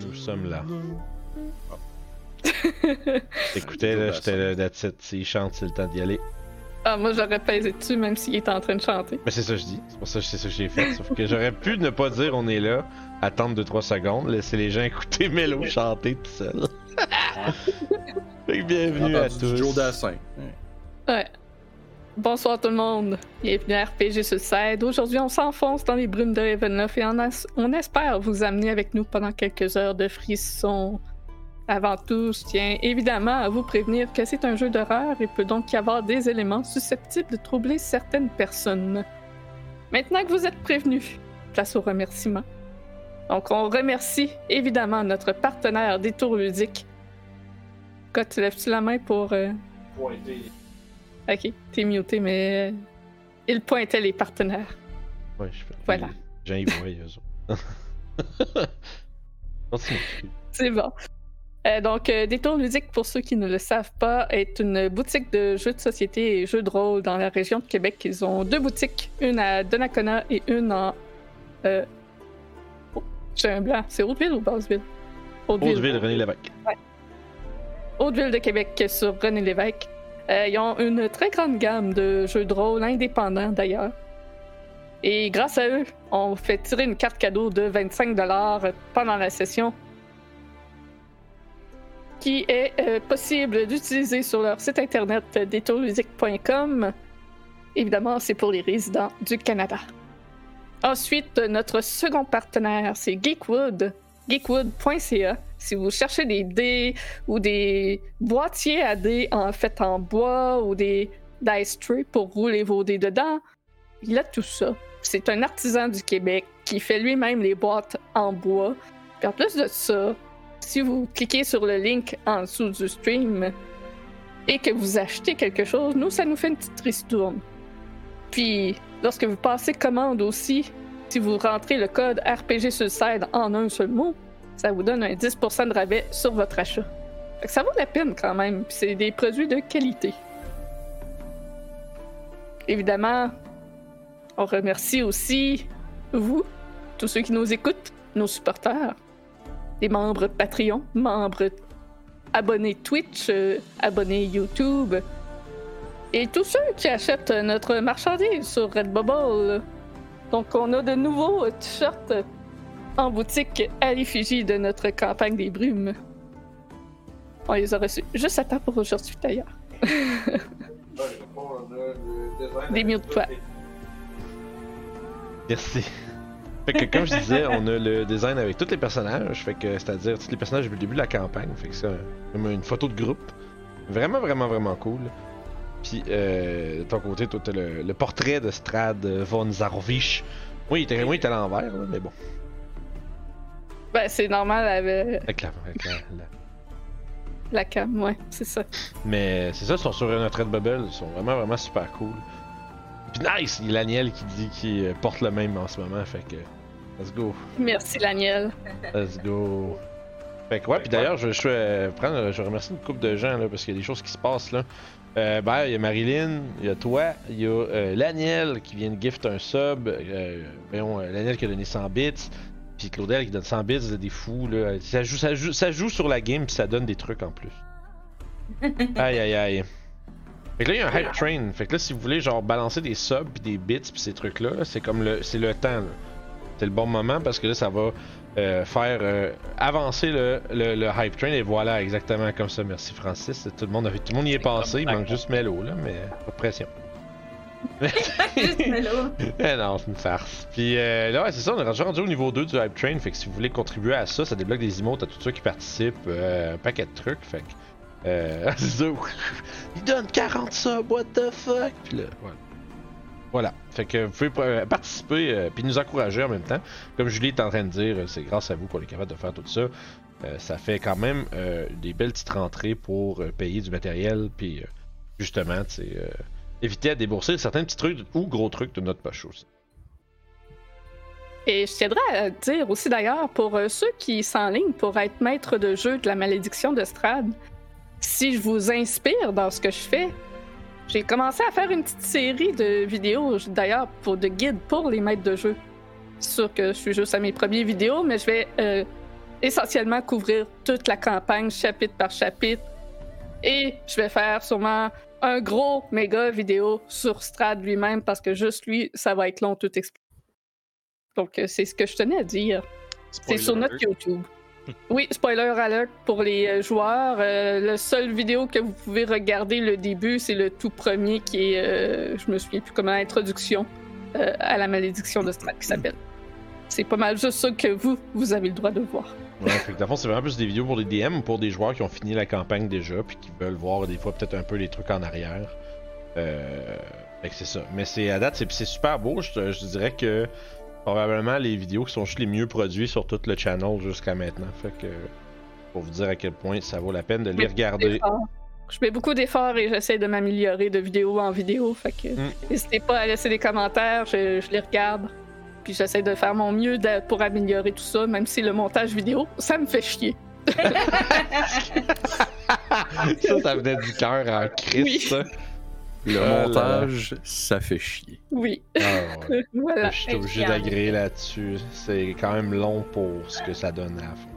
Nous sommes là. Écoutez, là, j'étais là, that's it. S'il chante, c'est le temps d'y aller. Ah, moi, j'aurais pesé dessus même s'il était en train de chanter. Mais c'est ça que je dis. C'est pour ça que c'est ça que j'ai fait. Sauf que j'aurais pu ne pas dire on est là, attendre 2-3 secondes, laisser les gens écouter Mélo chanter tout seul. Fait que bienvenue à Entendu du tous. Joe Dassin. Ouais. Bonsoir tout le monde. Bienvenue à RPG sur CED. Aujourd'hui, on s'enfonce dans les brumes de Ravenloft et on, espère vous amener avec nous pendant quelques heures de frissons. Avant tout, je tiens évidemment à vous prévenir que c'est un jeu d'horreur et peut donc y avoir des éléments susceptibles de troubler certaines personnes. Maintenant que vous êtes prévenus, place aux remerciements. Donc, on remercie évidemment notre partenaire Détour Ludique. Quoi, tu lèves-tu la main pour. euh, Ok, t'es muté, mais. euh, Il pointait les partenaires. Ouais, je fais. Voilà. Ouais, autres. Continue. C'est bon. Euh, donc, euh, Détour Ludique, pour ceux qui ne le savent pas, est une boutique de jeux de société et jeux de rôle dans la région de Québec. Ils ont deux boutiques, une à Donnacona et une en. Euh... oh, J'ai un blanc. C'est Hauteville ou Basseville? Hauteville, René Lévesque. Haute-Ville de Québec sur René Lévesque. Euh, ils ont une très grande gamme de jeux de rôle indépendants d'ailleurs. Et grâce à eux, on fait tirer une carte cadeau de 25 pendant la session qui est euh, possible d'utiliser sur leur site internet détourludique.com. Évidemment, c'est pour les résidents du Canada. Ensuite, notre second partenaire, c'est Geekwood. Geekwood.ca. Si vous cherchez des dés ou des boîtiers à dés en fait en bois ou des dice trays pour rouler vos dés dedans, il a tout ça. C'est un artisan du Québec qui fait lui-même les boîtes en bois. Puis en plus de ça, si vous cliquez sur le link en dessous du stream et que vous achetez quelque chose, nous, ça nous fait une petite ristourne. Puis, lorsque vous passez commande aussi, si vous rentrez le code RPG Suicide en un seul mot, ça vous donne un 10% de rabais sur votre achat. Ça vaut la peine quand même, c'est des produits de qualité. Évidemment, on remercie aussi vous, tous ceux qui nous écoutent, nos supporters, les membres Patreon, membres abonnés Twitch, euh, abonnés YouTube, et tous ceux qui achètent notre marchandise sur Redbubble. Donc, on a de nouveaux t-shirts en boutique à l'effigie de notre campagne des brumes. On les a reçus juste à temps pour aujourd'hui, d'ailleurs. Des mieux de toi. Merci. Fait que comme je disais, on a le design avec tous les personnages, fait que c'est-à-dire tous les personnages depuis le début de la campagne, fait que c'est un- comme une photo de groupe. Vraiment, vraiment, vraiment cool. Puis euh, de ton côté, toi t'as le, le portrait de Strad von Zarovich. Oui, il était, oui, il était à l'envers, mais bon. Ben, c'est normal avec Avec la, avec la- la- la cam, ouais, c'est ça. Mais c'est ça, ils sont sur notre Red Bubble, ils sont vraiment, vraiment super cool. Puis nice, il y a Laniel qui dit qu'il euh, porte le même en ce moment, fait que. Let's go. Merci, Daniel. Let's go. Fait que ouais, puis d'ailleurs, je, je, euh, prendre, je remercie une couple de gens là, parce qu'il y a des choses qui se passent là. Euh, ben, il y a Marilyn, il y a toi, il y a euh, Laniel qui vient de gift un sub. Euh, euh, Laniel qui a donné 100 bits. Puis Claudel qui donne 100 bits, c'est des fous là. Ça joue, ça, joue, ça joue sur la game puis ça donne des trucs en plus. aïe aïe aïe. Fait que là, il y a un hype train. Fait que là, si vous voulez genre balancer des subs puis des bits puis ces trucs là, c'est comme le, c'est le temps. là. C'est le bon moment parce que là, ça va euh, faire euh, avancer le, le, le hype train et voilà exactement comme ça. Merci Francis. Tout le monde, a- tout le monde y est passé. Il manque juste Melo là, mais pas de pression. Juste. Eh non, c'est une farce. Puis euh, là, ouais, c'est ça, on est rendu rendu au niveau 2 du Hype Train. Fait que si vous voulez contribuer à ça, ça débloque des emotes à tous ceux qui participent, euh, un paquet de trucs. Fait que. Euh, c'est ça. Il donne 40 subs, what the fuck? Puis là, voilà. Voilà. Fait que vous pouvez euh, participer euh, puis nous encourager en même temps. Comme Julie est en train de dire, euh, c'est grâce à vous qu'on est capable de faire tout ça. Euh, ça fait quand même euh, des belles petites rentrées pour payer du matériel. Puis justement, tu sais, éviter à débourser certains petits trucs ou gros trucs de notre poche aussi. Et je tiendrais à dire aussi d'ailleurs, pour euh, ceux qui s'enlignent pour être maître de jeu de la malédiction de Strad, si je vous inspire dans ce que je fais, j'ai commencé à faire une petite série de vidéos, d'ailleurs, pour de guides pour les maîtres de jeu. C'est sûr que je suis juste à mes premières vidéos, mais je vais euh, essentiellement couvrir toute la campagne chapitre par chapitre. Et je vais faire sûrement un gros méga vidéo sur Strad lui-même parce que juste lui, ça va être long tout expliqué. Donc, euh, c'est ce que je tenais à dire. C'est sur notre YouTube. Oui, spoiler alert pour les euh, joueurs. Euh, le seul vidéo que vous pouvez regarder le début, c'est le tout premier qui est, euh, je me souviens plus comment, l'introduction euh, à la malédiction de Strad qui s'appelle. C'est pas mal juste ça que vous, vous avez le droit de voir. Ouais, fait que dans le fond, c'est vraiment plus des vidéos pour les DM ou pour des joueurs qui ont fini la campagne déjà puis qui veulent voir des fois peut-être un peu les trucs en arrière. Euh... Fait que c'est ça. Mais c'est à date, c'est c'est super beau. Je, dirais que probablement les vidéos qui sont juste les mieux produits sur tout le channel jusqu'à maintenant. Fait que pour vous dire à quel point ça vaut la peine de les regarder. Je mets beaucoup d'efforts et j'essaie de m'améliorer de vidéo en vidéo. Fait que Mm. n'hésitez pas à laisser des commentaires, je, je les regarde. Puis j'essaie de faire mon mieux de- pour améliorer tout ça, même si le montage vidéo, ça me fait chier. ça, ça venait du cœur en crise, Oui. ça. Le Ah là. montage, ça fait chier. Oui, Ah, ouais. voilà. Je suis obligé d'agréer là-dessus. C'est quand même long pour ce que ça donne à la fin.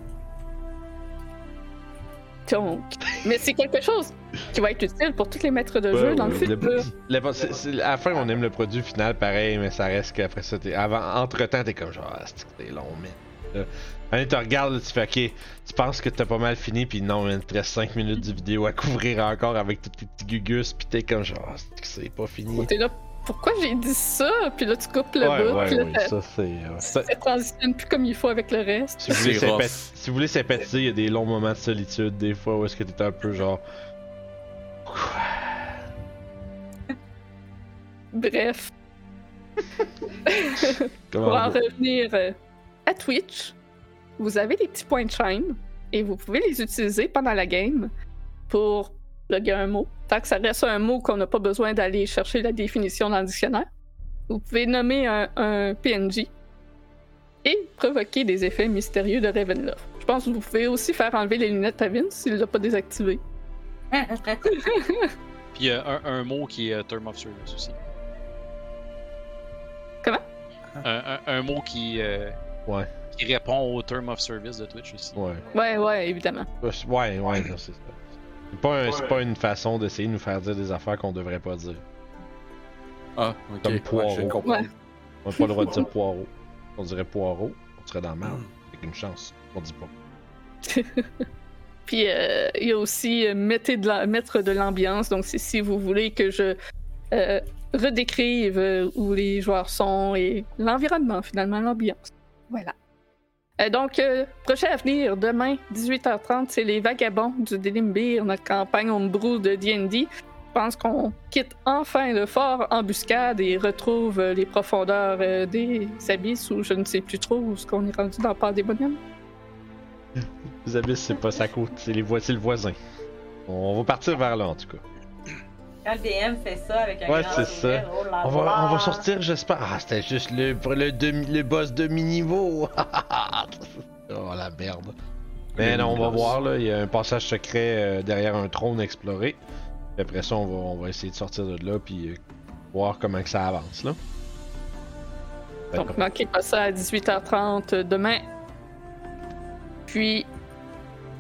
Donc, mais c'est quelque chose qui va être utile pour tous les maîtres de jeu Ouais, dans le futur. à la fin, on aime le produit final pareil, mais ça reste qu'après ça, t'es, avant, entre-temps, t'es comme genre, ah, c'est long, mais. Là, Allez, tu regardes, là, tu fais, ok, tu penses que t'as pas mal fini, puis non, il te reste 5 minutes de vidéo à couvrir encore avec tous tes petits gugus, puis t'es comme genre, Ah, c'est pas fini. T'es là, pourquoi j'ai dit ça? Puis là, tu coupes le ouais, bout, ouais, là, ouais, ça- c'est. ouais. Ça- ça transitionne plus comme il faut avec le reste. Si vous, voulez si vous voulez sympathiser, il y a des longs moments de solitude, des fois où est-ce que t'es un peu genre. Bref, pour en on va- revenir euh, à Twitch, vous avez des petits points de chaîne et vous pouvez les utiliser pendant la game pour plugger un mot. Tant que ça reste un mot qu'on n'a pas besoin d'aller chercher la définition dans le dictionnaire, vous pouvez nommer un, un PNJ et provoquer des effets mystérieux de Ravenloft. Je pense que vous pouvez aussi faire enlever les lunettes à Vince s'il l'a pas désactivé. Puis euh, un, un mot qui est euh, Term of Service aussi. Comment? Un, un- un mot qui, euh, Ouais, qui répond au Term of Service de Twitch aussi. ouais. Ouais, ouais, évidemment. Ouais, ouais, c'est ça. C'est pas, un- pas une façon d'essayer de nous faire dire des affaires qu'on devrait pas dire. Ah, ok. Comme poireau. Ouais. On n'a pas le droit de dire poireau. On dirait poireau, on serait dans le mal. Avec une chance. On dit pas. Puis euh, il y a aussi euh, mettez de la- mettre de l'ambiance. Donc si vous voulez que je euh, redécrive euh, où les joueurs sont et l'environnement finalement, l'ambiance. Voilà. Euh, donc, euh, prochain à venir, demain, 18h30, c'est les Vagabonds du Delimbir, notre campagne Homebrew de D&D. Je pense qu'on quitte enfin le fort embuscade et retrouve euh, les profondeurs des abysses ou je ne sais plus trop où ce qu'on est rendu dans Bonhommes. Les abysses, c'est pas sa côte, c'est les c'est le voisin. On va partir vers là en tout cas. Quand le DM fait ça avec un Ouais, grand c'est sourire, oh là On va, là. on va sortir, j'espère. Ah, c'était juste le, le, demi, le boss demi-niveau. oh la merde. Mais non, on va voir là. Il y a un passage secret euh, derrière un trône exploré. Puis après ça, on va, on va essayer de sortir de là puis euh, voir comment que ça avance là. Donc, manquez pas ça à 18h30 demain. Puis,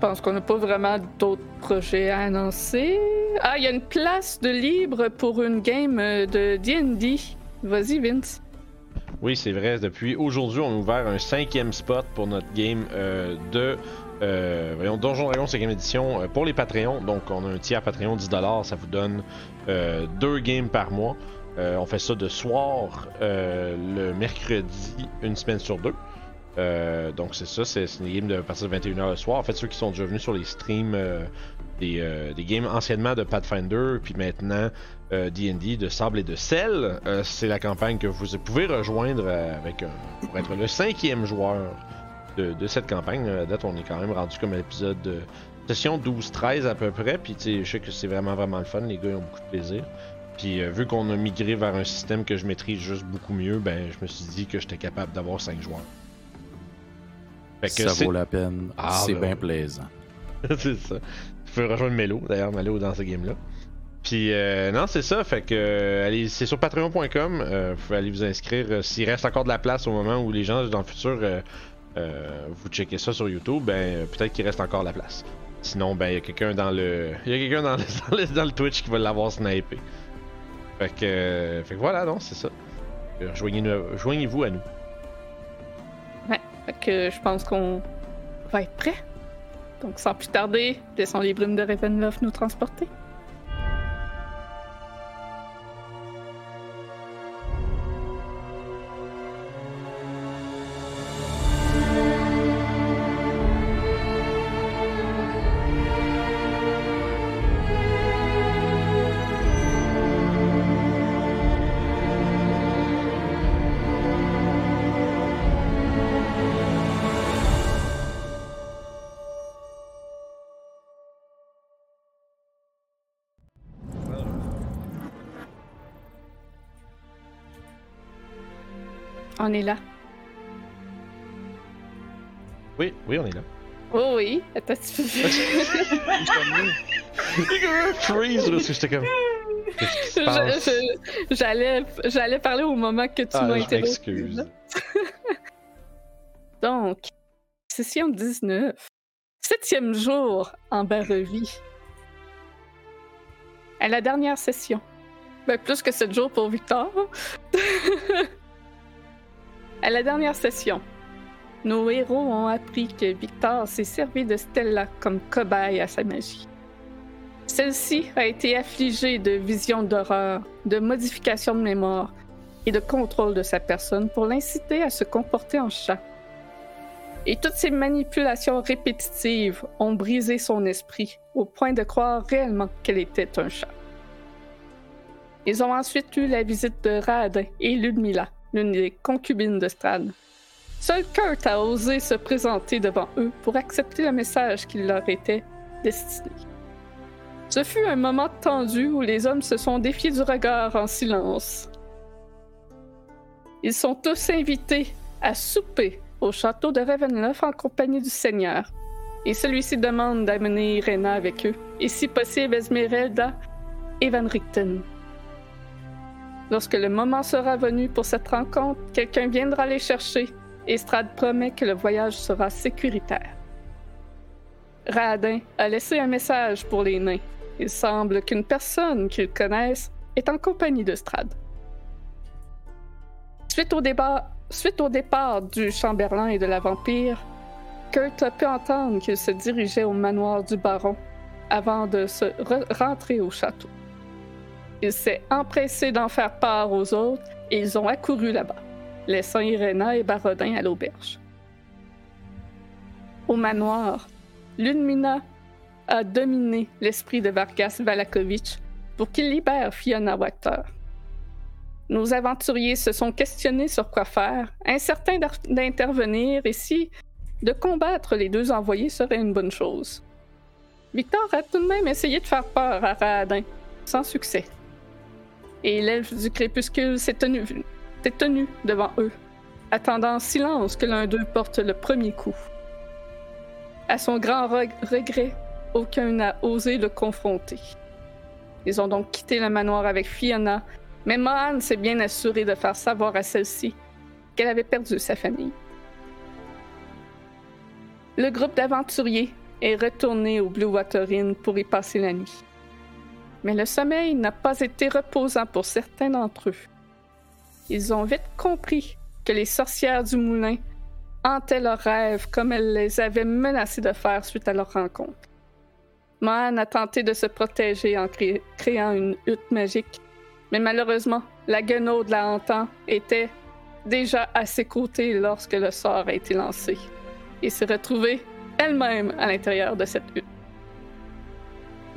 pense qu'on n'a pas vraiment d'autres projets à annoncer. Ah, il y a une place de libre pour une game de D&D. Vas-y, Vince. Oui, c'est vrai. Depuis aujourd'hui, on a ouvert un cinquième spot pour notre game euh, de euh, voyons, Donjon Dragon 5 édition euh, pour les Patreons. Donc, on a un tiers Patreon 10$. Ça vous donne euh, deux games par mois. On fait ça de soir le mercredi, une semaine sur deux. Euh, donc, c'est ça. C'est c'est une game de à partir de 21h le soir. En fait, ceux qui sont déjà venus sur les streams euh, des, euh, des games anciennement de Pathfinder, puis maintenant D&D de sable et de sel. C'est la campagne que vous pouvez rejoindre avec pour être le cinquième joueur de, cette campagne. À date, on est quand même rendu comme à l'épisode de session 12-13 à peu près. Puis je sais que c'est vraiment vraiment le fun. Les gars ils ont beaucoup de plaisir. Puis vu qu'on a migré vers un système que je maîtrise juste beaucoup mieux, ben je me suis dit que j'étais capable d'avoir 5 joueurs. Fait que Ça vaut la peine. Ah, c'est ben bien plaisant. c'est ça. Tu peux rejoindre Melo, d'ailleurs, Melo dans ce game-là. Puis, euh, non, c'est ça. Fait que, euh, allez, c'est sur patreon.com. euh, vous pouvez aller vous inscrire. euh, S'il reste encore de la place au moment où les gens, dans le futur, euh, vous checkez ça sur YouTube, ben peut-être qu'il reste encore la place. Sinon, ben il y a quelqu'un dans le. Il y a quelqu'un dans le, dans, le, dans le Twitch qui va l'avoir snipé. Fait que. fait que voilà, non, c'est ça. Joignez-vous à nous. Fait que je pense qu'on va être prêt. Donc sans plus tarder, laissons les brumes de Ravenloft nous transporter. On est là. Oui, oui, on est là. Oh oui, attends, tu Freeze, là, parce que j'étais comme. J'allais j'allais parler au moment que tu Ah, m'as interrompu. m'excuse. Donc, session 19. Septième jour en Barrevie. À la dernière session. Ben, plus que sept jours pour Victor. à la dernière session, nos héros ont appris que Victor s'est servi de Stella comme cobaye à sa magie. Celle-ci a été affligée de visions d'horreur, de modifications de mémoire et de contrôle de sa personne pour l'inciter à se comporter en chat. Et toutes ces manipulations répétitives ont brisé son esprit au point de croire réellement qu'elle était un chat. Ils ont ensuite eu la visite de Radin et Ludmilla, l'une des concubines de Strad. Seul Kurt a osé se présenter devant eux pour accepter le message qui leur était destiné. Ce fut un moment tendu où les hommes se sont défiés du regard en silence. Ils sont tous invités à souper au château de Ravenloft en compagnie du Seigneur. Et celui-ci demande d'amener Irena avec eux, et si possible Esmeralda et Van Richten. Lorsque le moment sera venu pour cette rencontre, quelqu'un viendra les chercher, et Strad promet que le voyage sera sécuritaire. Radin a laissé un message pour les nains. Il semble qu'une personne qu'ils connaissent est en compagnie de Strad. Suite au, départ du Chamberlain et de la vampire, Kurt a pu entendre qu'il se dirigeait au manoir du baron avant de se re- rentrer au château. Il s'est empressé d'en faire part aux autres et ils ont accouru là-bas, laissant Irena et Barodin à l'auberge. Au manoir, Ludmina a dominé l'esprit de Vargas Valakovitch pour qu'il libère Fiona Wachter. Nos aventuriers se sont questionnés sur quoi faire, incertains d'intervenir et si de combattre les deux envoyés serait une bonne chose. Victor a tout de même essayé de faire peur à Radin, sans succès. Et l'elfe du crépuscule s'est tenu, devant eux, attendant en silence que l'un d'eux porte le premier coup. À son grand reg- regret, aucun n'a osé le confronter. Ils ont donc quitté le manoir avec Fiona, mais Mohan s'est bien assuré de faire savoir à celle-ci qu'elle avait perdu sa famille. Le groupe d'aventuriers est retourné au Blue Water Inn pour y passer la nuit. Mais le sommeil n'a pas été reposant pour certains d'entre eux. Ils ont vite compris que les sorcières du moulin hantaient leurs rêves comme elles les avaient menacés de faire suite à leur rencontre. Mohan a tenté de se protéger en cré- créant une hutte magique, mais malheureusement, la guenaude la hantant était déjà à ses côtés lorsque le sort a été lancé et s'est retrouvée elle-même à l'intérieur de cette hutte.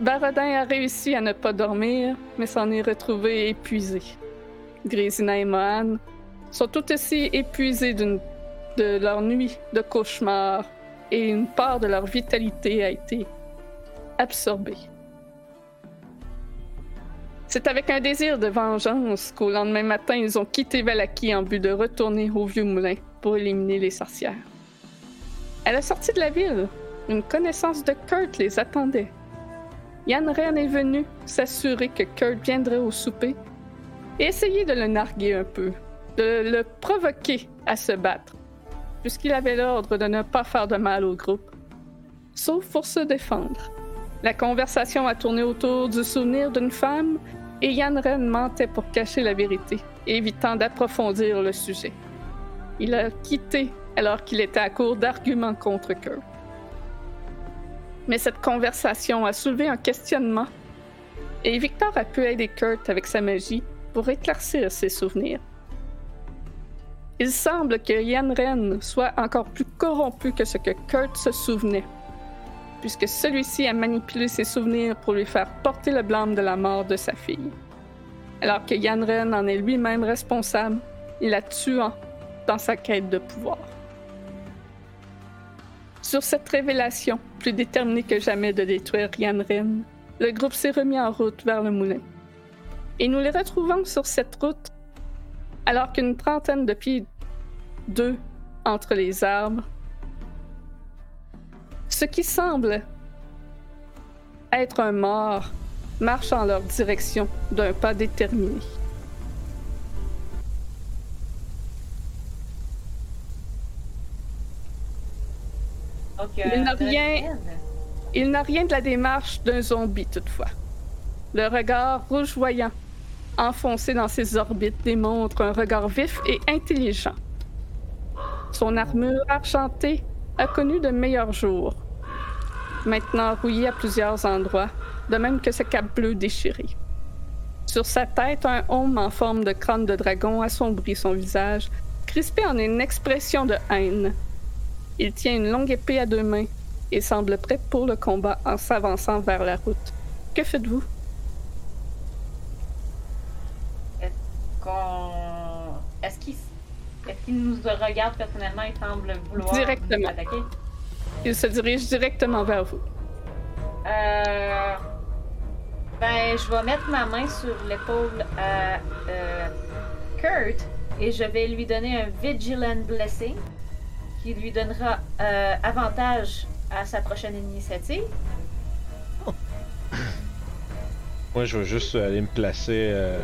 Barodin a réussi à ne pas dormir, mais s'en est retrouvé épuisé. Grésina et Mohan sont tout aussi épuisés de leur nuit de cauchemar et une part de leur vitalité a été absorbée. C'est avec un désir de vengeance qu'au lendemain matin, ils ont quitté Valaki en but de retourner au vieux moulin pour éliminer les sorcières. À la sortie de la ville, une connaissance de Kurt les attendait. Yann Ren est venu s'assurer que Kurt viendrait au souper et essayer de le narguer un peu, de le provoquer à se battre. puisqu'il avait l'ordre de ne pas faire de mal au groupe, sauf pour se défendre. La conversation a tourné autour du souvenir d'une femme et Yann Ren mentait pour cacher la vérité, évitant d'approfondir le sujet. Il a quitté alors qu'il était à court d'arguments contre Kurt. Mais cette conversation a soulevé un questionnement et Victor a pu aider Kurt avec sa magie pour éclaircir ses souvenirs. Il semble que Yann Ren soit encore plus corrompu que ce que Kurt se souvenait, puisque celui-ci a manipulé ses souvenirs pour lui faire porter le blâme de la mort de sa fille. Alors que Yann Ren en est lui-même responsable, il la tuant dans sa quête de pouvoir. Sur cette révélation, plus déterminé que jamais de détruire Yann Ren, le groupe s'est remis en route vers le moulin. Et nous les retrouvons sur cette route alors qu'une trentaine de pieds d'eux entre les arbres, ce qui semble être un mort marche en leur direction d'un pas déterminé. Donc, Il n'a rien-. Il n'a rien de la démarche d'un zombie toutefois. Le regard rougeoyant, enfoncé dans ses orbites, démontre un regard vif et intelligent. Son armure argentée a connu de meilleurs jours, maintenant rouillée à plusieurs endroits, de même que sa cape bleue déchirée. Sur sa tête, un homme en forme de crâne de dragon assombrit son visage, crispé en une expression de haine. Il tient une longue épée à deux mains et semble prêt pour le combat en s'avançant vers la route. Que faites-vous? Qu'on- Est-ce qu'il nous regarde personnellement et semble vouloir Directement. nous attaquer? Il se dirige directement vers vous. Euh... Ben, je vais mettre ma main sur l'épaule à euh, Kurt et je vais lui donner un Vigilant Blessing qui lui donnera euh, avantage à sa prochaine initiative. Moi, je vais juste aller me placer euh,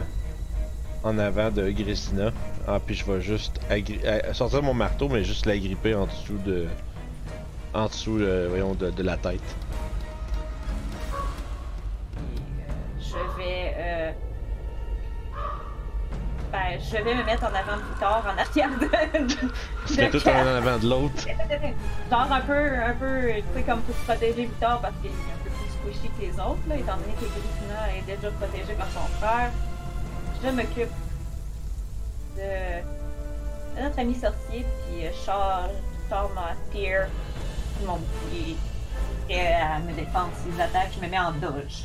en avant de Grissina. Ah, puis je vais juste euh, sortir mon marteau, mais juste l'agripper en dessous de. En dessous, euh, voyons, de, de la tête. Je vais. Ben, je vais me mettre en avant de Victor, en arrière de. Mets tout en avant de l'autre. Genre un peu, un peu, tu sais, comme pour protéger Victor parce qu'il est un peu plus squishy que les autres, là, étant donné que Grisina est déjà protégée par son frère. Je m'occupe de, de notre ami sorcier, puis je sors ma spear, mon bouclier, prêt à me défendre s'ils attaquent, je me mets en dodge.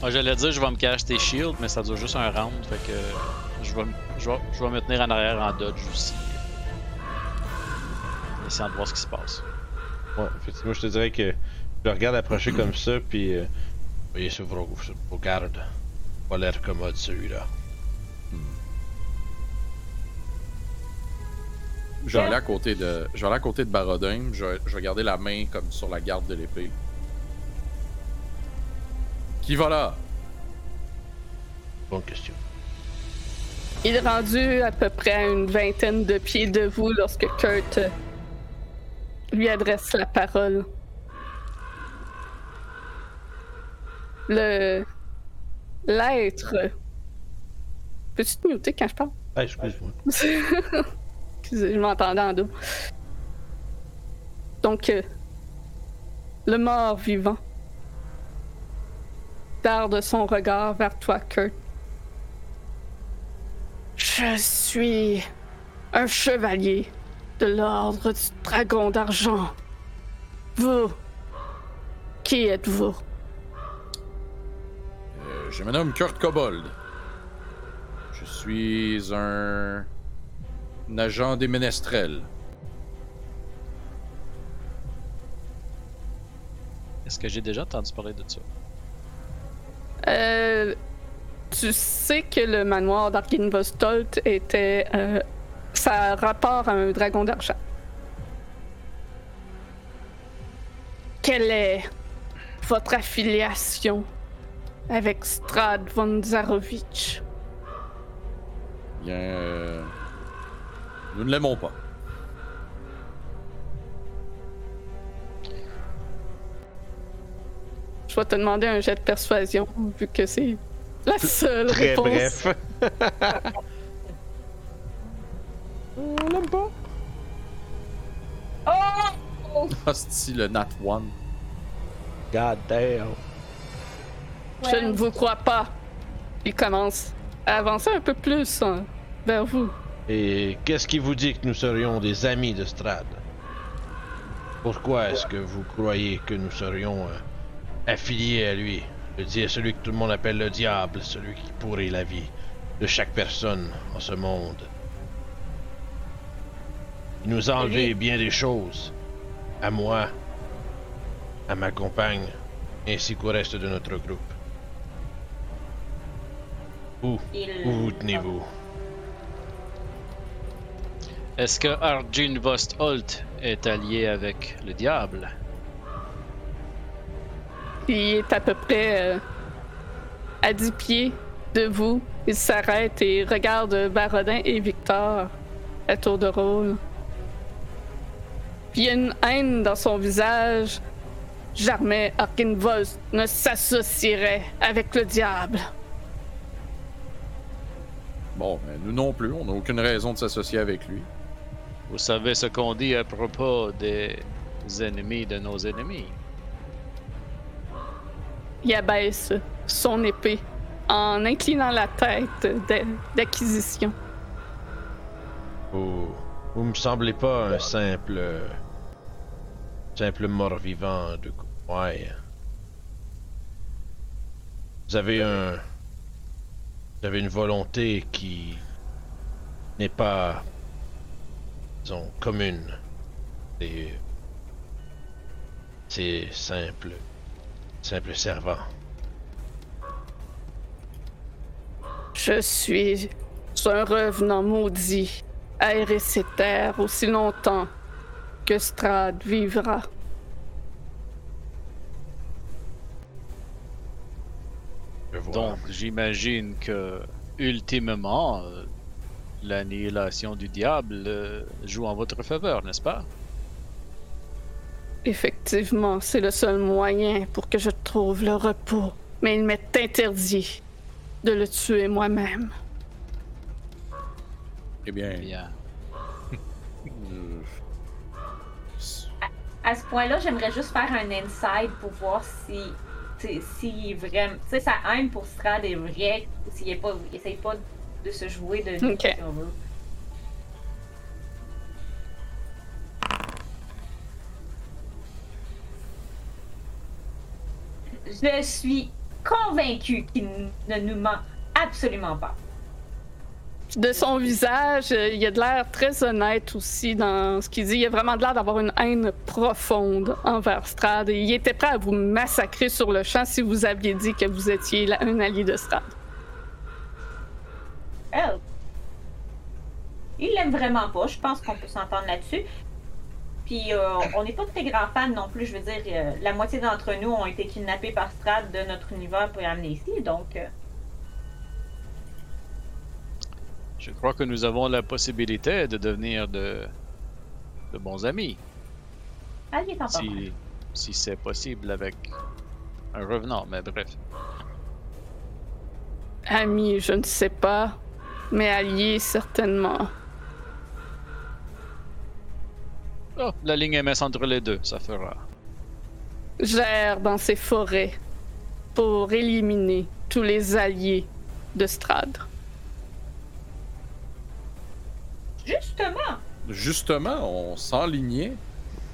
Moi, j'allais dire, je vais me cacher tes shields, mais ça dure juste un round, fait que je vais, me- je vais, je vais me tenir en arrière en dodge aussi. Essayant de voir ce qui se passe. Ouais, effectivement, je te dirais que je le regarde approcher comme ça, puis. Euh, voyez vos, sur vos gardes. Pas l'air commode celui-là. Je vais aller à côté de, je vais aller à côté de Barodin. Je, je vais garder la main comme sur la garde de l'épée. Qui va là? Bonne question. Il est rendu à peu près à une vingtaine de pieds de vous lorsque Kurt euh, lui adresse la parole. Le. L'être. Peux-tu te muter quand je parle? Ah, excuse-moi. Excusez, je m'entendais en double. Donc, euh, le mort vivant darde son regard vers toi, Kurt. Je suis un chevalier de l'ordre du dragon d'argent. Vous, qui êtes-vous? Euh, je me nomme Kurt Kobold. Je suis un... un agent des ménestrels. Est-ce que j'ai déjà entendu parler de ça? Euh, tu sais que le manoir d'Arkinvostolt était. Euh, ça rapport à un dragon d'argent. Quelle est votre affiliation avec Strad von Zarovich? Bien... euh, Nous ne l'aimons pas. Je vais te demander un jet de persuasion, vu que c'est la seule Très réponse. bref. On l'aime pas. Oh! Hostie, le Nat One. God damn. Je ne vous crois pas. Il commence à avancer un peu plus hein, vers vous. Et qu'est-ce qui vous dit que nous serions des amis de Strad? Pourquoi est-ce que vous croyez que nous serions euh, affiliés à lui Le dia- celui que tout le monde appelle le diable, celui qui pourrit la vie de chaque personne en ce monde. Il nous a enlevé bien des choses. À moi, à ma compagne, ainsi qu'au reste de notre groupe. Où, Il... où vous tenez-vous? Est-ce que Arjun Vostholt est allié avec le diable? Il est à peu près euh, à 10 pieds de vous. Il s'arrête et regarde Barodin et Victor à tour de rôle. Puis il y a une haine dans son visage. Jamais Arkinvost ne s'associerait avec le diable. Bon, mais nous non plus, on n'a aucune raison de s'associer avec lui. Vous savez ce qu'on dit à propos des ennemis de nos ennemis? Il abaisse son épée en inclinant la tête d'a- d'acquisition. Vous, vous me semblez pas un simple. simple mort-vivant de. Ouais. Vous avez un. Vous avez une volonté qui. n'est pas. disons, commune. C'est. C'est simple. Simple servant. Je suis un revenant maudit à errer ces terres aussi longtemps que Strad vivra. Donc, j'imagine que, ultimement, euh, l'annihilation du diable euh, joue en votre faveur, n'est-ce pas? Effectivement, c'est le seul moyen pour que je trouve le repos. Mais il m'est interdit de le tuer moi-même. Eh bien, Bien. euh, À ce point-là, j'aimerais juste faire un inside pour voir si. t'sais, Si vraiment. Tu sais, sa haine pour Strad est vraie, ou s'il pas, il essaye pas de se jouer de nous, Ok. si on veut. Je suis convaincue qu'il ne nous ment absolument pas. De son visage, il a de l'air très honnête aussi dans ce qu'il dit. Il a vraiment de l'air d'avoir une haine profonde envers Strad. Et il était prêt à vous massacrer sur le champ si vous aviez dit que vous étiez un allié de Strad. Elle. Il l'aime vraiment pas. Je pense qu'on peut s'entendre là-dessus. Puis euh, on n'est pas très grands fans non plus. Je veux dire, euh, la moitié d'entre nous ont été kidnappés par Strad de notre univers pour amener ici. Donc, euh, Je crois que nous avons la possibilité de devenir de, de bons amis, est encore. si, si c'est possible avec un revenant, mais bref. Ami, je ne sais pas, mais allié certainement. Oh, la ligne est mince entre les deux, ça fera. Gère dans ces forêts pour éliminer tous les alliés de Strad. Justement, justement, on s'enlignait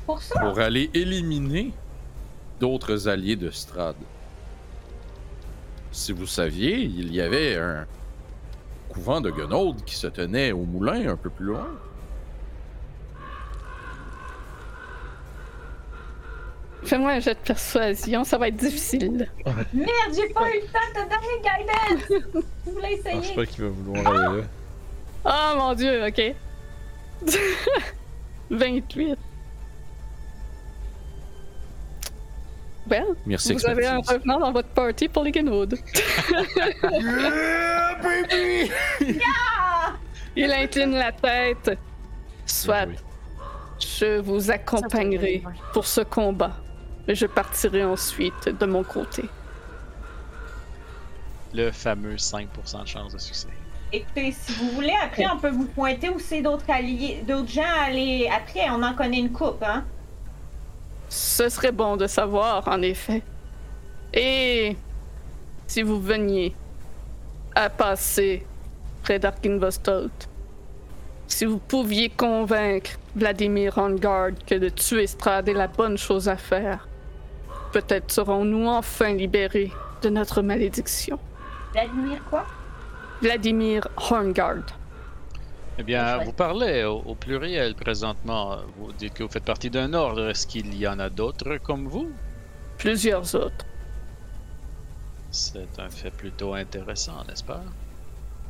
pour ça. pour aller éliminer d'autres alliés de Strad. Si vous saviez, il y avait un couvent de Guenaude qui se tenait au moulin un peu plus loin. Fais-moi un jet de persuasion, ça va être difficile. Merde, j'ai pas eu le temps de te donner guidance. Tu voulais Je pense essayer. pas qu'il va vouloir aller là. Oh mon dieu, ok. 28. Well, Merci, vous avez un revenant dans votre party pour les. Yeah, baby! Ah! Il incline la tête Soit je vous accompagnerai pour ce combat, mais je partirai ensuite de mon côté. Le fameux 5% de chance de succès. Écoutez, si vous voulez, après, on peut vous pointer où c'est d'autres alliés, d'autres gens à aller. Après, on en connaît une coupe, hein? Ce serait bon de savoir, en effet. Et si vous veniez à passer près d'Arkinvostolt, si vous pouviez convaincre Vladimir Hongard que de tuer Strad est la bonne chose à faire, peut-être serons-nous enfin libérés de notre malédiction. Vladimir quoi? Vladimir Horngard. Eh bien, vous parlez au, au pluriel présentement. Vous dites que vous faites partie d'un ordre. Est-ce qu'il y en a d'autres comme vous? Plusieurs autres. C'est un fait plutôt intéressant, n'est-ce pas?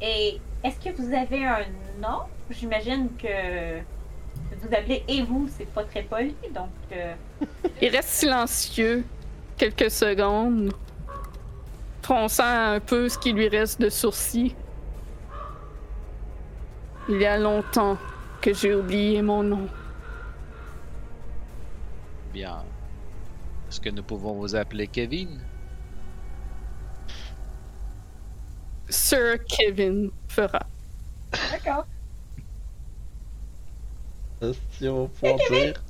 Et est-ce que vous avez un nom? J'imagine que vous appelez et vous, c'est pas très poli, donc. euh, Il reste silencieux quelques secondes, fronçant un peu ce qui lui reste de sourcils. Il y a longtemps que j'ai oublié mon nom. Bien. Est-ce que nous pouvons vous appeler Kevin? Sir Kevin fera. D'accord. On pouvoir dire.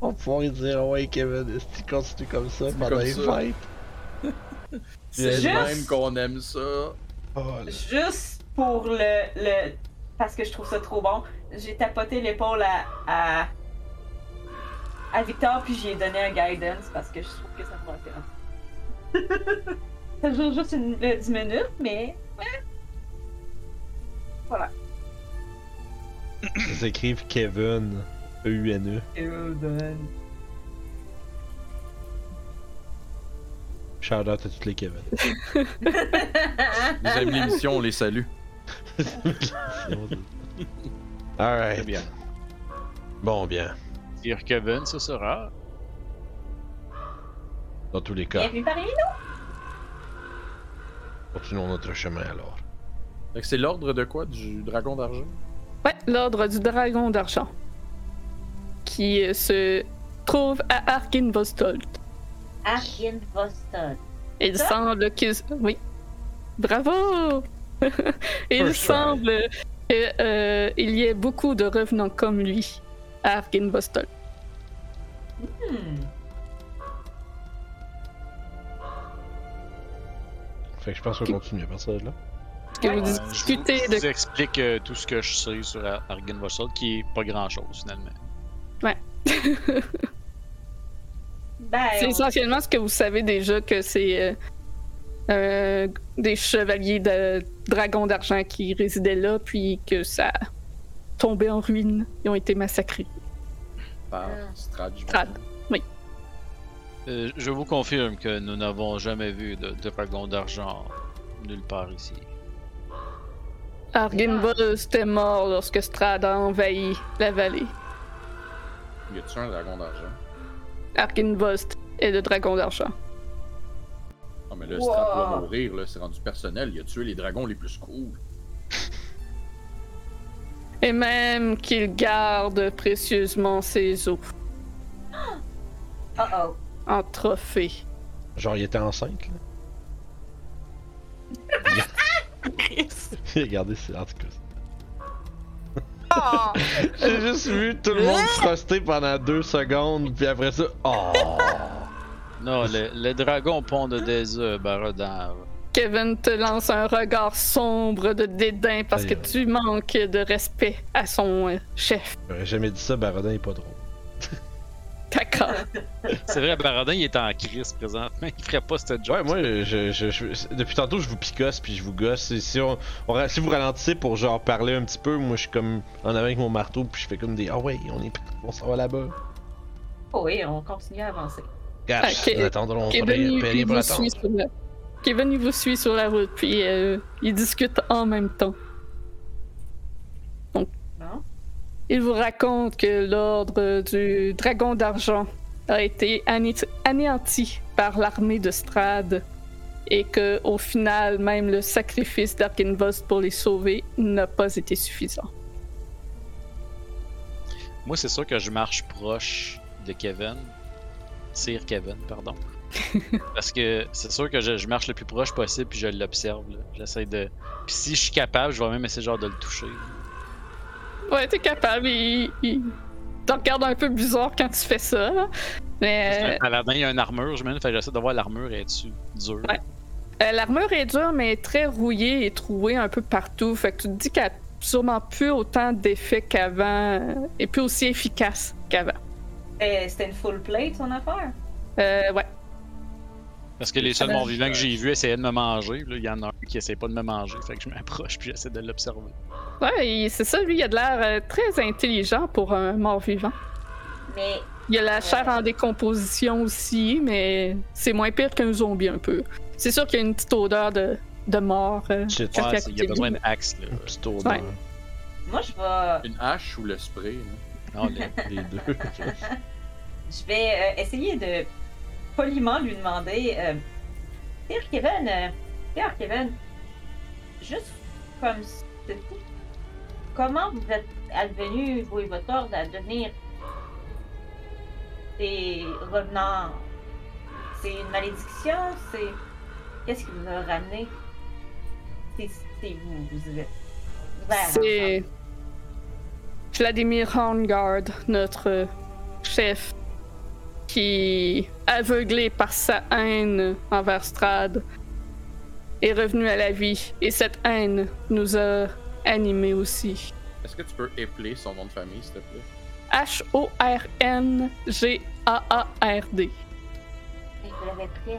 On va pouvoir lui dire, ouais, Kevin, Esti, continue comme ça pendant comme les ça. fêtes. C'est Juste- même qu'on aime ça. Oh. Juste pour le, le. Parce que je trouve ça trop bon, j'ai tapoté l'épaule à, à. à Victor, puis j'ai donné un guidance parce que je trouve que ça me va faire. ça dure juste une, euh, 10 minutes, mais. ouais. Voilà. Ils s'écrivent Kevin, E E-U-N-E. Shout out à tous les Kevin. Vous aimez l'émission, on les salue. Alright. bien. Bon, bien. Dire Kevin, ce sera. Dans tous les cas, Bienvenue parmi nous! continuons notre chemin alors. C'est l'ordre de quoi? Du dragon d'argent? Ouais, l'ordre du dragon d'argent. Qui euh, se trouve à Arkinvostolt. Arkin Vostok. Il Ça? semble qu'il. Oui. Bravo! Il semble qu'il y ait beaucoup de revenants comme lui à Arkinvostolt. Hmm. Fait que je pense qu'on continue à partir de là. Est-ce que vous Euh, je vous, discutez je de vous explique euh, tout ce que je sais sur Ar- Argenvossel, qui est pas grand-chose finalement. Ben, C'est on- essentiellement ce que vous savez déjà que c'est euh, euh, des chevaliers de dragons d'argent qui résidaient là, puis que ça a tombé en ruine. Ils ont été massacrés. Par Ah. Strad. Strad. Euh, je vous confirme que nous n'avons jamais vu de dragon d'argent nulle part ici. Arginvost est mort lorsque Strad a envahi la vallée. Y a-tu un dragon d'argent? Arginvost est le dragon d'argent. Non, mais là, Wow. doit mourir, là. C'est rendu personnel. Il a tué les dragons les plus cool? Et même qu'il garde précieusement ses os Oh oh. en trophée. Genre, il était enceinte, là. Regardez, c'est en tout cas. Oh! J'ai juste vu tout le monde froster pendant deux secondes, puis après ça, oh! Non, le, le dragon pond des œufs, Barodin. Kevin te lance un regard sombre de dédain parce que tu manques de respect à son euh, chef. J'aurais jamais dit ça, Barodin est pas drôle. D'accord. C'est vrai, Barodin, il est en crise présentement. Il ferait pas cette job. Ouais, moi, je, je, je- depuis tantôt, je vous picosse puis je vous gosse. Et si, on, si vous ralentissez pour genre parler un petit peu, moi, je suis comme en avant avec mon marteau puis je fais comme des ah ouais, on est, on s'en va là-bas. Oh oui, on continue à avancer. Gosh, Ok. nous attendrons Kevin, rien il, rien il pour vous attendre. suit sur la... Kevin, il vous suit sur la route, puis euh, ils discutent en même temps. Non? Il vous raconte que l'ordre du Dragon d'Argent a été ané- anéanti par l'armée de Strad et que au final, même le sacrifice d'Arkenvost pour les sauver n'a pas été suffisant. Moi, c'est sûr que je marche proche de Kevin. Sir Kevin, pardon. Parce que c'est sûr que je, je marche le plus proche possible puis je l'observe. J'essaie de. Puis si je suis capable, je vais même essayer genre de le toucher. Ouais, t'es capable. Il, il te regarde un peu bizarre quand tu fais ça. là. Mais À la main, il y a une armure, je me j'essaie de voir l'armure est dessus. Dur. Ouais. euh, l'armure est dure, mais très rouillée et trouée un peu partout. Fait que tu te dis qu'elle a sûrement plus autant d'effet qu'avant euh, et plus aussi efficace qu'avant. C'était une full plate, son affaire? Euh, ouais. Parce que les seuls morts vivants que j'ai vus essayaient de me manger. Là, il y en a un qui essaie pas de me manger. Fait que je m'approche puis j'essaie de l'observer. Ouais, et c'est ça, lui, il a de l'air euh, très intelligent pour un mort-vivant. Mais Il a la chair en décomposition aussi, mais c'est moins pire qu'un zombie un peu. C'est sûr qu'il y a une petite odeur de, de mort. euh, Shit. Ouais, il y a besoin d'une axe. Là. Une petite odeur. Ouais. moi, je vais, Une hache ou le spray, là? Non, le- Les deux. je vais euh, essayer de poliment lui demander euh, Sir Kevin, euh, Sir Kevin, juste comme c'est tout. Comment vous êtes advenu, vous et votre ordre, à devenir des revenants? C'est une malédiction C'est. Qu'est-ce qui vous a ramené? C'est vous, vous êtes. C'est Vladimir Horngard, notre chef, qui, aveuglé par sa haine envers Strad, est revenu à la vie. Et cette haine nous a animés aussi. Est-ce que tu peux épeler son nom de famille, s'il te plaît? H-O-R-N-G-A-A-R-D. Et je l'avais pris.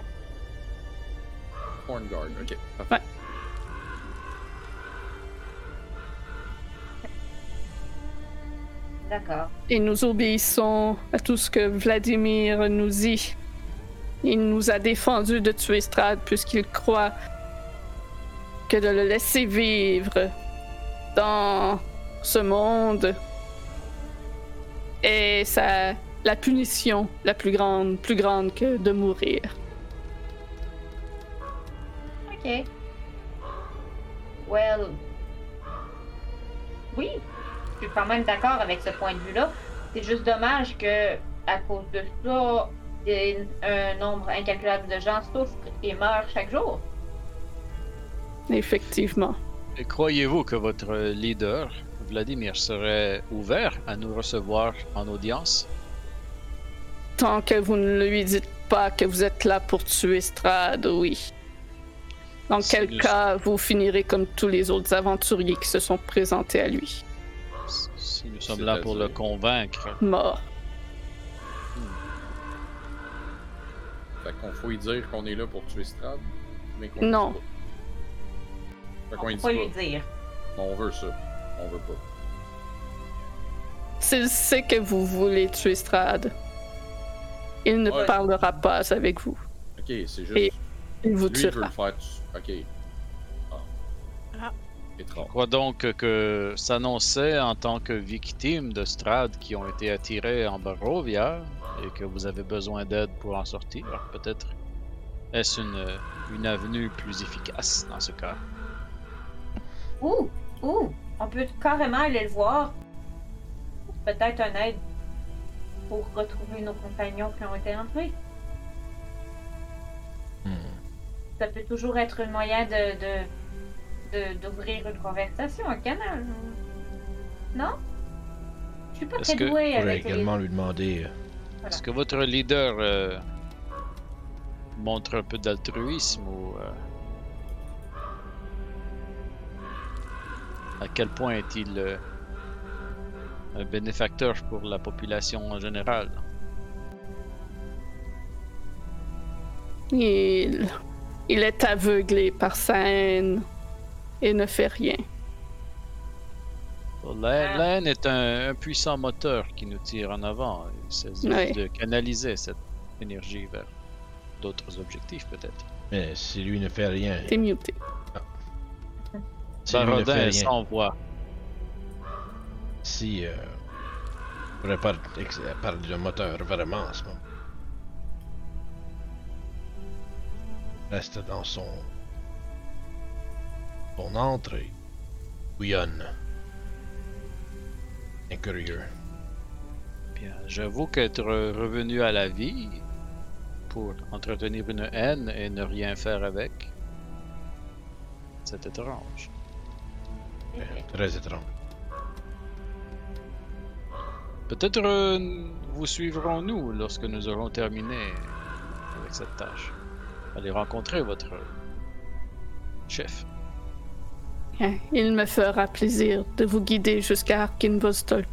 Hornguard, ok. Parfait. Ouais. D'accord. Et nous obéissons à tout ce que Vladimir nous dit. Il nous a défendu de tuer Strad puisqu'il croit que de le laisser vivre dans ce monde est sa, la punition la plus grande, plus grande que de mourir. Ok. Well. Oui, je suis quand même d'accord avec ce point de vue-là. C'est juste dommage que, à cause de ça, des- un nombre incalculable de gens souffrent et meurent chaque jour. Effectivement. Et Croyez-vous que votre leader, Vladimir, serait ouvert à nous recevoir en audience? Tant que vous ne lui dites pas que vous êtes là pour tuer Strad, oui. Dans quel cas, vous finirez comme tous les autres aventuriers qui se sont présentés à lui, Si nous sommes là pour le convaincre. morts. Fait qu'on faut lui dire qu'on est là pour tuer Strad. Mais Non. Fait On peut pas pas. lui dire. On veut ça. On veut pas. S'il sait que vous voulez tuer Strad, il ne Ouais. parlera pas avec vous. Ok, c'est juste. Et Il vous Lui, il veut le faire. tu- Ok. Ah. Ah. Étrange. Je crois donc que, que s'annonçait en tant que victime de Strad qui ont été attirés en Barovia et que vous avez besoin d'aide pour en sortir. Peut-être est-ce une, une avenue plus efficace dans ce cas? Ouh, ouh, on peut carrément aller le voir. Peut-être un aide pour retrouver nos compagnons qui ont été entrés. Hmm. Ça peut toujours être un moyen de, de, de- d'ouvrir une conversation, un canal. Non? Je suis pas Est-ce très douée avec les... également lui demander. euh, Voilà. Est-ce que votre leader euh, montre un peu d'altruisme ou euh, à quel point est-il euh, un bénéfacteur pour la population en général? Il, il est aveuglé par sa haine et ne fait rien. La Ah. la haine est un, un puissant moteur qui nous tire en avant. Il s'agit de canaliser cette énergie vers d'autres objectifs peut-être. Mais si lui ne fait rien. T'es muté. Fait est sans voix. Si. Euh, on ex- parler de moteur vraiment en ce moment. Reste dans son. Son entrée. Bouillonne. Incurieux. Bien, j'avoue qu'être revenu à la vie pour entretenir une haine et ne rien faire avec, c'est étrange. Très étrange. Peut-être euh, vous suivrons nous lorsque nous aurons terminé avec cette tâche. Allez rencontrer votre chef. Il me fera plaisir de vous guider jusqu'à Arkinvostol.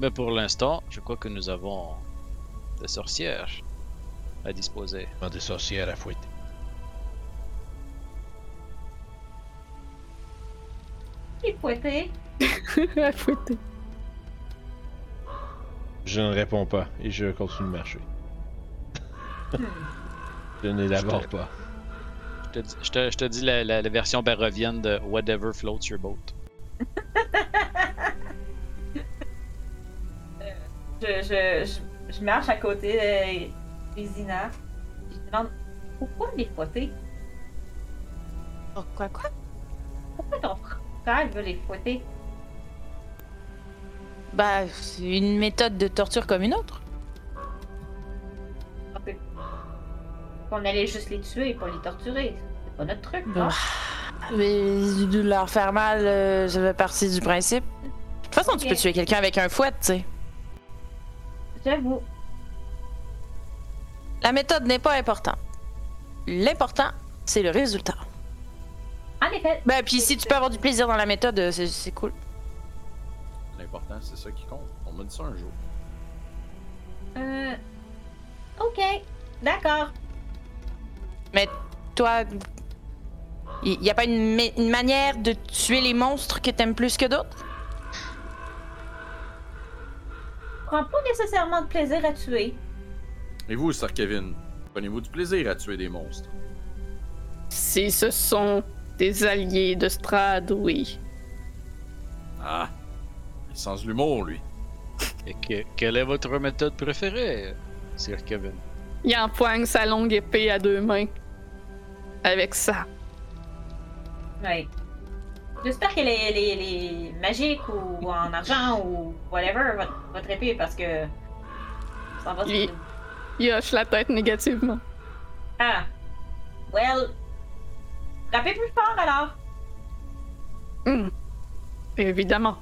Mais pour l'instant, je crois que nous avons des sorcières à disposer. Des sorcières à fouetter. Il fouetté? À fouetter. Je ne réponds pas et je continue de marcher. Hmm. je n'élabore Je pas. Je te, dis- je te- je te dis la, la- la version barovienne de Whatever floats your boat. Je, je, je, je marche à côté de Isina. Je demande pourquoi les fouetter? Oh, quoi, quoi? Pourquoi ton frère veut les fouetter? Bah, c'est une méthode de torture comme une autre. Qu'on allait juste les tuer et pas les torturer. C'est pas notre truc, non? Mais de leur faire mal, euh, ça fait partie du principe. De toute façon, tu peux tuer quelqu'un avec un fouet, tu sais. J'avoue. La méthode n'est pas importante. L'important, c'est le résultat. En effet. Ben, puis si tu peux avoir du plaisir dans la méthode, euh, c'est c'est cool. L'important, c'est ça qui compte. On m'a dit ça un jour. Euh. Ok. D'accord. Mais toi, il y, a pas une, ma- une manière de tuer les monstres que t'aimes plus que d'autres? Je prends pas nécessairement de plaisir à tuer. Et vous, Sir Kevin, prenez-vous du plaisir à tuer des monstres? Si ce sont des alliés de Strad, oui. Ah, il sens l'humour, lui. Et que- quelle est votre méthode préférée, Sir Kevin? Il empoigne sa longue épée à deux mains. Avec ça. Ouais. J'espère qu'elle est, est magique ou en argent ou whatever, votre, votre épée, parce que. Ça va Il- Il hoche la tête négativement. Ah. Well. Frappez plus fort alors. Hmm. Évidemment.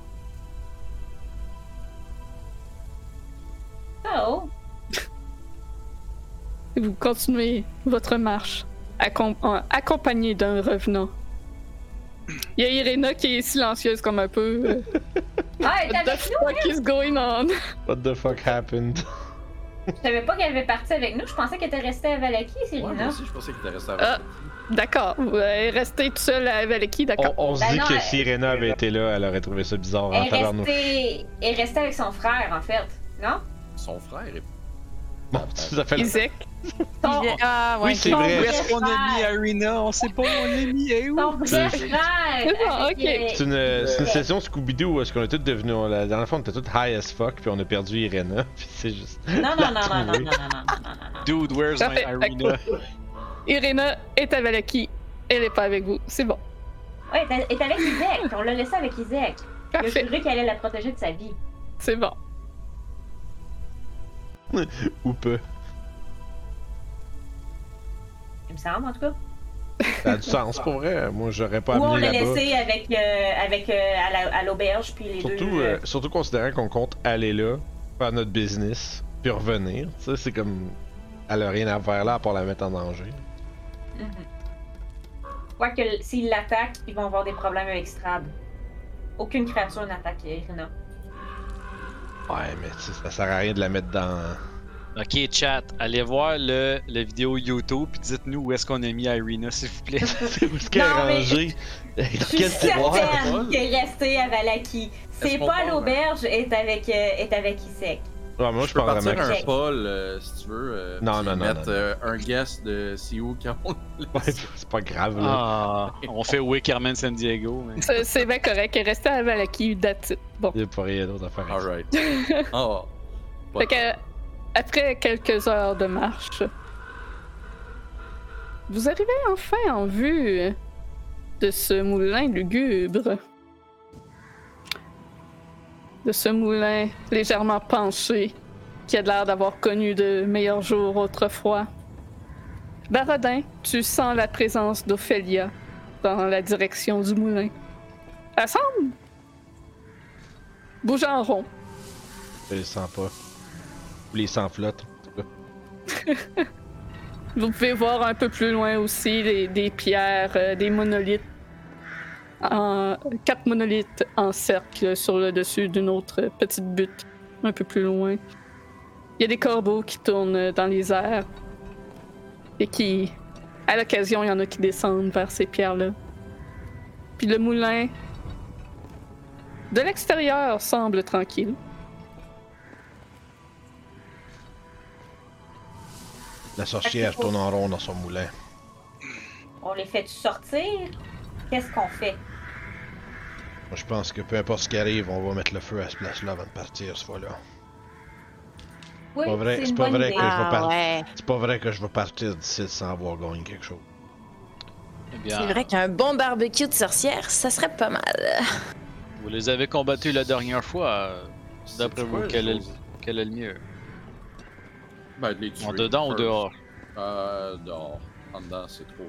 Oh. Vous continuez votre marche, accom- accompagné d'un revenant. Il y a Irena qui est silencieuse comme un peu. Ah, elle est What the fuck is going on? What the fuck happened? Je savais pas qu'elle avait parti avec nous. Je pensais qu'elle était restée à Valaki, Ouais, moi aussi, je pensais qu'il était resté avec Ah. D'accord, rester tout seul avec qui, On, d'accord? on se Ben dit non, que elle- si Irena avait été là, elle aurait trouvé ça bizarre en Elle est, tabarnouche. restée... elle est restée avec son frère, en fait. Non? son frère. Et... Bon, ça fait le- Isaac. Son, Ah, ouais. Oui, c'est vrai. vrai est-ce qu'on a mis. Arena? On sait pas où on l'a mis. Et où? Son vrai C'est- frère! Ah, avec, ok. euh, C'est une, session Scooby-Doo où est-ce qu'on est tous devenus. on- La dernière fois, on était tous high as fuck, puis on a perdu Irena. Puis c'est juste. Non, non, non, non, non, non, non, non, non, non, non. Dude, where's my Arena? Irena est avec Valaki. Elle est pas avec vous. C'est bon. Ouais, elle est avec Isaac. On l'a laissé avec Isaac. Il a juré qu'elle allait la protéger de sa vie. C'est bon. Ou peu. Il me semble, en tout cas. Ça a du sens pour vrai. Moi, j'aurais pas Ou on amené l'a là-bas. laissé avec, euh, avec euh, à la- à l'auberge, puis les Surtout, deux. euh, surtout considérant qu'on compte aller là, faire notre business, puis revenir. Tu sais, c'est comme. Elle a rien à faire là à part la mettre en danger. Mhm. Quoique, s'ils l'attaquent, ils vont avoir des problèmes avec Strad. Aucune créature n'attaque Irina. Ouais, mais tu sais, ça sert à rien de la mettre dans. Ok, chat, allez voir le, le vidéo YouTube puis dites-nous où est-ce qu'on a mis Irina, s'il vous plaît. C'est où ce qu'elle est Non, mais- rangée? Dans Je suis quel tiroir? certaine qu'elle est restée à Valaki. C'est pas à part, l'auberge, est avec, euh, est avec Isaac. Ouais, moi, je Je peux partir vraiment. un poll, euh, si tu veux. euh, Non, non, non, Mettre non. euh, un guest de c'est où quand on Ouais, c'est pas grave, là. Ah, on fait Wickerman San Diego. Mais... C'est bien correct. Restée à Valaki. It. Bon. Il y a pas rien d'autre à faire. Alright. Oh. Pas Fait que, après quelques heures de marche, vous arrivez enfin en vue de ce moulin lugubre. De ce moulin légèrement penché qui a l'air d'avoir connu de meilleurs jours autrefois. Barodin, tu sens la présence d'Ophélia dans la direction du moulin. Elle semble bouger en rond. Je les sens pas. Ou les sens flotte. en tout cas. Vous pouvez voir un peu plus loin aussi des, des pierres, euh, des monolithes. En, quatre monolithes en cercle sur le dessus d'une autre petite butte, un peu plus loin. Il y a des corbeaux qui tournent dans les airs. Et qui, à l'occasion, il y en a qui descendent vers ces pierres-là. Puis le moulin, de l'extérieur, semble tranquille. La sorcière tourne en rond dans son moulin. On les fait sortir? Qu'est-ce qu'on fait? Moi, je pense que peu importe ce qui arrive, on va mettre le feu à ce place-là avant de partir, ce fois-là. Oui, pas vrai- c'est c'est pas vrai idée. que- je vais par- ouais. C'est pas vrai que je vais partir d'ici sans avoir gagné quelque chose. Eh C'est vrai qu'un bon barbecue de sorcière, ça serait pas mal. vous les avez combattus la dernière fois. D'après C'est vous, quel est, le, choses? quel est le mieux? Ben, de les tuer. En dedans ou dehors? Euh, dehors. En dedans, c'est trop.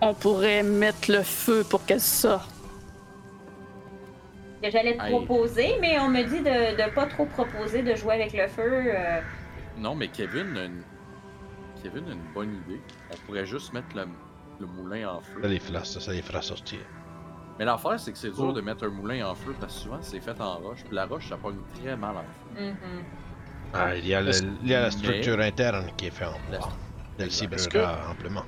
On pourrait mettre le feu pour qu'elle sorte. Que j'allais te Aïe. proposer, mais on me dit de, de pas trop proposer de jouer avec le feu. euh, Non, mais Kevin a une... Kevin a une bonne idée. On pourrait juste mettre le, le moulin en feu. Ça les fera, ça, ça les fera sortir. Mais l'affaire, c'est que c'est dur Oh. de mettre un moulin en feu parce que souvent c'est fait en roche. Puis la roche, ça pogne très mal en feu. mhm. Ah, il y a, le- Est-ce- il y a la mais- structure interne qui est faite en bois. Celle-ci Est-ce brûlera amplement.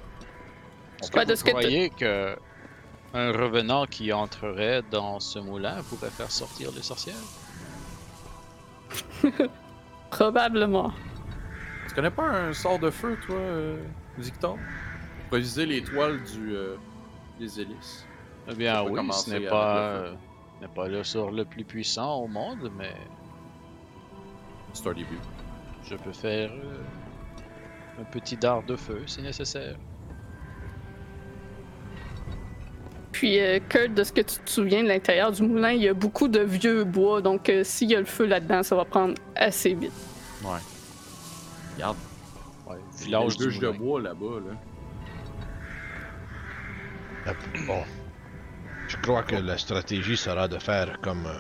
Ouais, que de vous ce que croyez que un revenant qui entrerait dans ce moulin pourrait faire sortir les sorcières? Probablement. Tu connais pas un sort de feu, toi, euh, Victor? Pour viser les toiles du, euh, des hélices. Eh bien, oui, ce n'est pas, le euh, n'est pas le sort le plus puissant au monde, mais C'est un début. je peux faire euh, un petit dard de feu si nécessaire. Puis, euh, Kurt, de ce que tu te souviens de l'intérieur du moulin, il y a beaucoup de vieux bois, donc euh, s'il y a le feu là-dedans, ça va prendre assez vite. Ouais. Regarde, Ouais, il y a village de moulin. bois là-bas, là. Bon. Je crois que la stratégie sera de faire comme euh,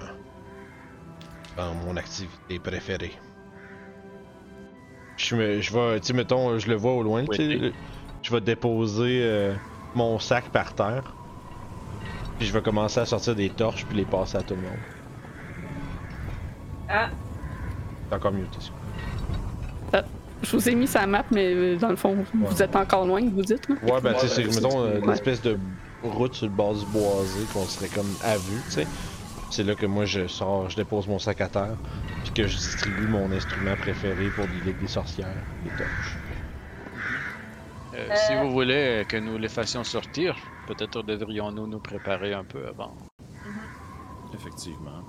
dans mon activité préférée. Je, me, je vais, tu sais, mettons, je le vois au loin, Oui. je vais déposer euh, mon sac par terre. Puis je vais commencer à sortir des torches puis les passer à tout le monde. Ah, C'est encore mieux, tu sais. Je vous ai mis sa map, mais euh, dans le fond, vous êtes encore loin, vous dites. Là. Ouais, ben tu sais, c'est, mettons, euh, une espèce de route sur le bas du boisé qu'on serait comme à vue, tu sais. C'est là que moi je sors, je dépose mon sac à terre, puis que je distribue mon instrument préféré pour avec des sorcières, les torches. Euh, Euh. Si vous voulez que nous les fassions sortir, peut-être devrions-nous nous préparer un peu avant. Effectivement.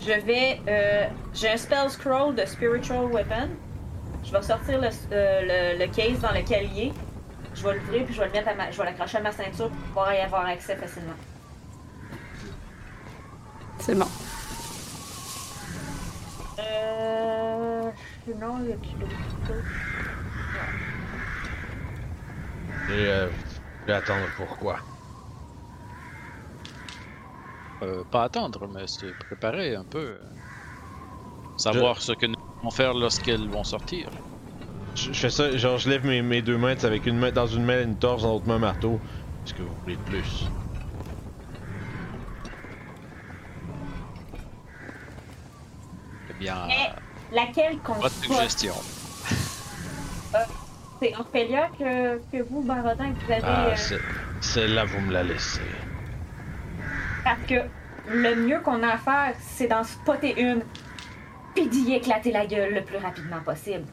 je vais. euh, J'ai un spell scroll de Spiritual Weapon. Je vais sortir le, euh, le, le case dans lequel il est. Je vais l'ouvrir puis je vais le mettre à ma, je vais l'accrocher à ma ceinture pour pouvoir y avoir accès facilement. C'est bon. Euh. Sinon, il y a? Et euh, je vais attendre pourquoi. Euh, pas attendre, mais se préparer un peu. euh. Savoir ce que nous allons faire lorsqu'elles vont sortir. Je, je fais ça, genre je lève mes, mes deux mains, avec une main, dans une main une torche, dans l'autre main un marteau. Est-ce que vous voulez de plus? Eh bien, Mais laquelle qu'on votre suggestion. C'est Ophélia que, que vous, Barodin, vous avez. Ah, euh, c'est- celle-là, vous me la laissez. Parce que le mieux qu'on a à faire, c'est d'en spotter une, puis d'y éclater la gueule le plus rapidement possible.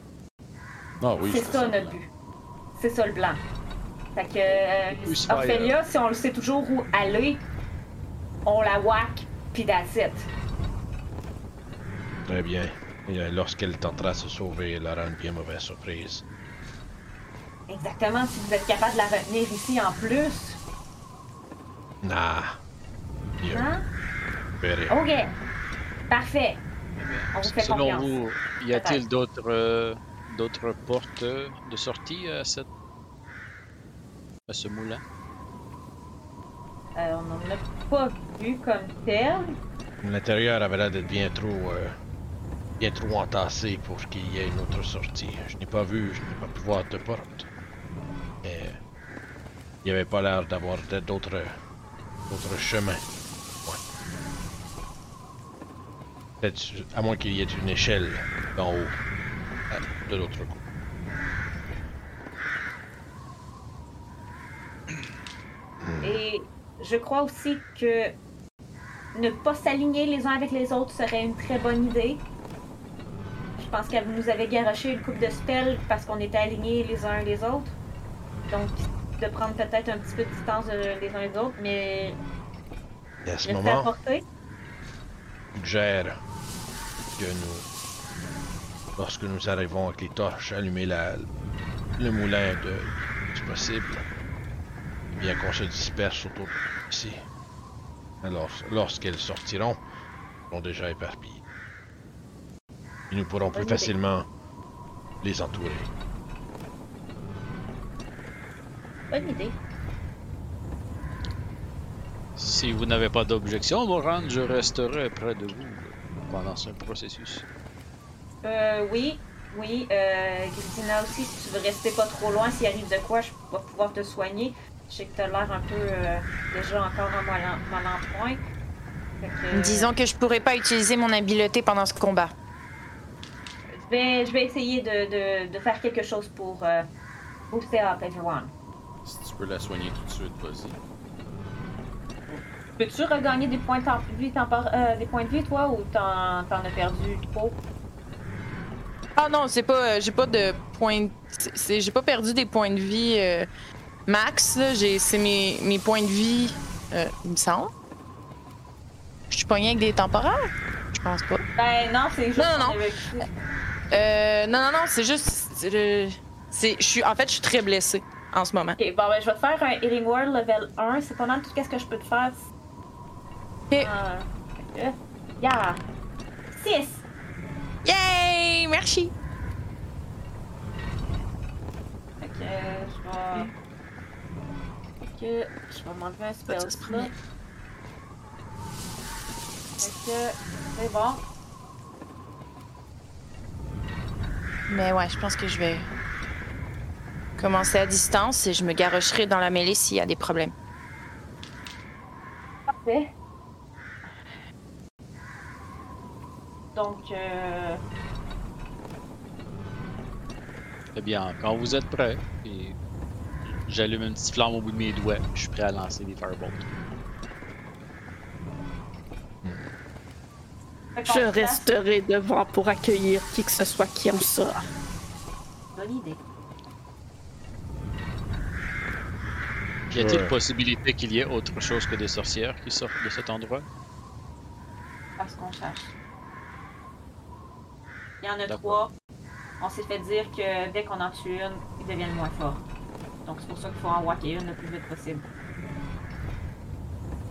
Ah oui, c'est ça notre but. C'est ça le blanc. Fait que euh? Ophélia, si on le sait toujours où aller, on la whack, puis it. Très bien. Et euh, lorsqu'elle tentera de se sauver, elle aura une bien mauvaise surprise. Exactement, si vous êtes capable de la retenir ici en plus. Nah. Mieux. Hein? Ok. Parfait. On vous fait Selon confiance. vous, y a-t-il d'autres euh, d'autres portes euh, de sortie à cette à ce moulin? Euh, on n'en a pas vu comme tel. L'intérieur avait l'air d'être bien trop. euh, bien trop entassé pour qu'il y ait une autre sortie. Je n'ai pas vu, je n'ai pas pu voir de porte. Il n'y avait pas l'air d'avoir d'autres. chemins. Peut-être, à moins qu'il y ait une échelle d'en haut. à- de l'autre côté. Et je crois aussi que ne pas s'aligner les uns avec les autres serait une très bonne idée. Je pense qu'elle nous avait garoché une coupe de spells parce qu'on était alignés les uns les autres. Donc, de prendre peut-être un petit peu de distance les uns les autres, mais Et à ce à moment, portée. que nous, lorsque nous arrivons avec les torches, allumer la, le moulin de, du possible, et bien qu'on se disperse autour ici. Alors, lorsqu'elles sortiront, elles seront déjà éparpillées. Et nous pourrons plus facilement les entourer. Bonne idée. Si vous n'avez pas d'objection, Moran, je resterai près de vous pendant ce processus. Euh, oui, oui. Euh, Christina aussi, si tu veux rester pas trop loin, s'il arrive de quoi, je vais pouvoir te soigner. Je sais que t'as l'air un peu euh, déjà encore en mal en, mal en point. Que, euh, Disons que je pourrais pas utiliser mon habileté pendant ce combat. Je vais, je vais essayer de, de, de faire quelque chose pour euh, booster up everyone. Tu peux la soigner tout de suite, vas-y. Peux-tu regagner des points de vie, euh, des points de vie, toi, ou t'en, t'en as perdu trop? Ah non, c'est pas. euh, j'ai pas de points. c'est- c'est- J'ai pas perdu des points de vie euh, max. là. J'ai, c'est mes, mes points de vie. Euh, il me semble. Je suis pognée avec des temporaires? Je pense pas. Ben non, c'est juste. Non, non, non. Euh, non, non, non, c'est juste. je suis, en fait, je suis très blessée en ce moment. Ok, bon, ben je vais te faire un Healing Word level 1. C'est mal tout ce que je peux te faire. Ok. Euh, yeah! 6! Yay! Merci! Euh, je vais. Que je vais m'enlever un spell. Fait que c'est bon? Mais ouais, je pense que je vais commencer à distance et je me garocherai dans la mêlée s'il y a des problèmes. Parfait. Donc, euh, Eh bien, quand vous êtes prêts, et j'allume une petite flamme au bout de mes doigts, je suis prêt à lancer des fait qu'on Je resterai devant pour accueillir qui que ce soit qui en sort. Bonne idée. Y a-t-il Ouais. possibilité qu'il y ait autre chose que des sorcières qui sortent de cet endroit? Parce qu'on cherche. Il y en a trois. On s'est fait dire que dès qu'on en tue une, ils deviennent moins forts. Donc c'est pour ça qu'il faut en wacker une le plus vite possible.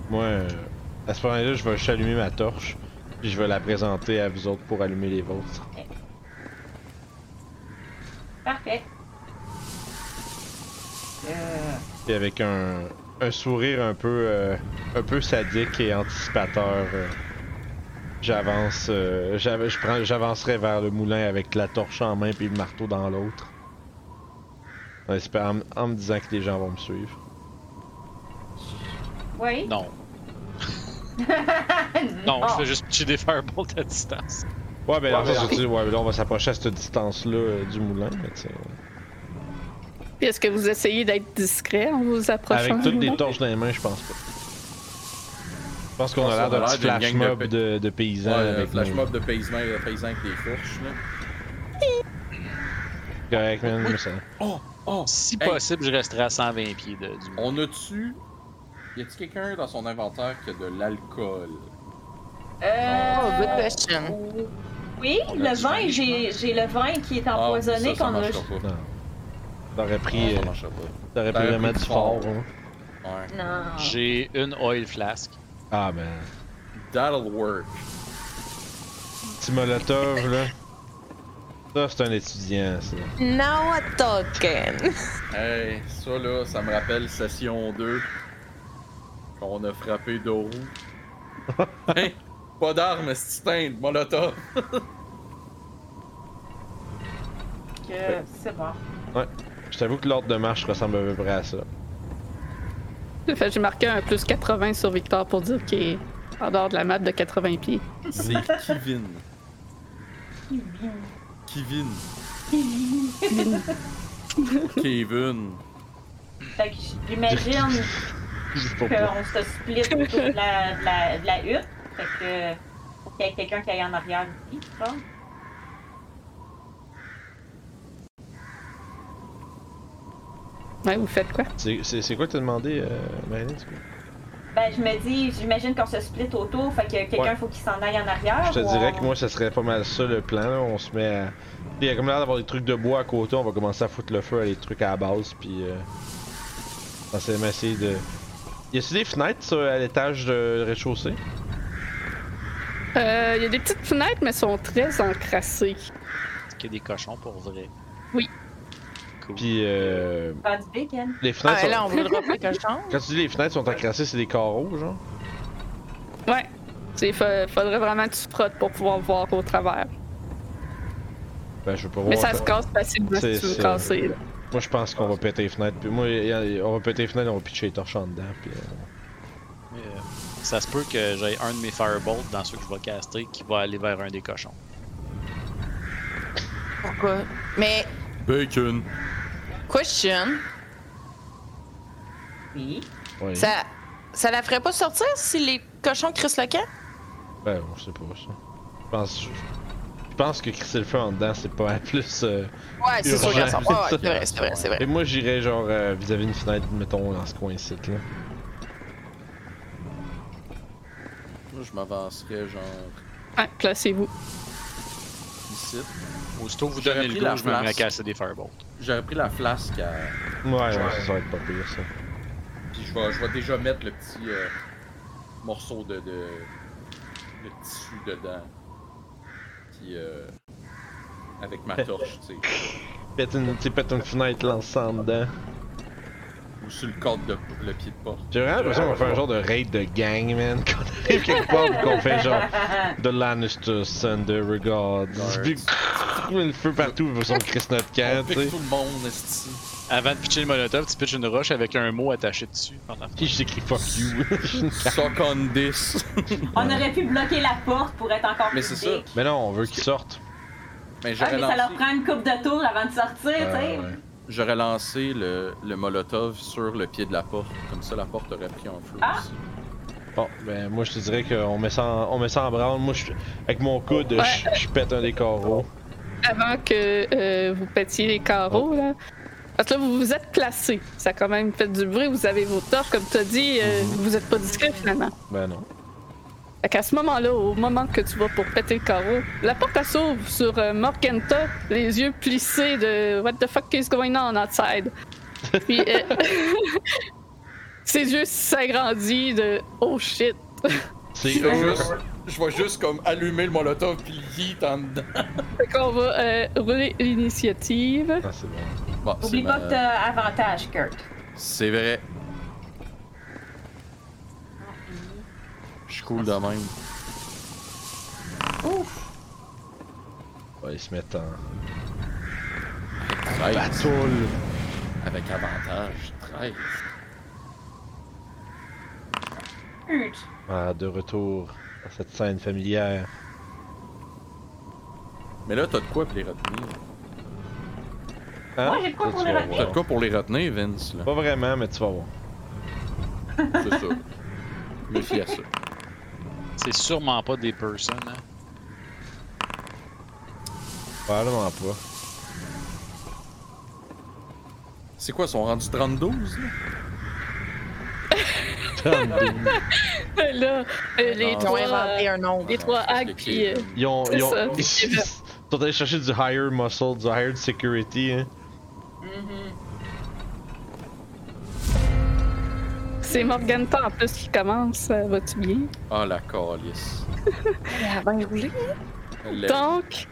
Moi, euh, à ce moment-là, je vais juste allumer ma torche, puis je vais la présenter à vous autres pour allumer les vôtres. Parfait. Euh, Puis avec un, un sourire un peu, euh, un peu sadique et anticipateur, euh, j'avance, euh, j'ava- je prends, j'avancerai vers le moulin avec la torche en main puis le marteau dans l'autre. En, espérant- en me disant que les gens vont me suivre. oui? Non. Non, je fais juste pitcher des firebolts à distance. Ouais, ben Ouais, dis, ouais, là, on va s'approcher à cette distance-là euh, du moulin, mais tu sais. Puis est-ce que vous essayez d'être discret en vous approchant Avec toutes les moulin? torches dans les mains, je pense pas. Je pense qu'on a l'air d'un flash mob de, de paysans Ouais, avec flash mob de paysans, de paysans avec des fourches, là. Correct, man, mais ça- Oh! Oh! Si Hey. possible, je resterai à 120 pieds de, du On a-tu. Y a-tu quelqu'un dans son inventaire qui a de l'alcool? Euh, Oh, good question. Oui, le vin, j'ai le vin qui est Ah, empoisonné ça, ça qu'on a. T'aurais pris, Ah, euh, ça marchera pas. t'aurais pris T'aurais vraiment du fort. fort. hein. Ouais. Non. J'ai une oil flask. Ah, ben. That'll work. Petit molotov, là. Ça, c'est un étudiant, ça. Now we're talking. Hey, ça là, ça me rappelle session 2. Qu'on a frappé Doru. hey, pas d'armes, c'est de molotov? Que c'est bon. Je t'avoue que l'ordre de marche ressemble à peu près à ça. Fait, J'ai marqué un plus 80 sur Victor pour dire qu'il est en dehors de la map de 80 pieds. C'est Kevin. Kevin. Kevin. Fait que j'imagine qu'on se split autour de la, de la, de la hutte. Fait que faut qu'il y ait quelqu'un qui aille en arrière aussi, je pense. Ouais, vous faites quoi? C'est- quoi que t'as demandé, euh, Marilyn? Ben, je me dis, j'imagine qu'on se split autour, fait que quelqu'un Ouais. faut qu'il s'en aille en arrière. Je te ou dirais on- que moi, ça serait pas mal ça le plan. là. On se met à. Il y a comme l'air d'avoir des trucs de bois à côté, on va commencer à foutre le feu à des trucs à la base, puis. Euh... Essentiellement essayer de. Y a-t-il des fenêtres ça, à l'étage de rez-de-chaussée? Euh, Il y a des petites fenêtres, mais elles sont très encrassées. Est-ce qu'il y a des cochons pour vrai? Oui. Cool. Puis. Euh... Pas du bacon. Les Ah, fenêtres. là, sont... Quand tu dis les fenêtres sont encrassées, c'est des carreaux, genre? Ouais. Il faudrait vraiment que tu frottes pour pouvoir voir au travers. Ben, je veux pas voir. Mais ça se casse facilement C'est si tu veux casser. là. Moi, je pense qu'on va péter les fenêtres. Puis moi, y a- on va péter les fenêtres, on va pitcher les torches en dedans. Puis. euh, Mais, euh, ça se peut que j'ai un de mes firebolts dans ceux que je vais caster qui va aller vers un des cochons. Pourquoi? Mais, Bacon. Question, Oui. ça, ça la ferait pas sortir si les cochons crissent le camp? Ben, je sais pas ça. Je pense. Je pense que crisser le feu en dedans, c'est pas plus. euh, Ouais, c'est sûr Urgent. qu'elle sort. Ouais, ouais, c'est vrai, c'est vrai, c'est vrai. Et moi, j'irais genre euh, vis-à-vis d'une fenêtre, mettons, dans ce coin-ci, là. Moi, je m'avancerais genre Ouais, placez-vous. ici. Aussitôt que vous J'aurais donnez le pris la go, je me mets à casser des firebolts. J'aurais pris la flasque à. Ouais, ouais, ça, va être pas pire, ça. Puis je vais, je vais déjà mettre le petit euh, morceau de, de. de tissu dedans. Puis euh, avec ma torche, tu sais. Pète une, tu sais, pète une fenêtre, en dedans. Ou sur le cadre de le pied de porte. J'ai vraiment l'impression qu'on va faire un genre de raid de gang, man. Qu'on arrive quelque part pis qu'on fait genre The Lannister, Thunder, Regards. Puis le feu partout, il va sur Chris notre camp, On tu sais. tout le monde, esti. Avant de pitcher le molotov, tu pitches une roche avec un mot attaché dessus. Puis j'écris fuck you. Suck on this. On aurait pu bloquer la porte pour être encore Mais plus c'est ça. Mais non, on veut qu'ils sortent. Mais Ah, mais ça leur prend une coupe de tour avant de sortir, tu sais. J'aurais lancé le, le molotov sur le pied de la porte. Comme ça, la porte aurait pris en feu Ah. aussi. Bon, ben moi je te dirais qu'on met ça en, on met ça en branle. Moi, je, avec mon coude, Ouais. je, je pète un des carreaux. Avant que euh, vous pétiez les carreaux, là. Parce que là, vous vous êtes placés. Ça a quand même fait du bruit. Vous avez vos torches, comme tu as dit. euh, Vous êtes pas discret finalement. Ben non. Fait qu'à ce moment-là, au moment que tu vas pour péter le carreau, la porte s'ouvre sur euh, Morgenta, les yeux plissés de What the fuck is going on outside? Puis euh, ses yeux s'agrandissent de Oh shit! C'est Je vais eux. juste, je vais juste comme allumer le molotov puis le yeet en dedans. Fait qu'on va euh, rouler l'initiative. Ah, c'est bon. Oublie ma- pas que t'as avantage, Kurt. C'est vrai. Je suis cool de même. Ouf! Ouais, ils se mettent en. 13. Batoule. Avec avantage. 13. Kurt! Ah, de retour à cette scène familière. Mais là, t'as de quoi pour les retenir? Hein? Moi, j'ai de quoi Ça, pour tu les vas retenir. T'as voir. de quoi pour les retenir, Vince? Là? Pas vraiment, mais tu vas voir. C'est ça. Je me fie à ça. C'est sûrement pas des personnes, hein. Probablement pas. C'est quoi, ils sont rendus 32? Là? Là, euh, les. Ils ont trois. euh, un nom. les trois que puis. euh, Ils ont. Ils ont. ça. Ils, ils sont allés chercher du higher muscle, du higher security, hein. C'est Morganta en plus qui commence. Ça va-tu bien? Ah, la calice. Avant de rouler. Elle Donc.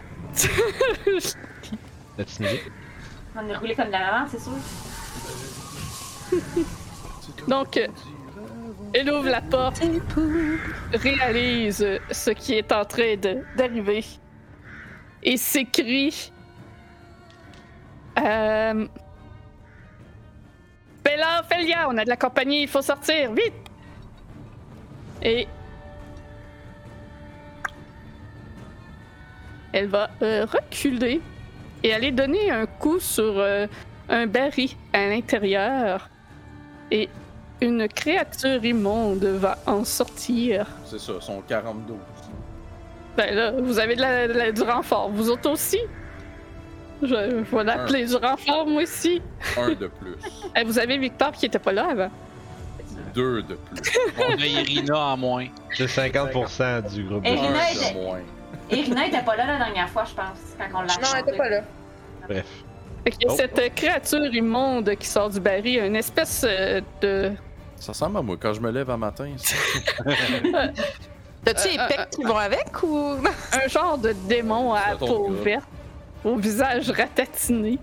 La petite musique. On est roulé comme de la maman, c'est sûr. Donc, euh, elle ouvre la porte, réalise euh, ce qui est en train de- d'arriver et s'écrie euh, Bella, Ophelia, on a de la compagnie, il faut sortir, vite! Et. Elle va euh, reculer et aller donner un coup sur euh, un baril à l'intérieur. Et une créature immonde va en sortir. C'est ça, son 42. Ben là, vous avez de la- de la- du renfort. Vous autres aussi? Je, je vais l'appeler du renfort, moi aussi. Un de plus. Eh, vous avez Victor qui était pas là avant. Deux de plus. On a Irina en moins. C'est 50% du groupe. Irina Un était- de moins. Irina était pas là la dernière fois, je pense, quand on l'a Non, elle était pas là. Bref. Fait que Oh. cette euh, créature immonde qui sort du baril, une espèce euh, de. Ça ressemble à moi quand je me lève un matin. T'as-tu les pecs qui vont avec ou. un genre de démon à peau verte, au visage ratatiné.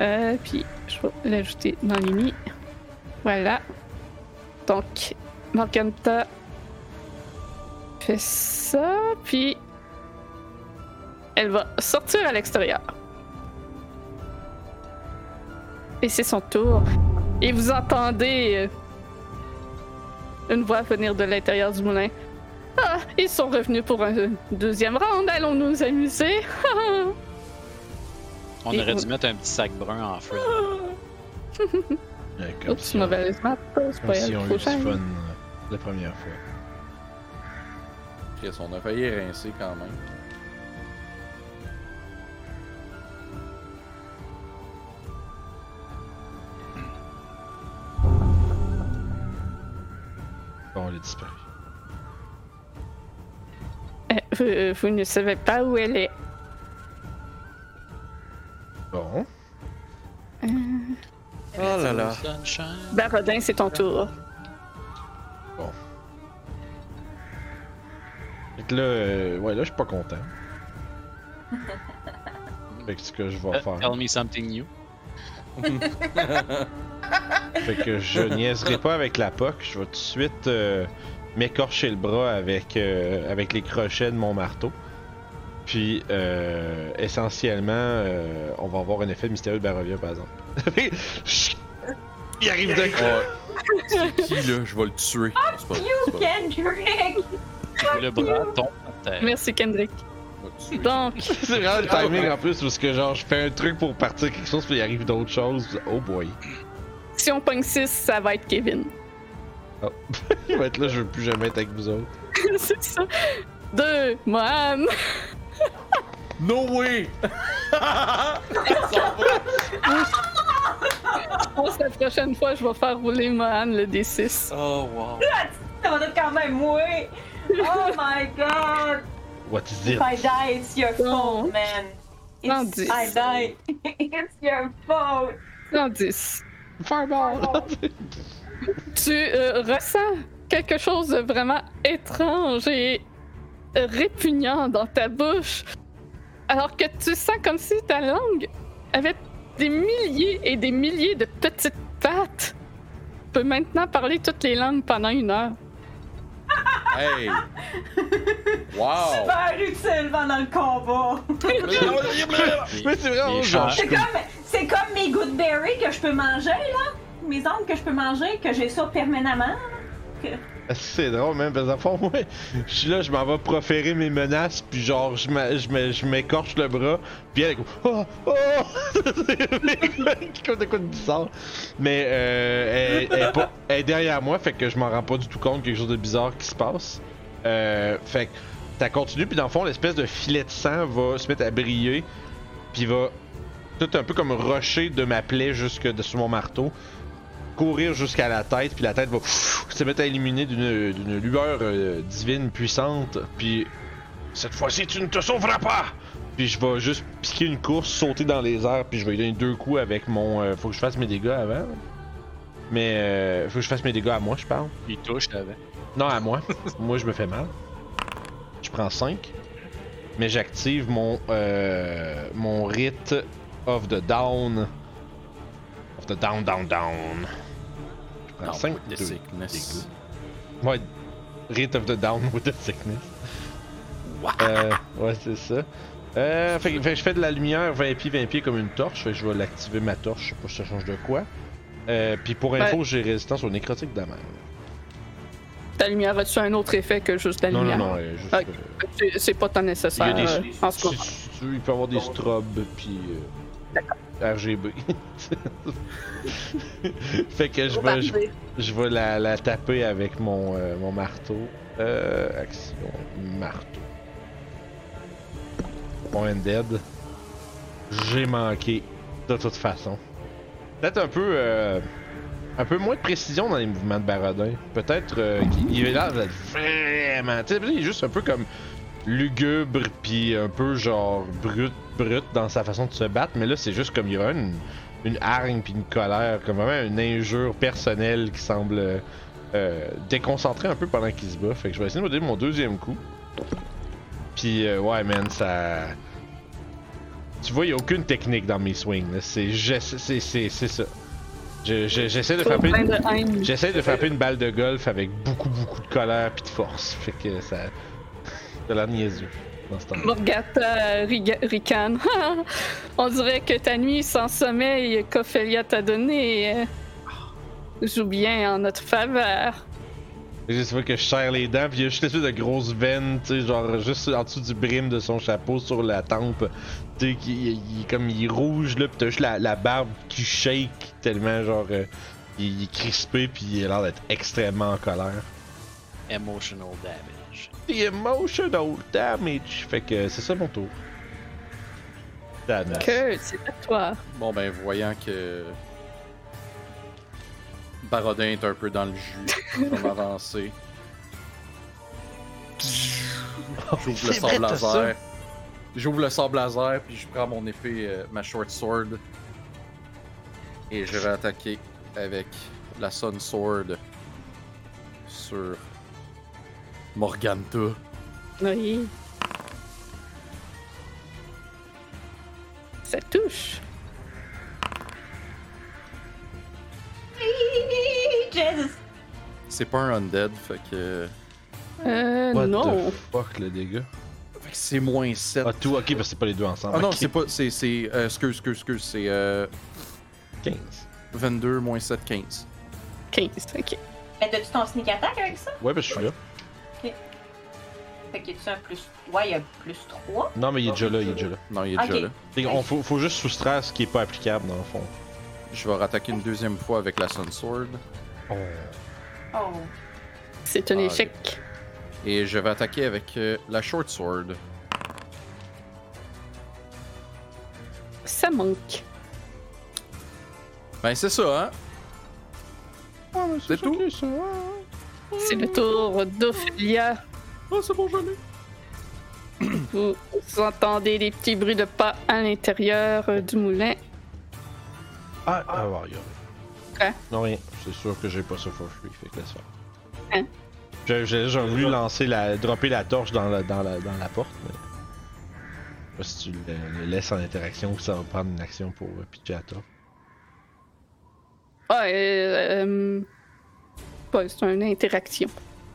Euh, puis je vais l'ajouter dans nids. Voilà. Donc, Morganta fait ça, puis elle va sortir à l'extérieur. Et c'est son tour. Et vous entendez euh, une voix venir de l'intérieur du moulin. Ah, ils sont revenus pour un deuxième round. Allons nous amuser. On Et- aurait dû mettre un petit sac brun en front. Ouais, comme Oups, si on- mauvaise map. C'est pas si on eu du changer. fun la première fois. Chris, on a failli rincer quand même. Bon, elle a disparu. Euh, vous, vous ne savez pas où elle est. Bon. Oh là là. Barodin, c'est ton tour. Fait que là, euh, ouais, là, je suis pas content. fait que ce que je vais Uh, faire. Tell me something new. Fait que je niaiserai pas avec la POC. Je vais tout de suite euh, m'écorcher le bras avec, euh, avec les crochets de mon marteau. Puis, euh, essentiellement, euh, on va avoir un effet mystérieux de Barovia, par exemple. Il arrive de quoi? C'est qui là? Je vais le tuer. Pas- c'est pas- Kendrick! Le bras tombe à terre. Merci, Kendrick. Donc, C'est vraiment le timing en plus, parce que genre, je fais un truc pour partir quelque chose, puis il arrive d'autres choses. Oh boy. si on pogne 6, ça va être Kevin. Il va être là, je veux plus jamais être avec vous autres. c'est ça. Deux, Mohan. No way! Je pense que la prochaine fois, je vais faire rouler Mohan le D6. Oh wow. Ça va être quand même moi! Oh my god! What is it? If I die, it's your Non. fault, man. Non, It's. I die. it's your fault. Non, 10. Fireball! Tu euh, ressens quelque chose de vraiment étrange et répugnant dans ta bouche, alors que tu sens comme si ta langue avait des milliers et des milliers de petites pattes. Tu peux maintenant parler toutes les langues pendant une heure. Hey! Wow! Super utile pendant le combat. Mais c'est vraiment genre. C'est comme, c'est comme mes goodberries que je peux manger, là. Mes angles que je peux manger, que j'ai ça permanemment. C'est drôle, même, parce qu'à fond, moi, je suis là, je m'en vais proférer mes menaces, puis genre, je m'écorche le bras, puis elle Oh! Oh! C'est comme de quoi de bizarre. Mais euh, elle, est derrière moi, fait que je m'en rends pas du tout compte quelque chose de bizarre qui se passe. Euh, fait que ça continue, puis dans le fond, l'espèce de filet de sang va se mettre à briller, puis va tout un peu comme rocher de ma plaie jusque de, sur mon marteau courir jusqu'à la tête, puis la tête va pff, se mettre à illuminer d'une lueur euh, divine puissante, puis cette fois-ci tu ne te sauveras pas! Puis je vais juste piquer une course, sauter dans les airs, puis je vais lui donner deux coups avec mon. euh, faut que je fasse mes dégâts avant. Mais euh, faut que je fasse mes dégâts à moi, je parle. Il touche avec. Non, à moi. moi, je me fais mal. Je prends 5. Mais j'active mon, euh, mon rite of the down. Of the down, down, down. Je prends Non, 5 with the sickness. Ouais, rite of the down with the sickness. Euh, ouais, c'est ça. Euh, fait, je fais de la lumière 20 pieds, 20 pieds comme une torche. Fait que je vais l'activer ma torche. Je sais pas si ça change de quoi. Euh, puis pour info, j'ai résistance au nécrotique de la mer. Ta lumière a-tu un autre effet que juste la Non, non, lumière? non, juste, euh, C'est- pas tant Il y nécessaire. a des. euh, en ce moment. il peut y avoir des strobes, puis. euh, RGB. fait que je vais, je, je vais la, la taper avec mon, euh, mon marteau. Euh, action, marteau. Mon Undead. J'ai manqué, de toute façon. Peut-être un peu. euh, un peu moins de précision dans les mouvements de Barodin. Peut-être euh, qu'il il est là vraiment. Tu sais, il est juste un peu comme lugubre puis un peu genre brut brut dans sa façon de se battre mais là c'est juste comme il y a une, une hargne puis une colère comme vraiment une injure personnelle qui semble euh, déconcentrer un peu pendant qu'il se bat fait que je vais essayer de me donner mon deuxième coup puis euh, ouais man ça tu vois il y a aucune technique dans mes swings c'est ça Je- je- j'essaie de frapper haine. J'essaie de frapper une balle de golf avec beaucoup, beaucoup de colère puis de force. Fait que ça. Ça l'air niaiseux temps Morgata ricane. On dirait que ta nuit sans sommeil qu'Ophélia t'a donné euh, joue bien en notre faveur. Juste vois que je serre les dents, puis il y a juste l'espèce de grosse veine, tu sais, genre juste en dessous du brim de son chapeau sur la tempe. Tu sais, qui il, il est comme il est rouge là, puis t'as juste la, la barbe qui shake tellement, genre, euh, il, il est crispé, puis il a l'air d'être extrêmement en colère. Emotional damage. The emotional damage! Fait que c'est ça mon tour. Damage. Que c'est à toi. Bon, ben, voyant que. Barodin est un peu dans le jus, on va avancer. J'ouvre le ça. laser. J'ouvre le sable laser, puis je prends mon épée, euh, ma short sword. Et je vais attaquer avec la Sun Sword sur Morganta. Oui. Ça touche. Jesus! C'est pas un undead, fait que. Euh, What non. the fuck le dégât? Fait que c'est moins 7. Ah, tout, ok, parce que c'est pas les deux ensemble. Ah non, c'est pas. C'est. c'est euh, excuse, excuse, excuse. C'est euh, 15. 22 moins 7, 15. 15, ok. Mais t'as-tu ton sneak attack avec ça? Ouais, ben je suis là. Fait tu un plus. Ouais, il y a plus 3. Non, mais il est déjà là, il est déjà là. Non, il est déjà là. Fait qu'on- faut, faut juste soustraire ce qui est pas applicable dans le fond. Je vais rattaquer une deuxième fois avec la Sun Sword. Oh. C'est un Ah, échec. Et je vais attaquer avec euh, la Short Sword. Ça manque. Ben, c'est ça, hein? c'est tout? C'est le tour d'Ophélia. Ah, c'est bon, je l'ai. Vous entendez des petits bruits de pas à l'intérieur euh, du moulin. Ah, ah, ouais, y'a Quoi? Non, rien. C'est sûr que j'ai pas ça for free, fait que laisse faire. Hein? J'ai- J'ai j'ai voulu lancer la. dropper la torche dans la, dans la, dans la porte, mais. Je sais pas si tu le, le laisses en interaction ou ça va prendre une action pour euh, pitcher la torche. Ah, euh, euh, ouais, c'est une interaction.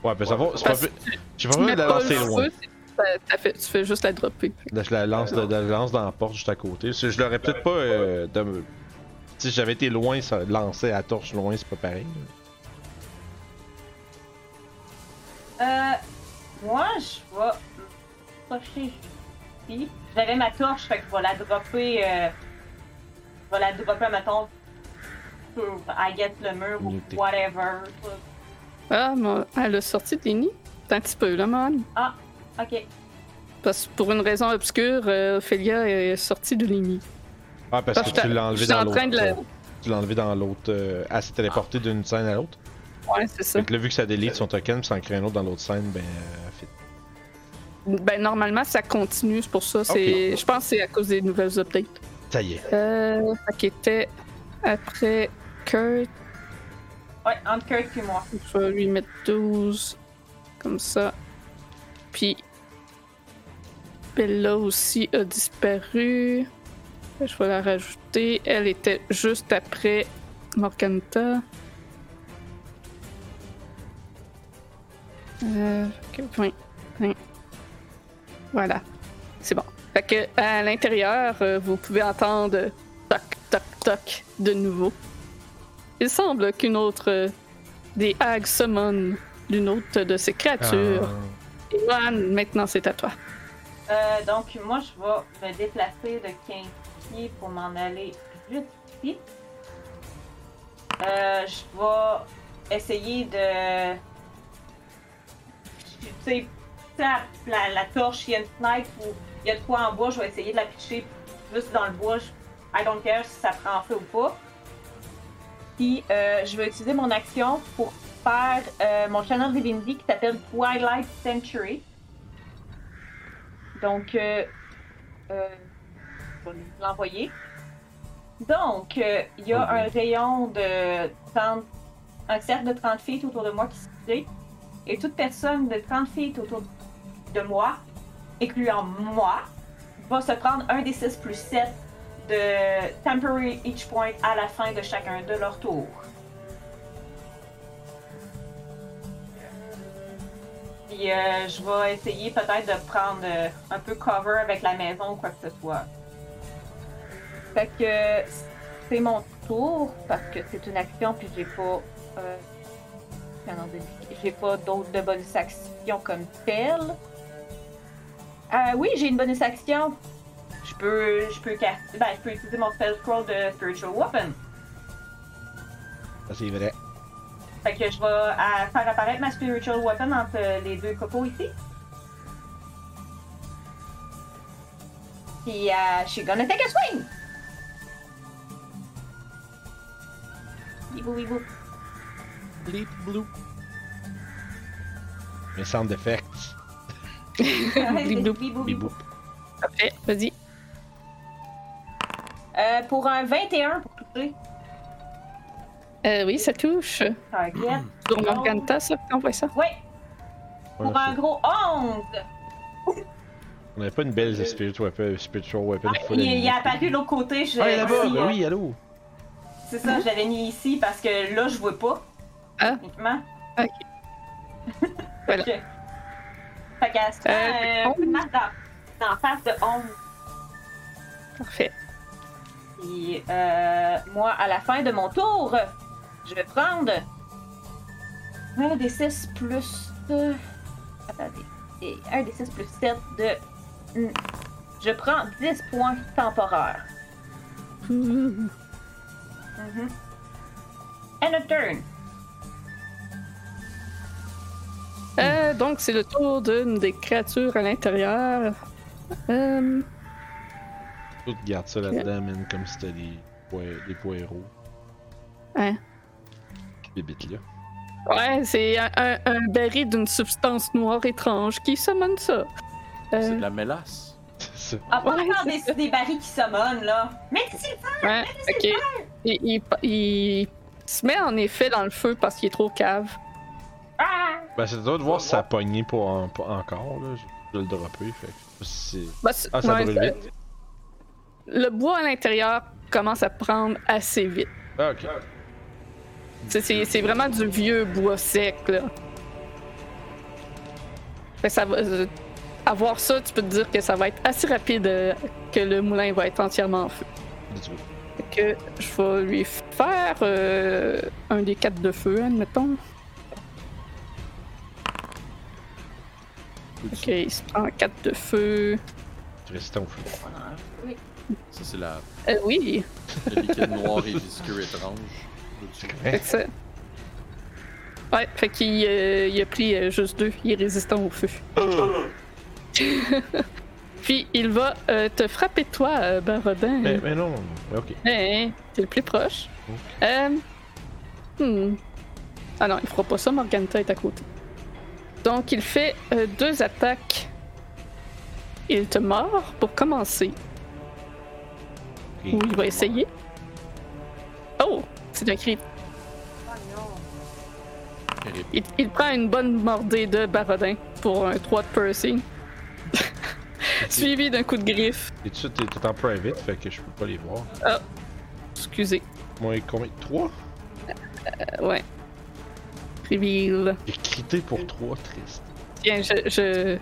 Ouais, ben ça va. C'est pas. Fait- J'ai pas la lancer loin. feu, c'est- ça- ça fait- tu fais juste la dropper. Là, je la lance, de, de- la lance dans la porte juste à côté. Je l'aurais peut-être pas. Euh, de- Si j'avais été loin, ça lancer la torche loin, c'est pas pareil. Euh. Moi, je vais m'approcher ici. J'avais ma torche, fait que je vais la dropper. Euh... Je vais la dropper, mettons, sur I guess le mur ou whatever. Ah, mais elle a sorti des nids. Un petit peu, là, man. Ok. Parce que pour une raison obscure, euh, Ophélia est sortie de l'ennemi. Ah, parce Parce que que tu l'as enlevé suis dans en l'autre. de euh, Tu l'as enlevé dans l'autre. Euh, elle s'est téléportée d'une scène à l'autre. Ouais, c'est ça. Que là, vu que ça délite son token, puis ça en crée un autre dans l'autre scène, ben. euh, Ben, normalement, ça continue, c'est pour ça. C'est... Je pense que c'est à cause des nouvelles updates. Ça y est. Euh, fait qu'il était après Kurt. Ouais, entre Kurt et moi. Je vais lui mettre 12. Comme ça. Puis. Bella aussi a disparu. Je vais la rajouter. Elle était juste après Morganta. Euh, ok, point, point. Voilà. C'est bon. Fait que à l'intérieur, euh, vous pouvez entendre toc, toc, toc de nouveau. Il semble qu'une autre euh, des hags summon l'une autre de ces créatures. Ivan, maintenant c'est à toi. Euh, donc, moi, je vais me déplacer de 15 pieds pour m'en aller juste ici. Euh, je vais essayer de. Tu sais, la, la, la torche, il y a une fenêtre où il y a de quoi en bois, je vais essayer de la pitcher juste dans le bois. Je- I don't care si ça prend feu ou pas. Puis, euh, je vais utiliser mon action pour faire euh, mon channel Divinity qui s'appelle Twilight Century. Donc, euh, euh, je vais l'envoyer. Donc, il y a un rayon de 30, un cercle de 30 feet autour de moi qui se crée. Et toute personne de 30 feet autour de moi, incluant moi, va se prendre un des 6 plus 7 de temporary each point à la fin de chacun de leur tour. Puis euh, je vais essayer peut-être de prendre euh, un peu cover avec la maison ou quoi que ce soit. Fait que c'est mon tour parce que c'est une action puis j'ai pas euh, j'ai pas d'autres de bonus action comme telle. Oui, j'ai une bonus action. Je peux je peux caster, ben, je peux utiliser mon spell scroll de spiritual weapon. Ça, c'est vrai. Fait que je vais faire apparaître ma spiritual weapon entre les deux cocos ici. Puis, euh, she's gonna take a swing! Bibou, bibou. Bleep bloop. Mes sound effects. Bibou. Bibou, Bibou. bibou. Parfait, vas-y. Euh, pour un 21 pour toucher. Euh, oui, ça touche. Sur Morganta, ça, t'envoies ça. On pour un a- gros 11. on avait pas une belle spiritual weapon, spiritual weapon Ah, full il, il est ennemi. apparu de l'autre côté. Je Ah, il est là-bas! ici, Ben euh, oui, allô! C'est ça, je l'avais mis ici parce que là, je vois pas. Ah. Uniquement. Ok. Voilà. Ok. Fait qu'elle se prend Euh, dans, dans la face de 11. Parfait. Puis, euh, moi, à la fin de mon tour, je vais prendre un des 6 plus. euh, attendez. Un des 6 plus 7 de. hmm, Je prends 10 points temporaires. Mhm. And a turn. Euh, donc, c'est le tour d'une des créatures à l'intérieur. Euh, Tout garde ça là-dedans, man, comme si c'était des, pois- des poireaux. Hein? Bébites là. ouais, c'est un, un, un baril d'une substance noire étrange qui summon ça. C'est Euh, de la mélasse. C'est ça. Ah, pas Ouais, encore c'est des, des barils qui summonnent, là. Mais c'est le ouais, ok. Il, il- il se met en effet dans le feu parce qu'il est trop cave. Ah! Ben, c'est à toi de voir si ça a pogné pour, en- pour encore, là. Je vais le dropper, fait que je sais pas si c'est. Bah, c'est- Ah, ça ouais, brûle ça- vite. Le bois à l'intérieur commence à prendre assez vite. Ah, ok. C'est- C'est c'est vraiment du vieux bois sec, là. Fait que ça va. euh, ça, tu peux te dire que ça va être assez rapide euh, que le moulin va être entièrement en feu. Fait que je vais lui faire euh, un des quatre de feu, admettons. Ok, il se prend quatre de feu. Résistant au feu. Ça, c'est la... Euh, oui, le liquide noir et visqueux étrange. Fait que ça. Ouais, fait qu'il euh, il a pris euh, juste deux, il est résistant au feu. Puis il va euh, te frapper toi, euh, Barodin. Mais, mais non, mais ok. Hein, t'es le plus proche. Euh, hmm. Ah non, il fera pas ça, Morganta est à côté. Donc il fait euh, deux attaques. Il te mord pour commencer. Ou il va essayer. Oh! C'est un crit. Oh. Il, il prend une bonne mordée de barodin pour un 3 de piercing. Suivi d'un coup de griffe. Et tout ça, t'es t'es en private, fait que je peux pas les voir. Excusez. Moi, combien? 3 Euh, ouais. Reveal. J'ai crité pour 3, triste. Tiens, je, je,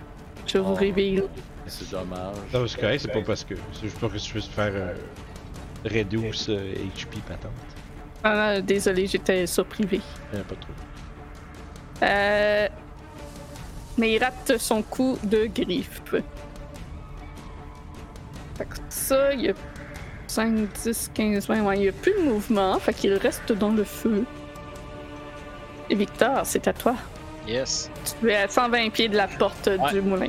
je vous Oh. reveal. C'est dommage. Non, c'est correct, c'est pas parce que. C'est juste pour que tu puisses faire euh, reduce euh, HP patente. Ah, désolé, j'étais sur privé. Euh, pas trop. Euh, mais il rate son coup de griffe. Fait que ça, il y a 5, 10, 15, 20. Ouais, il n'y a plus de mouvement. Fait qu'il reste dans le feu. Et Victor, c'est à toi. Yes. Tu es à 120 pieds de la porte Ouais. du moulin.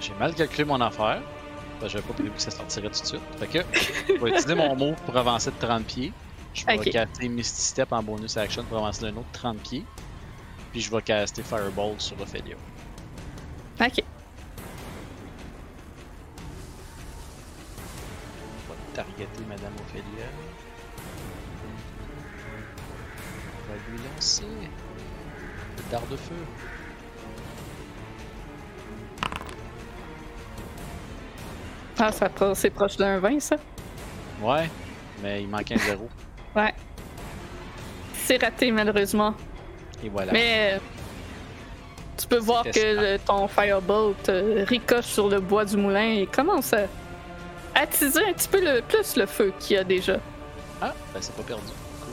J'ai mal calculé mon affaire. J'avais pas prévu que ça sortirait tout de suite. Fait que je vais utiliser mon move pour avancer de 30 pieds. Je vais Ok. caster Misty Step en bonus action pour avancer d'un autre 30 pieds. Puis je vais caster Fireball sur Ophelia. Ok. Je vais targeter Madame Ophelia. Je vais lui lancer le dard de feu. Ah, ça c'est proche d'un 20, ça? Ouais, mais il manque un zéro. Ouais. C'est raté, malheureusement. Et voilà. Mais euh, tu peux voir que le- ton Firebolt euh, ricoche sur le bois du moulin et commence à attiser un petit peu le, plus le feu qu'il y a déjà. Ah, ben c'est pas perdu. Cool.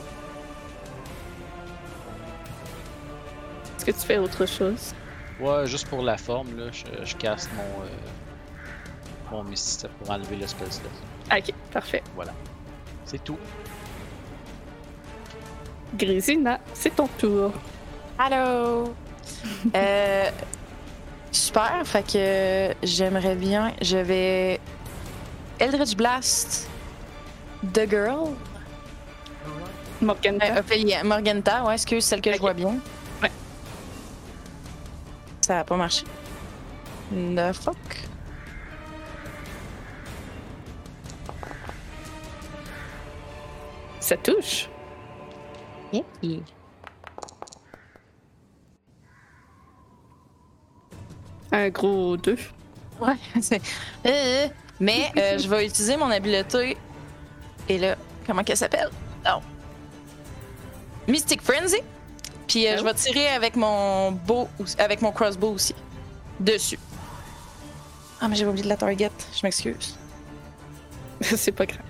Est-ce que tu fais autre chose? Ouais, juste pour la forme, là, je, je casse mon, euh, mon Misty Step pour enlever le spell slot. Ok, parfait. C'est tout. Grisina, c'est ton tour. Allô! euh, super, fait que j'aimerais bien. Je vais. Eldritch Blast. The Girl. Morgana. Euh, Ophélia- Morganta, ouais, excuse, celle que je vois bien. Ouais. Ça a pas marché. The fuck? Ça touche. Yeah. Un gros 2. Ouais, c'est. Euh, mais euh, je vais utiliser mon habileté. Et là, comment qu'elle s'appelle? Non. Mystic Frenzy. Puis euh, Oh. je vais tirer avec mon aussi- avec mon crossbow aussi. Dessus. Ah, mais j'ai oublié de la target. Je m'excuse. c'est pas grave.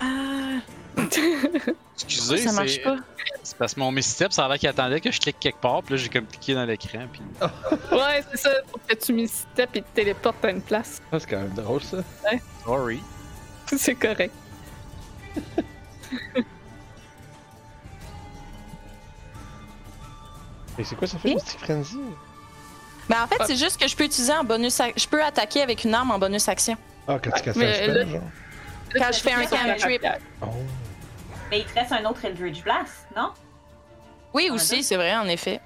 Ah, Excusez, ça marche pas. C'est parce que mon Misty Step, ça a l'air qu'il attendait que je clique quelque part, puis là j'ai comme cliqué dans l'écran, puis. Ouais, c'est ça. Faut que tu mis step et te téléportes à une place. Ah, c'est quand même drôle ça. Sorry. c'est correct. Et c'est quoi ça fait? Mystic Frenzy? Mais en fait, c'est juste que je peux utiliser en bonus. Je peux attaquer avec une arme en bonus action. Ah, quand tu casses un spell, genre. Quand je fais un cantrip. Oh. Mais il te reste un autre Eldritch Blast, non? Oui, aussi, c'est vrai, en effet.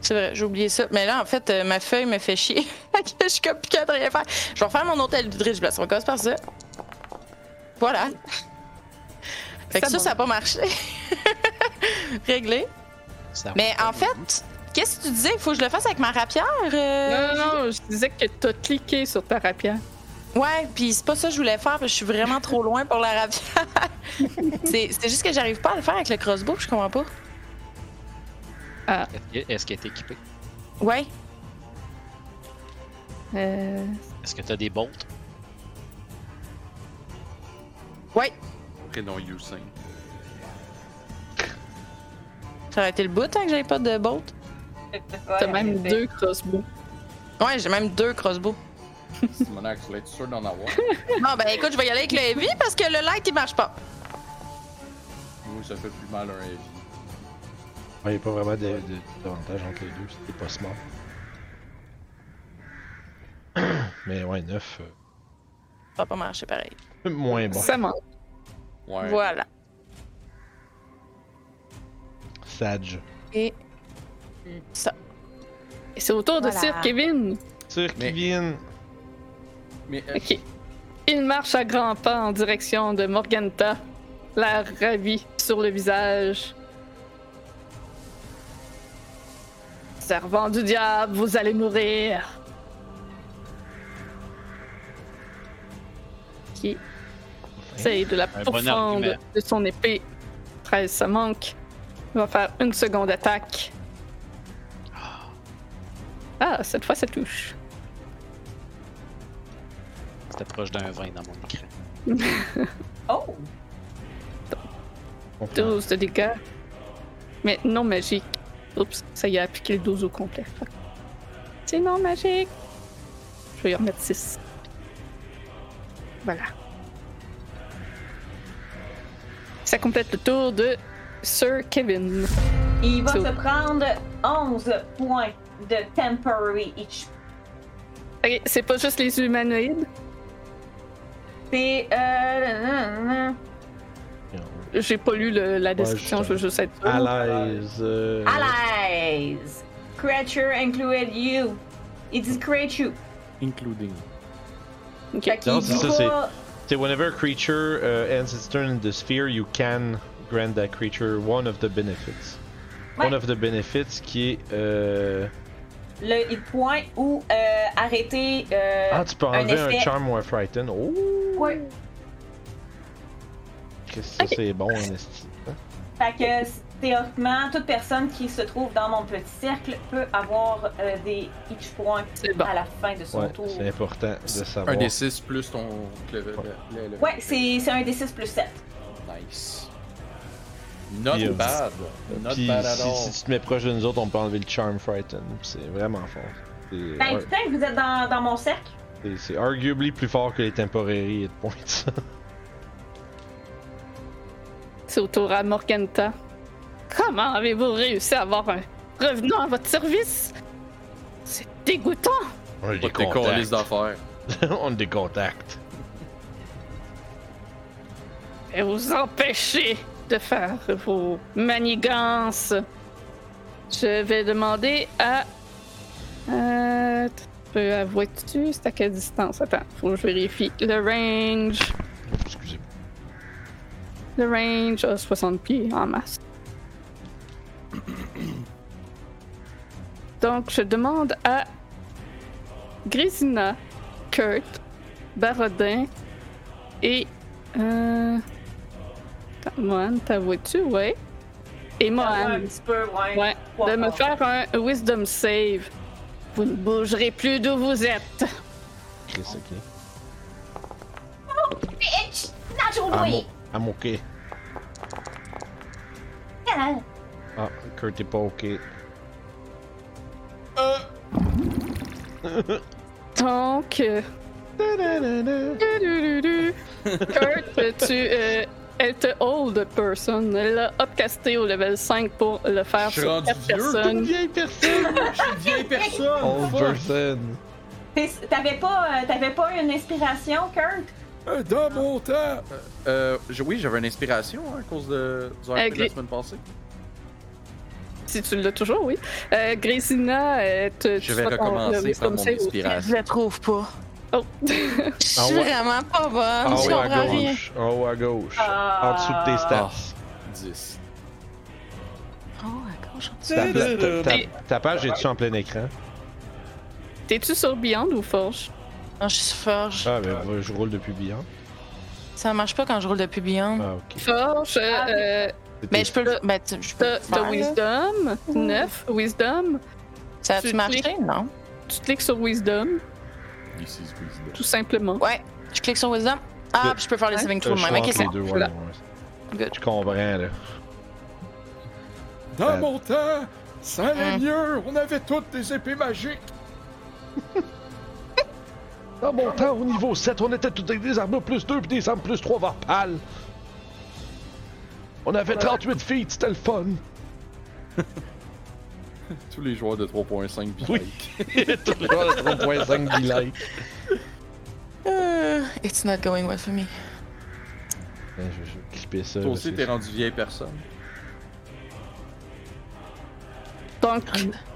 C'est vrai, j'ai oublié ça. Mais là, en fait, euh, ma feuille me fait chier. Je suis comme plus de rien faire. Je vais refaire mon autre Eldritch Blast. On commence par ça. Voilà. Fait que Ça ça, va. ça n'a pas marché. Réglé. Mais en fait, qu'est-ce que tu disais? Il faut que je le fasse avec ma rapière? euh? Non, non, non, je disais que t'as cliqué sur ta rapière. Ouais, puis c'est pas ça que je voulais faire parce que je suis vraiment trop loin pour la rapière. c'est juste que j'arrive pas à le faire avec le crossbow, je comprends pas. Est-ce que- Est-ce qu'elle est équipée? Ouais. Euh, Est-ce que t'as des bolts? Ouais. Prénom Usain. Ça aurait été le bout, hein, que j'avais pas de bolt? t'as même deux crossbows. Ouais, j'ai même deux crossbows. Simonac, tu voulais être sûr d'en avoir? Bon, ben écoute, je vais y aller avec le heavy parce que le light, il marche pas. Oui, ça fait plus mal un heavy. Il n'y a pas vraiment de- de- d'avantage entre les deux, c'était pas smart. Mais ouais, 9, Ça va pas marcher pareil. moins bon. Ça manque. Ouais. Voilà. Sage. Et ça. Et c'est au tour de Voilà. Sir Kevin. Sir Mais- Kevin. Mais euh, Ok. Il marche à grands pas en direction de Morganta, l'air ravi sur le visage. Servant du diable, vous aller Qui essaye de la bon argument. de son épée. 13, ça manque. Il va faire une seconde attaque. Ah, cette fois, ça touche. C'était proche d'un 20 dans mon écran. Oh! On prend. 12 de dégâts. Mais non magique. Oups, ça y a appliqué le 12 au complet. C'est non magique. Je vais y remettre 6. Voilà. Ça complète le tour de Sir Kevin. Il va So- se prendre 11 points de temporary each. Ok, c'est pas juste les humanoïdes? C'est. Euh. J'ai pas lu le- la description, je veux juste être sûr. À l'aise. euh, Allies! Creature included you. Il dit creature. Including. Ok. Fait qu'il Non, c'est dit ça, c'est- C'est whenever a creature uh, ends its turn in the sphere, you can grant that creature one of the benefits. Ouais. One of the benefits qui est. euh, le point ou euh, arrêter. euh, Ah, tu peux enlever un, effet. charm ou un frighten. Oh! Ouais. Qu'est-ce que c'est bon, en esti. Fait que théoriquement, toute personne qui se trouve dans mon petit cercle peut avoir euh, des each points bon. à la fin de son Ouais, tour. c'est important de savoir. Un des 6 plus ton level. le- le- Ouais, c'est c'est un D6 plus 7. Nice. Not Puis, euh, bad. Not Puis bad at si, all. si tu te mets proche de nous autres, on peut enlever le charm frighten. C'est vraiment fort. C'est Ben, ouais, putain, vous êtes dans, dans mon cercle. c'est- arguably plus fort que les temporary hit points. C'est au tour à Morganta. Comment avez-vous réussi à avoir un revenant à votre service? C'est dégoûtant! on a tes calices d'affaires. on a des contacts. Et vous empêcher de faire vos manigances. Je vais demander à. Euh, tu peux avouer-tu? C'est à quelle distance? Attends, faut que je vérifie. Le range. Excusez. Le range a 60 pieds en masse. Donc, je demande à Grisina, Kurt, Barodin et. Euh. Mohan, t'avoues-tu? Ouais. Et Ouais, Mohan. un petit peu, ouais. Ouais. De me faire un Wisdom save. Vous ne bougerez plus d'où vous êtes. Chris, ok. Bitch! Natural I'm. Ah. Ah, Kurt est pas ok. Donc. euh. Kurt, tu. euh, elle te hold person. Elle l'a upcasté au level 5 pour le faire Je suis sur rendu 4 vieux, personnes. vieille personne! Je suis une vieille personne! Old fuck. person! T'avais pas, euh, t'avais pas une inspiration, Kurt? Euh, Dans mon temps! Euh, je- oui, j'avais une inspiration hein, à cause de, du RP de la semaine passée. Si tu l'as toujours, oui. Euh, Gracina, euh, te- Je tu vais recommencer par mon aussi. Je inspiration. la trouve pas. Oh. Je Ah suis ouais. vraiment pas bonne. En je haut à comprends rien. gauche. En haut à gauche. Ah. En dessous de tes stats. 10. Oh, à gauche. Ta, pla- ta- ta- ta page est-tu en plein écran? T'es-tu sur Beyond ou Forge? Non, je suis sur Forge. Ah, ben je roule depuis Beyond. Ça marche pas quand je roule depuis Beyond. Ah, ok. Forge, euh, Ah, euh, Mais je peux le. Ben, tu- je peux t'as le t'as faire, là. Wisdom, 9, Wisdom. Ça tu a-tu marché? cliques. Non. Tu cliques sur Wisdom, This is wisdom. tout simplement. Ouais. Je clique sur Wisdom. Ah, puis je peux faire les saving Euh, throws de même. Ok, c'est bon. ouais, ouais. Je comprends, là. Dans Euh, mon temps, ça allait mieux. On avait toutes des épées magiques. Dans mon temps, au niveau 7, on était tous avec des armures plus 2 puis des armes plus 3 Varpal. On avait 38 feet, c'était le fun. Tous les joueurs de 3.5 puis Oui. Tout le monde à 3.5 delight. Euh, it's not going well for me. Je vais je vais clipper ça. Toi aussi, c'est- t'es rendu vieille personne. Donc,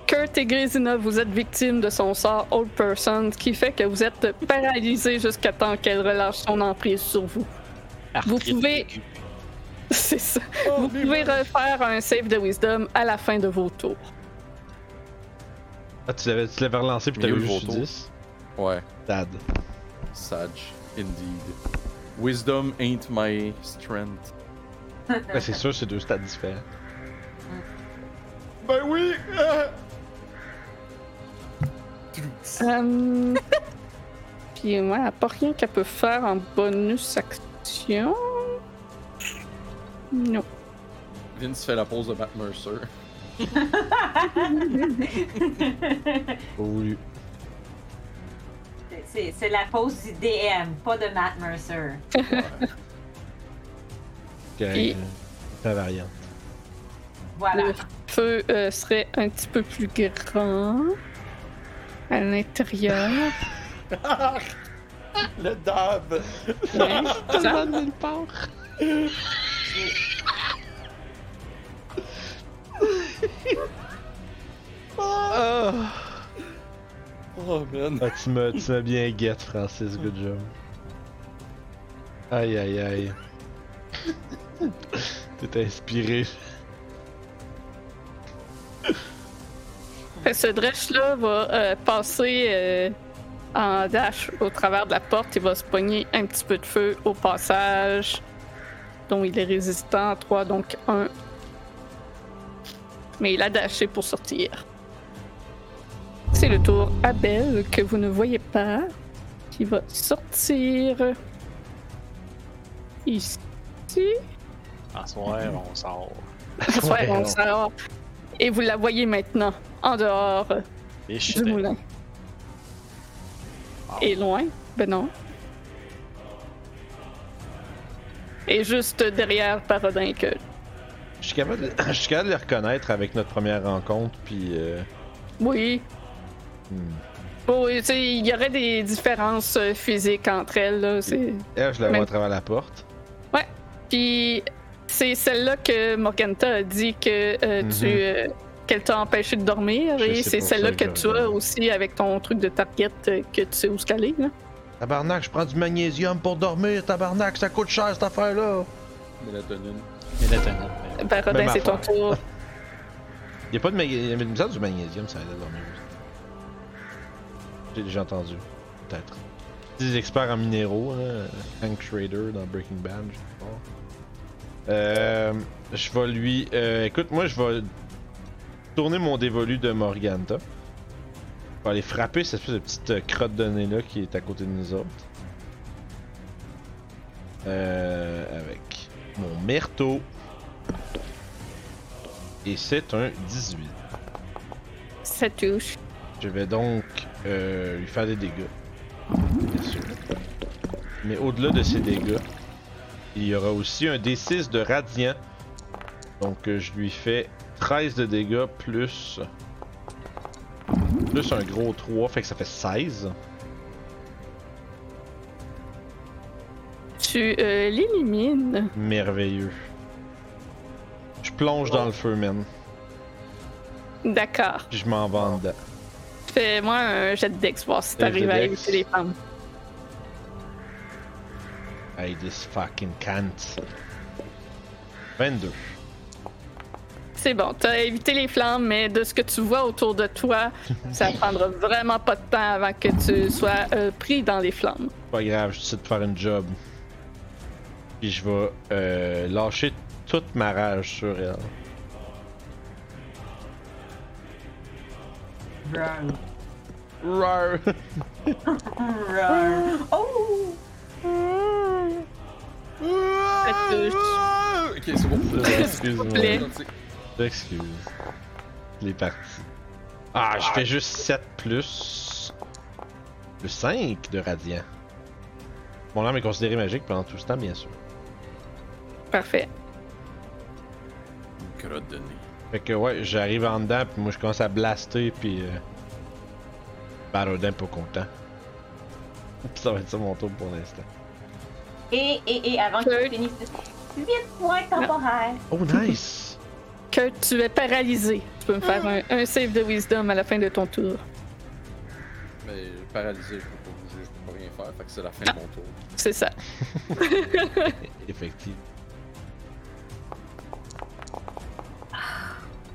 Kurt et Grisina, vous êtes victimes de son sort Old Person, ce qui fait que vous êtes paralysés jusqu'à temps qu'elle relâche son emprise sur vous. Vous pouvez-. C'est ça. vous pouvez refaire un save de Wisdom à la fin de vos tours. Ah, tu l'avais, tu l'avais relancé puis Mais t'avais le juste photo? 10. Ouais, Tad. Sage, indeed. Wisdom ain't my strength. Ouais, c'est sûr, c'est deux stats différents. Ben oui! Euh... Puis ouais, elle a pas rien qu'elle peut faire en bonus action. Non. Vince fait la pause de Matt Mercer. Pas voulu. C'est c'est la pause du DM, pas de Matt Mercer. Correct, Et- euh, variante. Voilà. Le feu euh, serait un petit peu plus grand à l'intérieur. Le dab! Ouais, ça. Ah! Oh man. Ah, tu m'as tu m'as bien get, Francis. Good job. Aïe, aïe, aïe. T'es inspiré. Ce Dresh-là va euh, passer euh, en dash au travers de la porte. Il va se pogner un petit peu de feu au passage, dont il est résistant à 3, donc 1. Mais il a dashé pour sortir. C'est le tour à Belle, que vous ne voyez pas, qui va sortir ici. À soir, on sort. Ouais, on sort. Et vous la voyez maintenant en dehors du moulin. Et loin? Ben non. Et juste derrière Parodin que. Je suis capable, de... je suis capable de les reconnaître avec notre première rencontre, puis. Euh... Oui. hmm. Bon, oui, tu sais, il y aurait des différences euh, physiques entre elles. Là, c'est... Elle, je la vois Même- à travers la porte. Puis c'est celle-là que Morganta a dit que euh, Mhm. tu. euh, qu'elle t'a empêché de dormir. Je et c'est celle-là que que tu as aussi avec ton truc de target que tu sais où se caler. Là. Tabarnak, je prends du magnésium pour dormir, tabarnak, ça coûte cher cette affaire-là. Mélatonine. Parodin, Même c'est ton tour. Y'a pas de magnésium, il me du magnésium, ça aide à dormir aussi. J'ai déjà entendu, peut-être. Des experts en minéraux, hein, Hank Schrader dans Breaking Bad, je sais pas. Euh, je vais lui. euh, écoute, moi je vais tourner mon dévolu de Morganta. Je vais aller frapper cette espèce de petite euh, crotte de nez là qui est à côté de nous autres. Euh, avec mon Merto. Et c'est un 18. Ça touche. Je vais donc euh, lui faire des dégâts. Bien sûr. Mais au-delà de ces dégâts, il y aura aussi un D6 de radiant. Donc euh, je lui fais 13 de dégâts plus. Plus un gros 3, fait que ça fait 16. Tu euh, l'élimines. Merveilleux. Je plonge dans le feu, man. D'accord. Je m'en vais dedans. Fais-moi un jet de dex, voir si t'arrives à éviter les femmes. Hey, this fucking can't. 22. C'est bon, t'as évité les flammes, mais de ce que tu vois autour de toi, ça prendra vraiment pas de temps avant que tu sois euh, pris dans les flammes. Pas grave, je décide de faire une job. Puis je vais euh, lâcher toute ma rage sur elle. Run. Rar. Run. Oh! Ok, c'est bon. Excuse-moi. plaît. Excuse. Il est parti. Ah, je fais juste 7 plus. Le 5 de radiant. Mon arme est considérée magique pendant tout ce temps, bien sûr. Parfait. Crotte de nez. Fait que ouais, j'arrive en dedans, puis moi je commence à blaster, puis. Euh... Barodin pas content. Puis ça va être ça mon tour pour l'instant. Et, et, et avant Third. qu'il finisse, 8 points temporaires. Oh, nice! Kurt, tu es paralysé. Tu peux me faire un, un save de wisdom à la fin de ton tour. Mais paralysé, je peux pas bouger, je peux pas rien faire. Fait que c'est la fin de mon tour. C'est ça. Effectivement.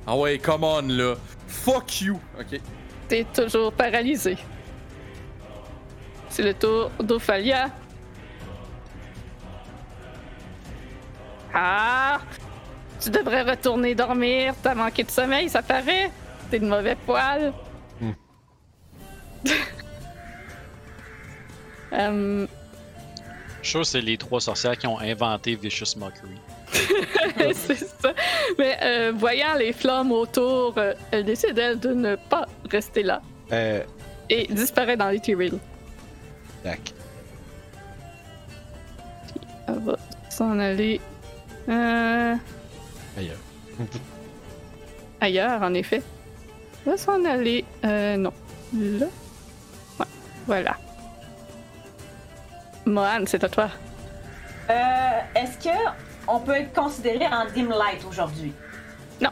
Ah ouais, come on là. Fuck you. Ok. T'es toujours paralysé. C'est le tour d'Ophalia. Ah! Tu devrais retourner dormir. T'as manqué de sommeil, ça paraît. T'es de mauvais poil. Hmm. Euh, Je suis sûr que c'est les trois sorcières qui ont inventé Vicious Mockery. C'est ça. Mais euh, voyant les flammes autour, euh, elle décide elle, de ne pas rester là Euh, et disparaît dans les Tyrell. tac. Elle va s'en aller euh, Ailleurs. ailleurs, en effet. Elle va s'en aller. Euh, non. Là. Ouais, voilà. Mohan, c'est à toi. Euh, Est-ce que on peut être considéré en dim light aujourd'hui? Non.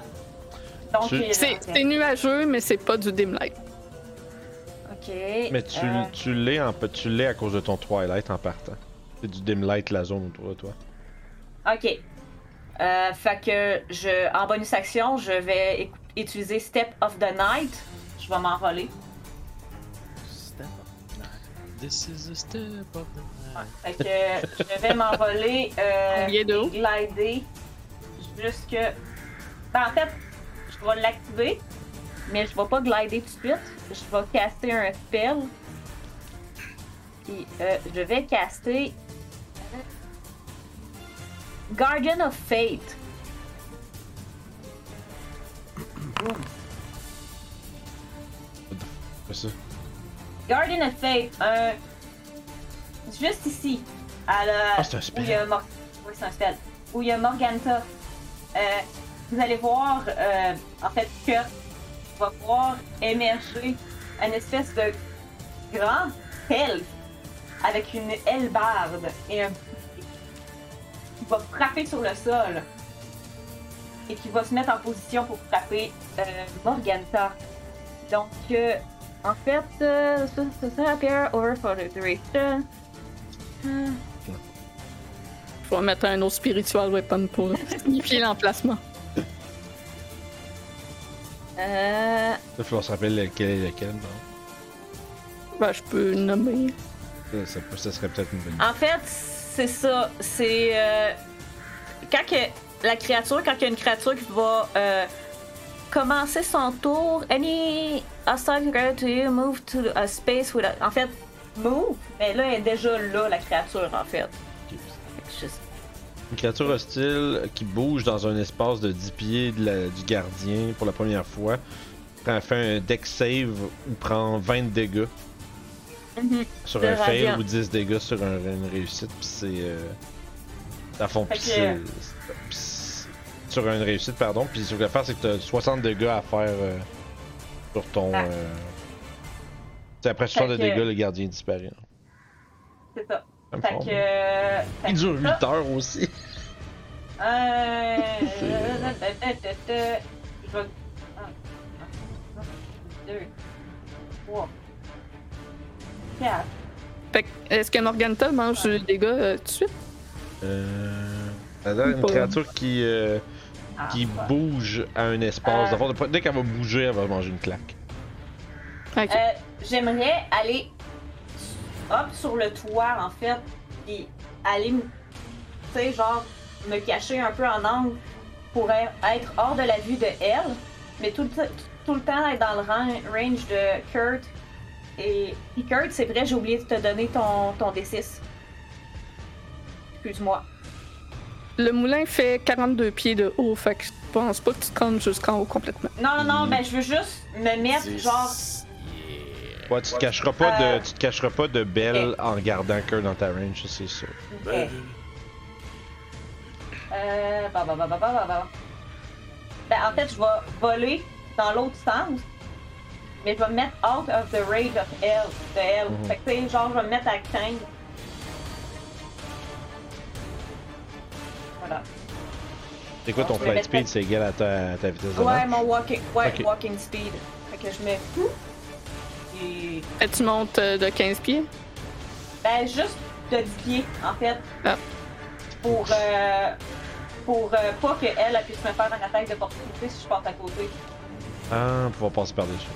Donc, est- C'est nuageux, mais c'est pas du dim light. Ok. Mais tu, euh, tu l'es en tu l'es à cause de ton Twilight en partant. C'est du dim light la zone autour de toi. Ok. Euh, fait que je, en bonus action, je vais utiliser Step of the Night. Je vais m'envoler. This is a step of the night. Fait que je vais m'envoler euh, et glider jusque. Ben, en fait, je vais l'activer, mais je vais pas glider tout de suite. Je vais caster un spell. Puis euh, je vais caster Guardian of Fate. C'est? Ça. Guardian of Fate, un. Juste ici. À la... Ah, c'est un Où il y a Mor- Oui, c'est un spell. Où il y a Morganta. Euh, vous allez voir, euh, en fait, que va voir émerger une espèce de grand elfe avec une hellebarde et un qui va frapper sur le sol et qui va se mettre en position pour frapper euh, Morganta. Donc, euh, en fait, ça, ça, ça appear over for the duration. Je vais mettre un autre spiritual weapon pour signifier l'emplacement. euh, il faut se rappeler lequel est lequel. non? Ben, je peux le nommer. Ça, ça, ça serait peut-être une bonne idée. En fait, c'est ça. C'est euh, quand que la créature, quand il y a une créature qui va euh, commencer son tour, any hostile creature to you move to a space with a... En fait, move, mais là, elle est déjà là, la créature, en fait. Je- Une créature hostile qui bouge dans un espace de 10 pieds de la- du gardien pour la première fois. Prend, fait un deck save ou prend 20 dégâts Mhm. sur De un fail ou 10 dégâts sur un- une réussite. Puis c'est. Euh, à fond, Fait puis c'est- Sur une réussite, pardon. Puis ce que tu faire, c'est que tu as 60 dégâts à faire euh, sur ton. Ah. euh, c'est après 60 de Fait que- dégâts, le gardien disparaît. C'est ça. Fait que... euh, fait Il dure 8 ça, heures aussi. Euh... Je vais... Un, deux, trois, quatre. Fait que, est-ce que Morganta mange des dégâts euh, tout de suite? Euh. C'est-à-dire une Pas- créature qui, euh, Ah, qui bouge à un espace. Euh. Dès qu'elle va bouger, elle va manger une claque. Ok. J'aimerais aller hop sur le toit en fait, puis aller, me- tu sais, genre me cacher un peu en angle pour e- être hors de la vue de elle, mais tout le, t- tout le temps être dans le ran- range de Kurt. Et Kurt, c'est vrai, j'ai oublié de te donner ton, ton D6. Excuse-moi. Le moulin fait 42 pieds de haut, fait que je pense pas que tu te rendes jusqu'en haut complètement. Non, non, non, ben je veux juste me mettre genre. Ouais, tu te cacheras pas de, tu te cacheras pas de Belle en gardant cœur dans ta range, c'est sûr. Euh, bah, bah, bah, bah, bah, bah, bah. Ben, en fait, je vais voler dans l'autre sens, mais je vais me mettre out of the range of elle, de elle. Mhm. Fait que, tu sais, genre, je vais me mettre à 15. Voilà. C'est quoi ton flight speed? C'est égal à ta, à ta vitesse de Ouais, marche? mon walking, ouais, walking speed. Fait que je mets. Et. Et tu montes euh, de 15 pieds? Ben, juste de 10 pieds, en fait. Ah. Pour, euh, pour euh, pas qu'elle elle puisse me faire une attaque d'opportunité si je passe à côté. Ah, pouvoir passer par-dessus.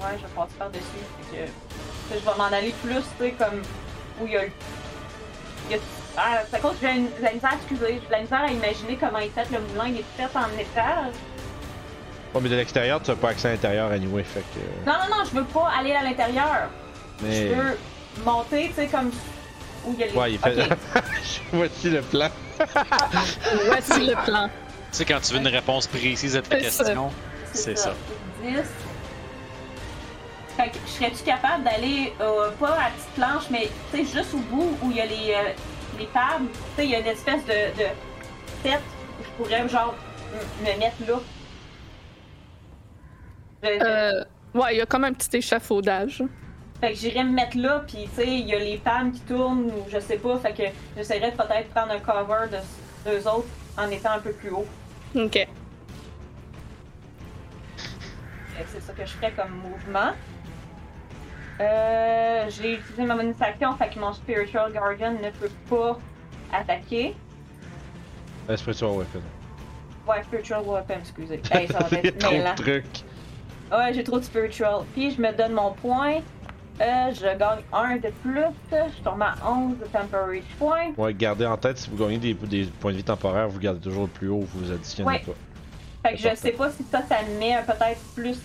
Ouais, je vais passer par-dessus. Fait que, que je vais m'en aller plus, tu sais, comme où il y a le. il y a- Ah, à cause j'ai une- j'ai la misère, excusez, j'ai de la misère à imaginer comment il est fait le moulin. Il est fait en étage. Ouais, mais de l'extérieur, tu as pas accès à l'intérieur anyway, fait que. Non, non, non, je veux pas aller à l'intérieur. Mais. Je veux monter, tu sais, comme où il y a les. Ouais, il fait. Voici le plan. Voici le plan. Tu sais, quand tu veux une réponse précise à ta ça. question, c'est ça. 10. Fait que serais-tu capable d'aller, euh, pas à la petite planche, mais tu sais, juste au bout où il y a les, euh, les tables, tu sais, il y a une espèce de, de tête où je pourrais, genre, me mettre là. Euh, ouais, il y a comme un petit échafaudage. Fait que j'irais me mettre là, puis tu sais, il y a les pannes qui tournent, ou je sais pas, fait que j'essaierais de peut-être prendre un cover de deux autres en étant un peu plus haut. Ok. Fait que C'est ça que je ferais comme mouvement. Euh, j'ai utilisé ma bonus action, fait que mon Spiritual Guardian ne peut pas attaquer. Euh, Spiritual Weapon. Ouais, Spiritual Weapon, excusez. Hey, ça va Il y a être trop de trucs. Ouais, j'ai trop de Spiritual. Puis je me donne mon point. Euh, je gagne un de plus. Je tombe à 11 de Temporary Point. Ouais, gardez en tête, si vous gagnez des, des points de vie temporaires, vous gardez toujours le plus haut, vous vous additionnez Ouais. pas. Fait que je sais pas si ça, ça me met peut-être plus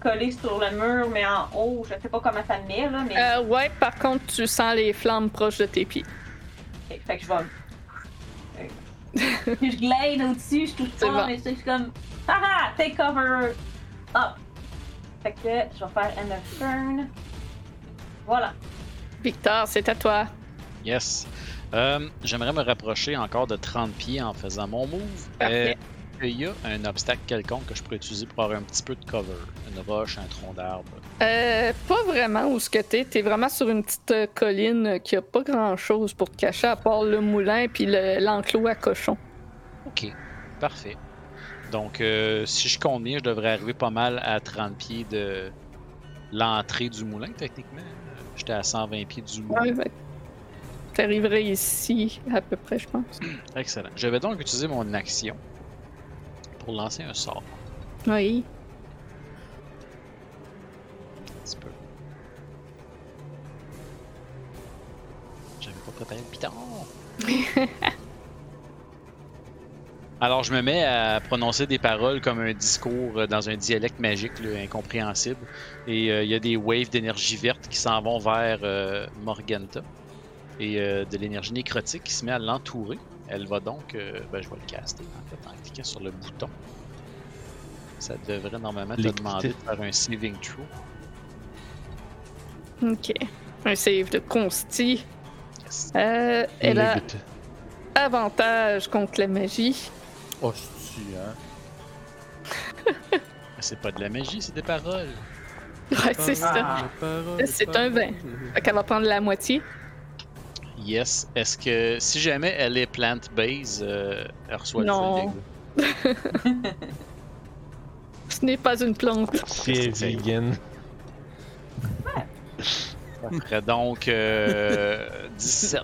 collé sur le mur, mais en haut, je sais pas comment ça me met, là, mais... Euh, ouais, par contre, tu sens les flammes proches de tes pieds. Ok, fait que je vais. Je glide au-dessus, je touche pas, bon. mais c'est comme. Haha, take cover up. Fait que je vais faire end of turn. Voilà. Victor, c'est à toi. Yes. Euh, J'aimerais me rapprocher encore de 30 pieds en faisant mon move. Parfait. Euh, il y a un obstacle quelconque que je pourrais utiliser pour avoir un petit peu de cover? Une roche, un tronc d'arbre? Euh, pas vraiment où ce que t'es. T'es vraiment sur une petite euh, colline qui a pas grand chose pour te cacher à part le moulin puis le- l'enclos à cochon. Ok, parfait. Donc, euh, si je compte bien, je devrais arriver pas mal à 30 pieds de l'entrée du moulin, techniquement. J'étais à 120 pieds du moulin. Ouais, ouais. T'arriverais ici à peu près, je pense. Excellent. Je vais donc utiliser mon action pour lancer un sort. Oui. Un petit peu. J'avais pas préparé le piton. Alors, je me mets à prononcer des paroles comme un discours euh, dans un dialecte magique là, incompréhensible. Et euh, il y a des waves d'énergie verte qui s'en vont vers euh, Morganta. Et euh, de l'énergie nécrotique qui se met à l'entourer. Elle va donc. euh, ben, je vais le caster en fait en cliquant sur le bouton. Ça devrait normalement te demander de faire un saving throw. Ok. Un save de consti. Yes. Euh, elle a avantage contre la magie. Oh, je hein. C'est pas de la magie, c'est des paroles. Ouais, c'est ça. C'est un 20. Fait qu'elle va prendre la moitié. Yes. Est-ce que si jamais elle est plant-based, euh, elle reçoit Non. le full? Ce n'est pas une plante. Si elle est C'est- vegan. Ça ferait donc euh, 17.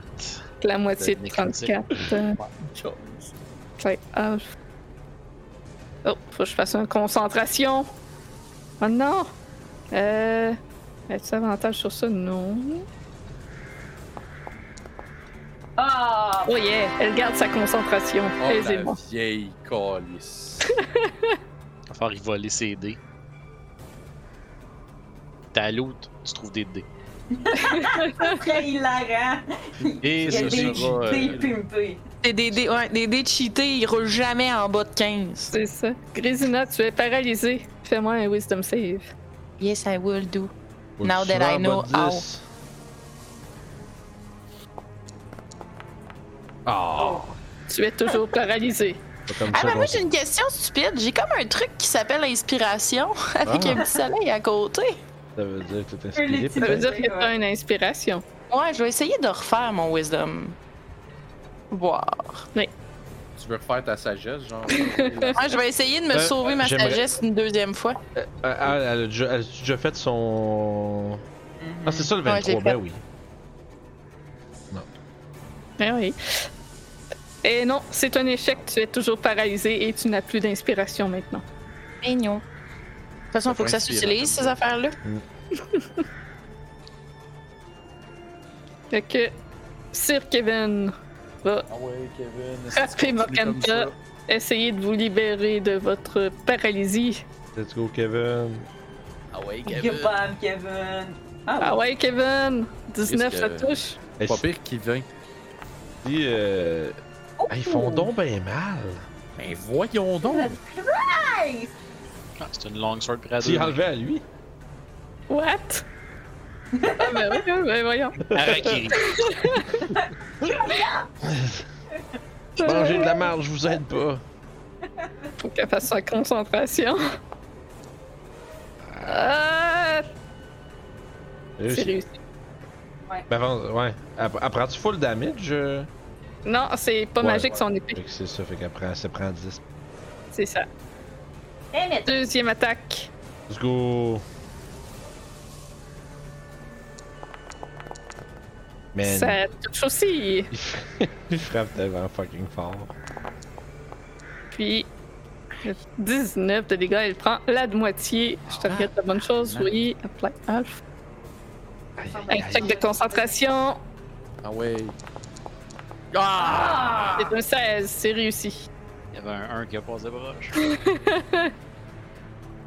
La moitié De de nécrotique. 34. Euh. Oh, faut que je fasse une concentration. Oh non! Euh. As-tu avantage sur ça? Non. Ah! Oh yeah! Elle garde sa concentration. Oh, Aisément. la vieille calice. Il va falloir y voler ses dés. T'as loot, tu trouves des dés. C'est hilarant! Et Il y a ce des sera. euh, des pimpés. Des dés des, ouais, des dés cheatés, ils roulent jamais en bas de 15. C'est ça. Grisina, tu es paralysée. Fais-moi un wisdom save. Yes, I will do. Faut Now que that sois I en know bas de 10. Ah! Tu es toujours paralysée. Pas comme Ah, ça ben qu'on- moi, j'ai une question stupide. J'ai comme un truc qui s'appelle inspiration avec Ah. un petit soleil à côté. Ça veut dire que t'es inspiré. Ça veut peut-être? dire que tu as une inspiration. Ouais, je vais essayer de refaire mon wisdom. Voir. Tu Tu veux refaire ta sagesse, genre? Ah, je vais essayer de me Euh, sauver ma j'aimerais- sagesse une deuxième fois. Euh, euh, elle, elle a déjà, elle a déjà fait son. Ah, c'est ça le Ouais, 23, j'ai ben fait. oui. Ah oui. Et non, c'est un échec. Tu es toujours paralysé et tu n'as plus d'inspiration maintenant. Mignon. De toute façon, il faut que ça s'utilise, ces affaires-là. Fait que Sir Kevin va Ah ouais, Kevin. Frapper Morganta. essayer de vous libérer de votre paralysie. Let's go, Kevin. Ah ouais, Goodbye, Kevin. Ah, Ah ouais, Kevin! 19, ça Risque- touche. Hey, Pas pire qu'il vient. euh... Oh! ils font donc bien mal. Ben voyons donc! Christ! Ah, c'est une longue sword grade. Tu enlevé à lui. What? Ah, ben oui, ben voyons. Harakiri. Mangez de la marge, je vous aide pas. Faut qu'elle fasse sa concentration. Ah, c'est Réussi. réussi. Ben, ouais. App- Apprends-tu full damage? euh? Non, c'est pas Ouais, magique ouais. son épée. Fait que c'est ça, fait qu'après, elle se prend 10. C'est ça. Damn it! Deuxième attaque. Let's go. Man, Ça touche aussi. il, il frappe tellement fucking fort. Puis 19 de dégâts, elle prend la moitié. Je te regarde la bonne chose, oui. Apply. Aïe, Un check de concentration. Ah ouais. Ah! C'est un 16, c'est réussi. Il y avait un 1 qui a passé proche.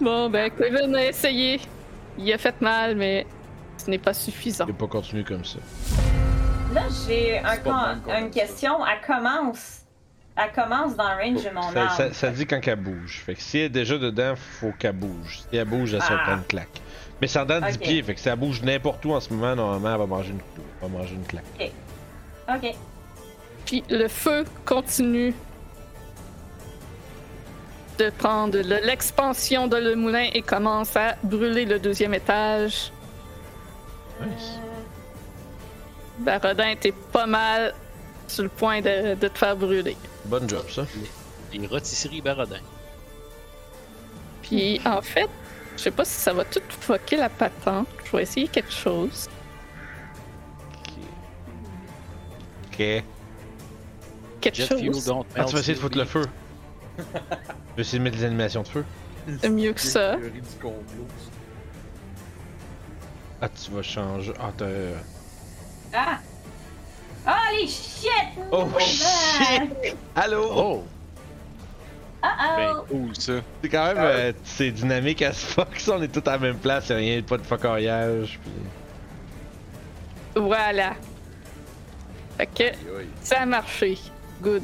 Bon, ben, Kevin a essayé. Il a fait mal, mais ce n'est pas suffisant. Il peut pas continuer comme ça. Là, j'ai une ça. question. Elle commence. Elle commence dans le range de mon Ça, arme. ça- ça dit quand qu'elle bouge. Fait que si elle est déjà dedans, faut qu'elle bouge. Si elle bouge, elle se Ah. prend une claque. Mais c'est en dedans de 10 Ok. pieds, fait que si elle bouge n'importe où en ce moment, normalement, elle va manger une, elle va manger une claque. Ok. Puis le feu continue de prendre le- l'expansion de le moulin et commence à brûler le deuxième étage. Nice. Barodin, t'es pas mal sur le point de, de te faire brûler. Bonne job, ça. Les rôtisseries Barodin. Puis en fait, je sais pas si ça va tout fucker la patente. Je vais essayer quelque chose. Ok. Quelque Jet fuel chose don't Ah, tu vas essayer de foutre le feu. tu vas essayer de mettre des animations de feu. mieux que ça. Ah, tu vas changer. Ah, t'as. Ah! Holy shit! Oh shit! Allô? Oh! Ben Uh-oh! cool ça. C'est quand même. euh, c'est dynamique à ce fuck. Ça, on est tous à la même place, y'a rien, pas de fuckoriage. Puis... Voilà. Fait que Aïe, aïe. ça a marché. Good.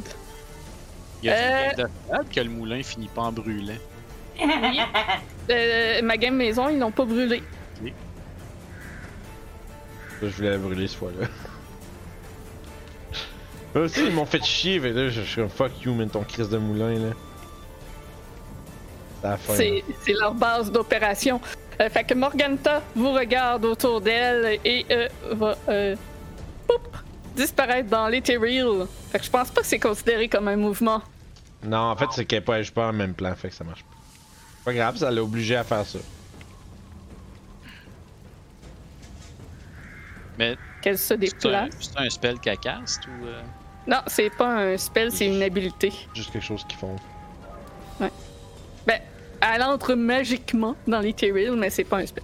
Il y a Euh. game que le moulin finit pas en brûlant. Euh, ma game maison, ils l'ont pas brûlé. Là, je voulais la brûler ce fois-là. Eux aussi, ils m'ont fait chier, que là, je suis comme fuck you, man, ton crise de moulin, là. C'est leur base d'opération. Euh, fait que Morganta vous regarde autour d'elle et euh, va euh, disparaître dans l'éthéril. Fait que je pense pas que c'est considéré comme un mouvement. Non, en fait, c'est qu'elle est pas, pas en même plan, fait que ça marche pas. Pas grave, ça l'a obligé à faire ça. Mais Qu'elle se c'est un, déplace? c'est un spell qu'elle caste ou. euh, Non, c'est pas un spell, c'est une habilité. Juste quelque chose qu'ils font. Ben, elle entre magiquement dans l'éthéril, mais c'est pas un spell.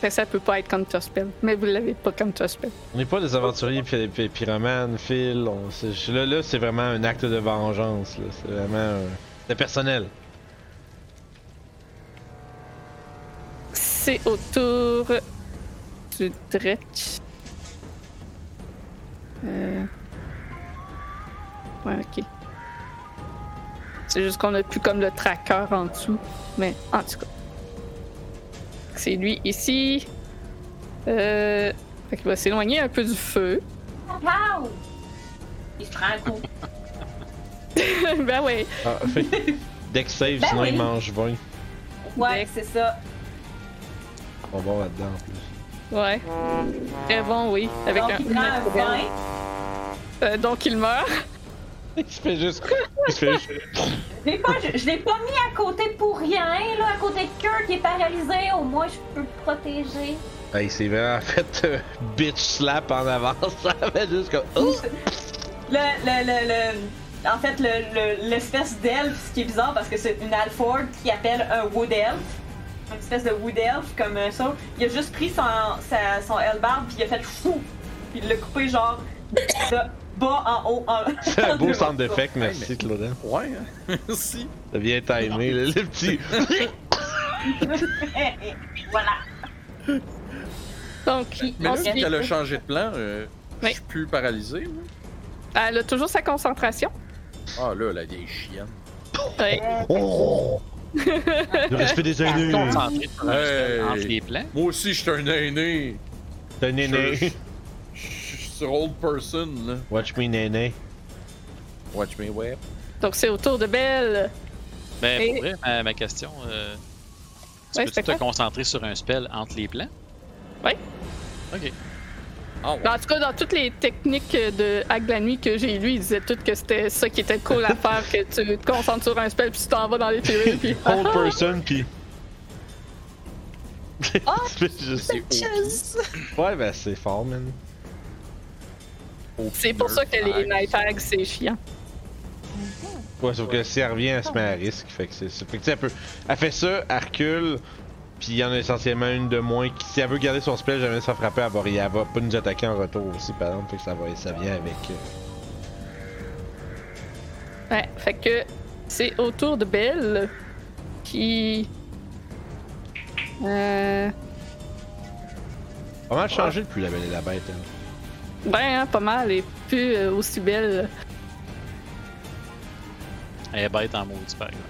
Fait ça peut pas être counterspell, mais vous l'avez pas counterspell. On n'est pas des aventuriers py- py- pyromanes, Phil. On, là, là c'est vraiment un acte de vengeance. là. C'est vraiment. euh, c'est personnel. C'est au tour du Dretch. Euh... Ouais, ok. C'est juste qu'on a plus comme le tracker en dessous. Mais en tout cas. C'est lui ici. Euh... Fait qu'il va s'éloigner un peu du feu. Wow! Il se prend un coup. ben ouais. Ah, fait Deck save, Ben sinon oui. il mange 20. Ouais, c'est ça. On va voir là-dedans en plus. Ouais. Très bon, oui. Avec Donc, un il 20. Euh, donc il meurt. Il se fait juste. Il se fait juste. Je l'ai pas, je, je l'ai pas mis à côté pour rien, là, à côté de Kurt qui est paralysé. Au moins, je peux le protéger. Ah, il s'est vraiment fait euh, bitch slap en avance. Ça fait juste comme. Oh! Le, le, le, le- en fait, le- le- l'espèce d'elfe, ce qui est bizarre parce que c'est une Alford qui appelle un Wood Elf. Une espèce de Wood Elf comme ça. Il a juste pris son, sa, son Elbarb puis il a fait fou. Puis il l'a coupé genre de bas en haut. En, C'est un beau deux sound morceaux. effect, merci Claudin. Ouais, hein? Merci. Ça vient timé, le, le petit. voilà. Donc, Mais là, qu'elle a changé de plan, euh, Oui. je suis plus paralysé. moi. elle a toujours sa concentration. Ah là, la vieille chienne. Ouais. Oh! Le respect des aînés! Concentré sur un spell Hey. entre les plans. Moi aussi, je suis un aîné. T'es un néné. Je je suis sur old person, là. Watch me, néné. Watch me web. Donc, c'est au tour de Belle. Mais Et- pour vrai, ma, ma question, euh, tu Ouais, peux-tu te concentrer sur un spell entre les plans? Oui. Ok. Ah ouais. En tout cas, dans toutes les techniques de Hack de la nuit que j'ai lues, ils disaient toutes que c'était ça qui était cool à faire, que tu te concentres sur un spell puis tu t'en vas dans les théories puis... Old person. Ah, fais juste- Ouais, ben c'est fort, man. C'est pour ça que les Night Hags, c'est chiant. Ouais, sauf que si elle revient, elle se met à risque. Fait que c'est ça. Fait que tu sais, elle peut. Elle fait ça, elle recule. Puis il y en a essentiellement une de moins qui, si elle veut garder son spell, jamais se faire frapper, elle va, elle va pas nous attaquer en retour aussi, par exemple. Fait que ça, va, ça vient avec. euh, Ouais, fait que c'est au tour de Belle qui... Euh... Pas mal changé depuis la Belle et la Bête. hein. Ben, hein, pas mal, et plus euh, aussi belle. Elle est bête en maudit, par exemple.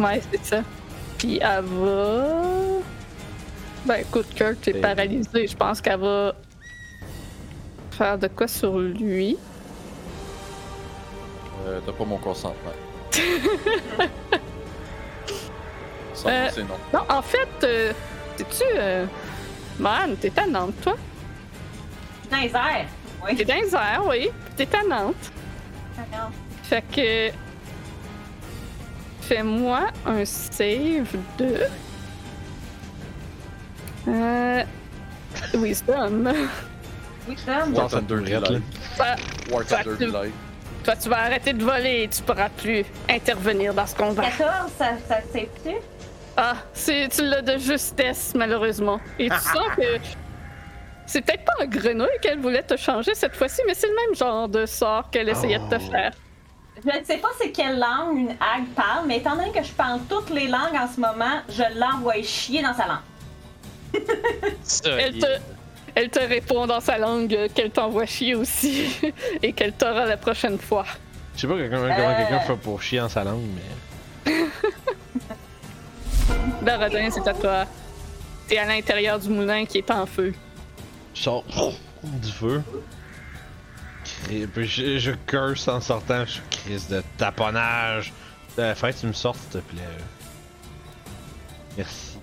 Ouais. Ouais, c'est ça. Puis elle va... Ben écoute, Kurt est Et- paralysé. Je pense qu'elle va faire de quoi sur lui. Euh, T'as pas mon consentement. Ça, Euh, c'est non. Non, en fait, euh, sais-tu... Euh... Man, t'es à Nantes, toi? Dans les airs. Oui. T'es dans les airs, oui. T'es à Nantes. Fait que... Fais-moi un save de... Euh... Wisdom. Dans War Thunder War. Toi, tu vas arrêter de voler et tu pourras plus intervenir dans ce combat. 14, ça, ça save-tu? Ah, c'est, tu l'as de justesse, malheureusement. Et tu sens que. C'est peut-être pas un grenouille qu'elle voulait te changer cette fois-ci, mais c'est le même genre de sort qu'elle essayait de te Oh. faire. Je ne sais pas c'est quelle langue une hag parle, mais étant donné que je parle toutes les langues en ce moment, je l'envoie chier dans sa langue. Elle te, elle te répond dans sa langue qu'elle t'envoie chier aussi et qu'elle t'aura la prochaine fois. Je sais pas comment, comment Euh. quelqu'un fait pour chier en sa langue, mais. Baradin, c'est à toi. T'es à l'intérieur du moulin qui est en feu. Je sors du feu. Et puis je, je curse en sortant, je crise de taponnage. Euh, tu me sortes, s'il te plaît. Merci.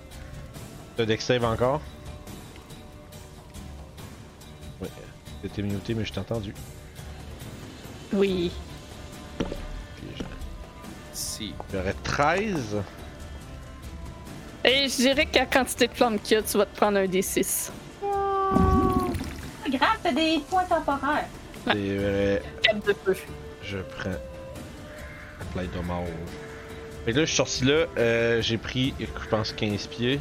T'as deck save encore? Ouais, t'étais muté, mais je t'ai entendu. Oui. Puis je- Si. j'aurais 13. Et je dirais que la quantité de flammes qu'il y a, tu vas te prendre un D6. C'est grave, t'as des points temporaires. C'est vrai. 4 de feu. Je prends. Apply de mort. Fait que là, je suis sorti là, euh, j'ai pris, je pense, 15 pieds.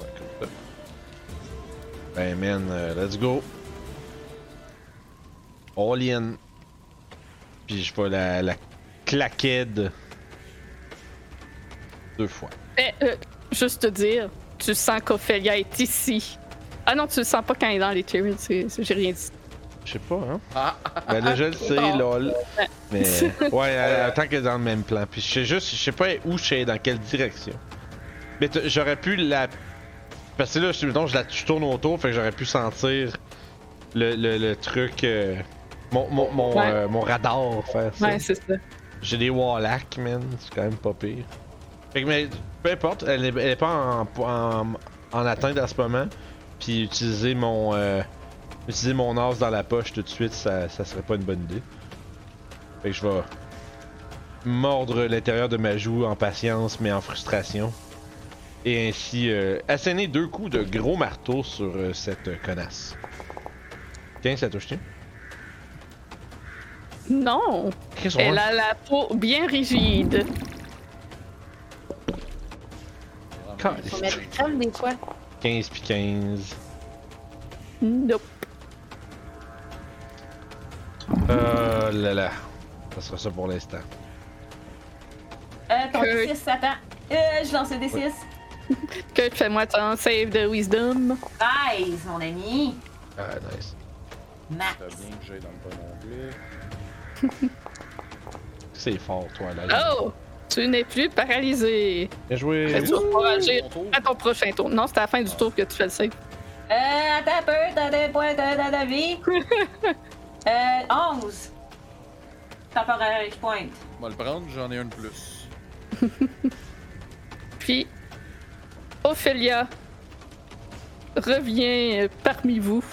Ouais, comme ça. Ben, man, euh, let's go. All in. Puis je vais la, la claquette deux fois. Mais, euh, juste te dire, tu sens qu'Ophélia est ici. Ah non, tu le sens pas quand elle est dans les turrets, j'ai rien dit. Je sais pas, hein. Ah, Ben là, je le sais, Oh. lol. Mais ouais, euh, tant qu'elle est dans le même plan. Puis je sais juste, je sais pas où je suis, dans quelle direction. Mais j'aurais pu la. Parce que là, je, mettons, je la je tourne autour, fait que j'aurais pu sentir le, le, le truc. euh, mon, mon, mon, Ouais. euh, mon radar faire ça. Ouais, c'est ça. J'ai des Wallach, man. C'est quand même pas pire. Fait que, mais peu importe, elle est, elle est pas en, en, en atteinte à ce moment. Puis utiliser mon. euh, utiliser mon as dans la poche tout de suite, ça, ça serait pas une bonne idée. Fait que je vais mordre l'intérieur de ma joue en patience mais en frustration. Et ainsi euh, asséner deux coups de gros marteau sur euh, cette euh, connasse. Tiens, ça touche-tu? Non, elle a la peau bien rigide. Faut mettre calme des fois. 15 puis 15. Nope. Oh là là. Ça sera ça pour l'instant. Euh, ton Que- D6, attends. Euh, je lance le D6. Que fais-moi ton save de wisdom. 13, mon ami. Ah, nice. Max. C'est bien que j'aille dans le bon onglet. C'est fort, toi, là. Oh! Tu n'es plus paralysé. Bien joué. Fais-tu encourager Mon tour. à ton prochain tour. Non, c'est à la fin du tour que tu fais le save. Euh, attends un peu, t'as des points de, de, de vie. euh, 11. Temporary point. On va le prendre, j'en ai un de plus. Puis, Ophélia revient euh, parmi vous.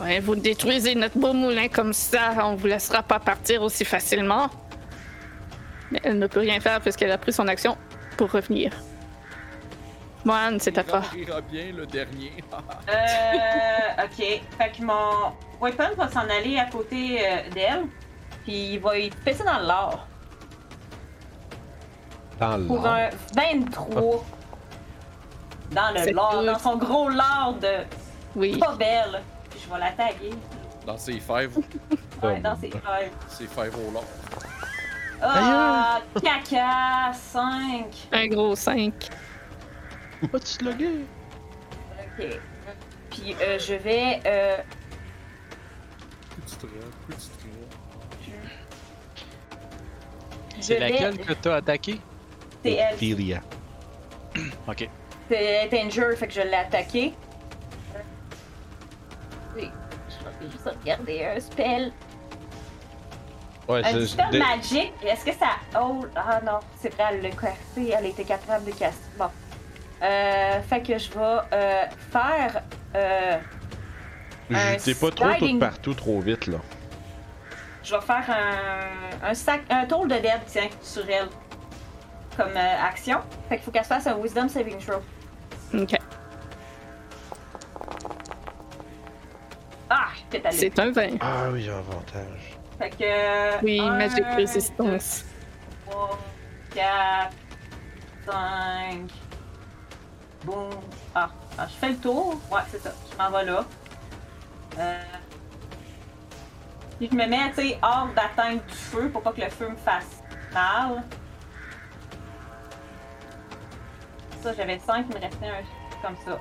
Ouais, vous détruisez notre beau moulin comme ça, on vous laissera pas partir aussi facilement. Mais elle ne peut rien faire puisqu'elle a pris son action pour revenir. Moine, c'est à toi. Il ira bien le dernier. Euh, ok. Fait que mon weapon va s'en aller à côté euh, d'elle. Puis il va y passer dans l'or. Dans Pour l'or? un 23. Dans le tout. dans son gros lore de Oui. pas belle. Puis je vais la taguer. Dans ses five, Ouais, Oh, dans ses feuilles. ses five au lord. Ah, caca, 5. Un gros 5. Pas slugger. Ok. Puis euh, je vais. Euh, Petit trait, petit je C'est vais- laquelle que t'as attaqué? C'est elle. Ophelia. Ok. C'est Danger, fait que je l'ai attaqué. Oui, je vais juste regarder un spell. Ouais, Un spell de- magique, est-ce que ça. Oh, ah non, c'est vrai, elle l'a cassé, elle était capable de casser. Bon. Euh, fait que je vais euh, faire. Euh, un T'es pas trop tout partout trop vite, là. je vais faire un, un sac, un tour de dead, tiens, sur elle. Comme euh, action. Fait qu'il faut qu'elle se fasse un Wisdom Saving Throw. Ok. Ah, je suis allée. C'est un 20. Ah oui, j'ai avantage. Fait que. Oui, un, Magic Resistance. 3, 4, 5. Boum. Ah, ah, je fais le tour. Ouais, c'est ça. Je m'en vais là. Euh... Puis je me mets, tu sais, hors d'atteinte du feu pour pas que le feu me fasse mal. Ça, j'avais 5, il me restait un comme ça.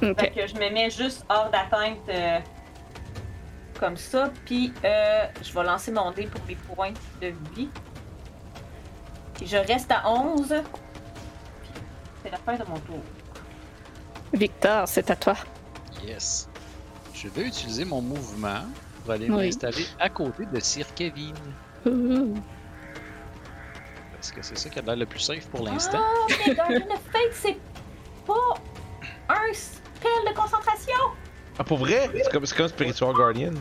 Fait que je me mets juste hors d'atteinte euh, comme ça. Puis euh, je vais lancer mon dé pour mes points de vie. Et je reste à 11. C'est la fin de mon tour. Victor, c'est à toi. Yes. Je vais utiliser mon mouvement pour aller Oui. m'installer à côté de Sir Kevin. Ouh. Parce que c'est ça qui a l'air le plus safe pour l'instant. Oh, mais Guardian of Fate, c'est pas un spell de concentration! Ah, pour vrai? C'est comme, comme Spiritual Guardian.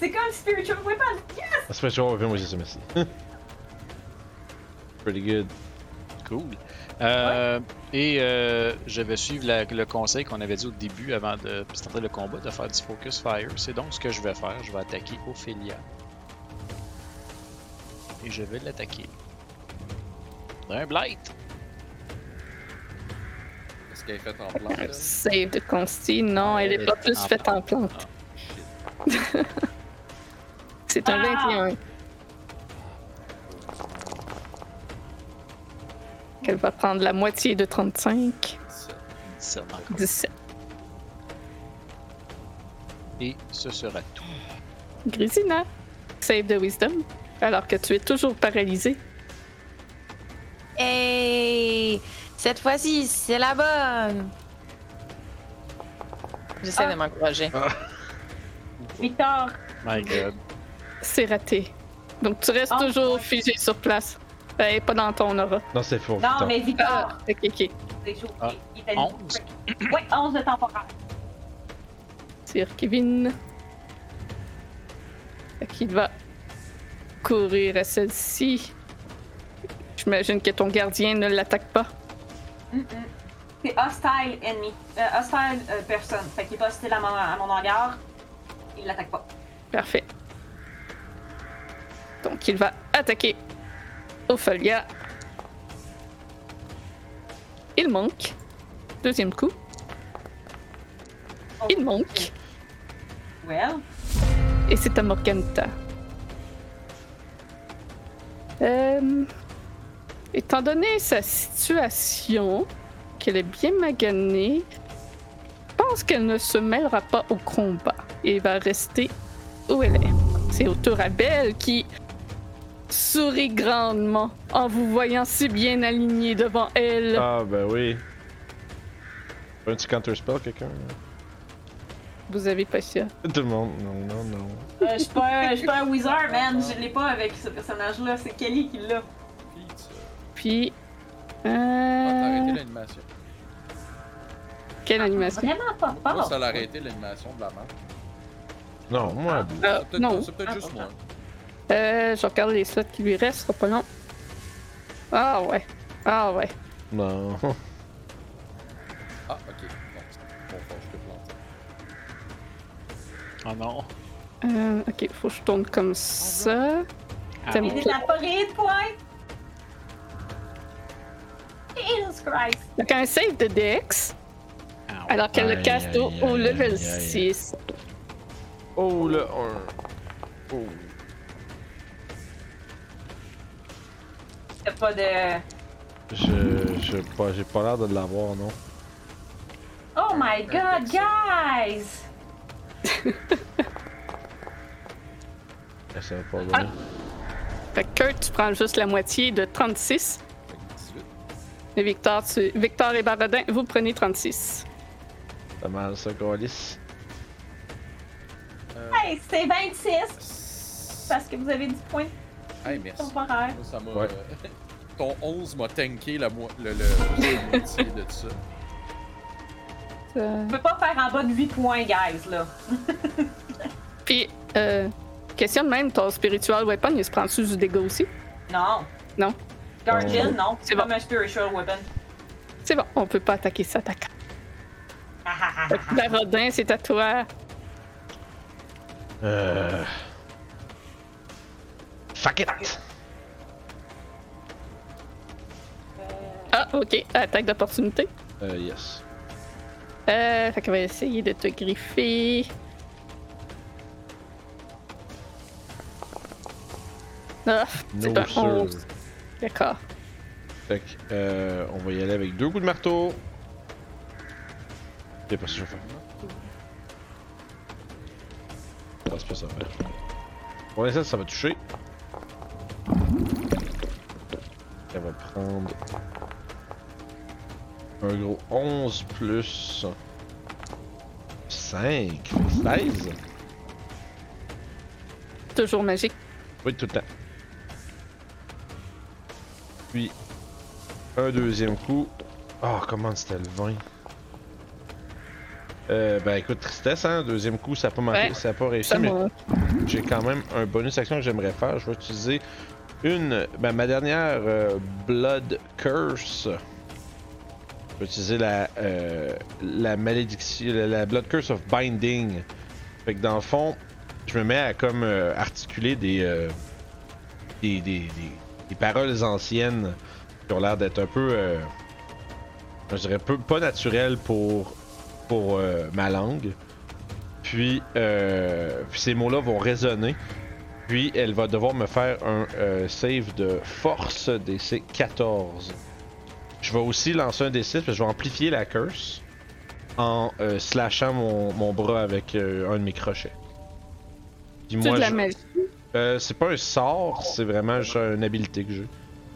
C'est comme Spiritual Weapon! Yes! Ah, Spiritual Weapon, oui, c'est ça, merci. Pretty good. Cool. Euh, Et euh, je vais suivre la- le conseil qu'on avait dit au début avant de starter le combat, de faire du focus fire. C'est donc ce que je vais faire. Je vais attaquer Ophélia. Et je vais l'attaquer. Un blight. Est-ce qu'elle est faite en plante? Un elle? save de consti. Non, elle est pas plus faite en plante. Ah. C'est un Ah! 21. Qu'elle va prendre la moitié de 35. 17 encore. 17. Et ce sera tout. Grisina, save de wisdom. Alors que tu es toujours paralysé. Hey! Cette fois-ci, c'est la bonne! J'essaie Ah. de m'encourager. Victor, My god. C'est raté. Donc tu restes Ah, toujours ouais. figé sur place. Ben, pas dans ton aura. Non, c'est faux. non, putain. mais Victor, Ah, ok, ok. c'est chaud. Ah, Il était 11. Ouais, 11 de temporaire. Sir Kevin. Fait qu'il va courir à celle-ci. J'imagine que ton gardien ne l'attaque pas. Mm-mm. C'est hostile ennemi. Euh, hostile euh, personne. Fait qu'il est pas hostile à mon, à mon regard. Il l'attaque pas. Parfait. Donc il va attaquer Ophelia. Il manque. Deuxième coup. Oh, Il manque. Well. Et c'est à Morganta. Euh, étant donné sa situation, qu'elle est bien maganée, je pense qu'elle ne se mêlera pas au combat et va rester où elle est. C'est au tour à Belle qui sourit grandement en vous voyant si bien aligné devant elle. Ah, ben oui. Un petit counterspell, quelqu'un? Vous avez pas ça. Tout le monde. Non, non, non. Euh, Je suis pas, pas un wizard, man. Je l'ai pas avec ce personnage-là. C'est Kelly qui l'a. Puis. Ah, t'as arrêté Euh, l'animation. quelle animation? Vraiment pas Moi, fort. ça l'a arrêté l'animation de la map. Non, moi. Euh, Ah, Peut-être non. C'est peut-être Ah, juste moi. Euh, je regarde les slots qui lui restent, sera pas long. Ah ouais. Ah ouais. Non. Ah, ok. Bon, c'est bon, je te plante. Oh non. Euh, ok, faut que je tourne comme ça. Pas- t'as pas ri de point. Jesus Christ. Donc un save de Dex, Ow. alors qu'elle le casse au, level aïe, aïe. 6. Oh, le 1. Oh. T'as pas de. Je. je pas, j'ai pas l'air de l'avoir, non. Oh my god, guys! Ça va pas Ah. bien. Fait que Kurt, tu prends juste la moitié de 36. Fait que 18. Et Victor, tu- Victor et Baradin, vous prenez 36. Pas mal, ça, Gaulis. Euh, Hey, c'est 26 parce que vous avez 10 points Hey, merci. ça m'a. Ouais. euh, Ton 11 m'a tanké la mo- le, le, la moitié de ça. Euh, Tu peux pas faire en bas de 8 points, guys, là. Puis, euh, question de même, ton spiritual weapon, il se prend dessus du dégât aussi? Non. Non? Guardian, non. C'est C'est bon. comme un spiritual weapon. C'est bon, on peut pas attaquer ça, attaquant. Ah, ah, ah, que Baradin, c'est à toi. Euh. Fuck it! Ah, ok, attaque d'opportunité. Euh, yes. Euh, fait qu'elle va essayer de te griffer. Ah, c'est No, un sir. 11. D'accord. Fait que, euh, on va y aller avec deux coups de marteau. Et pas ça, je vais faire. Ah, c'est pas ça, ouais. Pour l'instant, ça va toucher. Va prendre un gros 11 plus 5, 16. Toujours magique. Oui, tout le temps. Puis, un deuxième coup. Ah, comment c'était le 20? Euh, ben écoute, tristesse, hein. Deuxième coup, ça pas Ouais. ça a pas réussi, mais j'ai quand même un bonus action que j'aimerais faire. Je vais utiliser une. Ben, ma dernière euh, Blood Curse. Je vais utiliser la, euh, malédiction. La, Blood Curse of Binding. Fait que dans le fond, je me mets à comme euh, articuler des, des, des, paroles anciennes qui ont l'air d'être un peu. je dirais peu, pas naturelles pour, pour ma langue. Puis, puis ces mots-là vont résonner. Puis elle va devoir me faire un euh, save de force DC 14. Je vais aussi lancer un D6 parce que je vais amplifier la curse en euh, slashant mon, mon bras avec euh, un de mes crochets. Puis C'est moi, de la je- magie? c'est pas un sort, c'est vraiment juste une habilité que j'ai.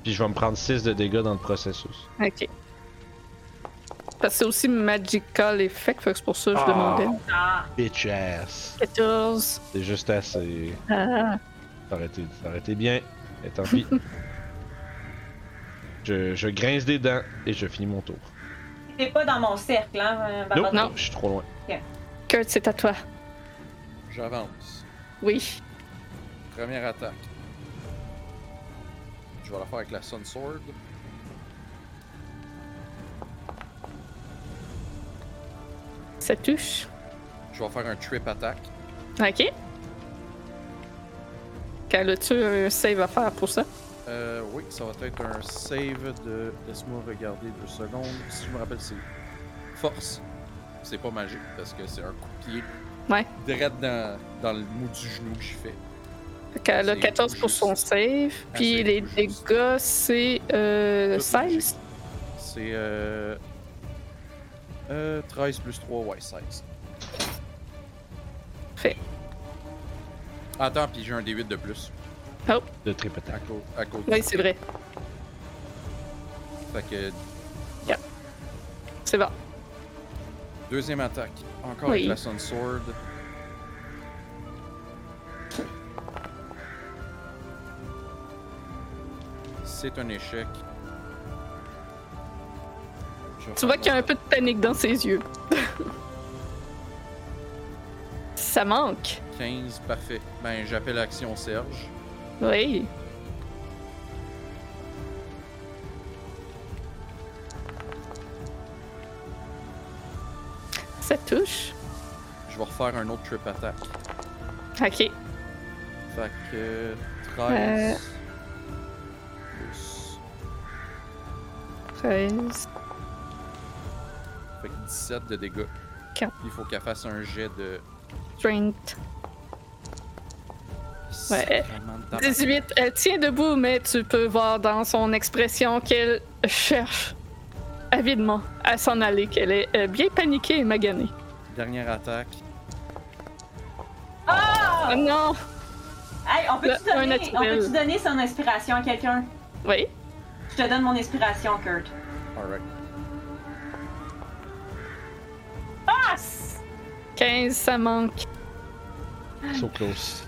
Puis je vais me prendre 6 de dégâts dans le processus. Ok. Parce que c'est aussi magical effect, fait que c'est pour ça que je Ah. demandais. Ah, Bitch ass. 14. C'est juste assez. Ah. Ça aurait été, ça aurait été bien. Et tant pis. je, je grince des dents et je finis mon tour. t'es pas dans mon cercle, hein, euh, Non, Barbara? je suis trop loin. Kurt, c'est à toi. J'avance. Oui. Première attaque. Je vais la faire avec la Sun Sword. Ça touche. Je vais faire un trip attack. Ok. Quand as-tu un save à faire pour ça? Euh, oui, ça va être un save de. Laisse-moi regarder deux secondes. Si je me rappelle, c'est force. C'est pas magique parce que c'est un coup de pied Ouais. direct dans, dans le mou du genou que je fais. Fait qu'elle a C'est 14 pour son save. Puis c'est les dégâts, c'est euh, Tout 16. C'est euh, euh, 13 plus 3, ouais, 16. Fait. Attends, puis j'ai un D8 de plus De trip à, côté. Oui, c'est vrai. Fait que C'est bon. deuxième attaque. Encore Oui. avec la Sun Sword. C'est un échec. Tu vois qu'il y a un peu de panique dans ses yeux. Ça manque. 15, parfait. Ben, j'appelle Action Serge. Oui. Ça touche. Je vais refaire un autre trip attack. Ok. Fait que 13 Euh. plus. 13. Fait que 17 de dégâts. Il faut qu'elle fasse un jet de. Strength. Ouais. Sacrement de tabac. 18. Elle tient debout, mais tu peux voir dans son expression qu'elle cherche avidement à s'en aller, qu'elle est euh, bien paniquée et maganée. Dernière attaque. Oh non! Hey, on peut-tu donner, donner son inspiration à quelqu'un? Oui. Je te donne mon inspiration, Kurt. Alright. Ah! 15, ça manque. So close.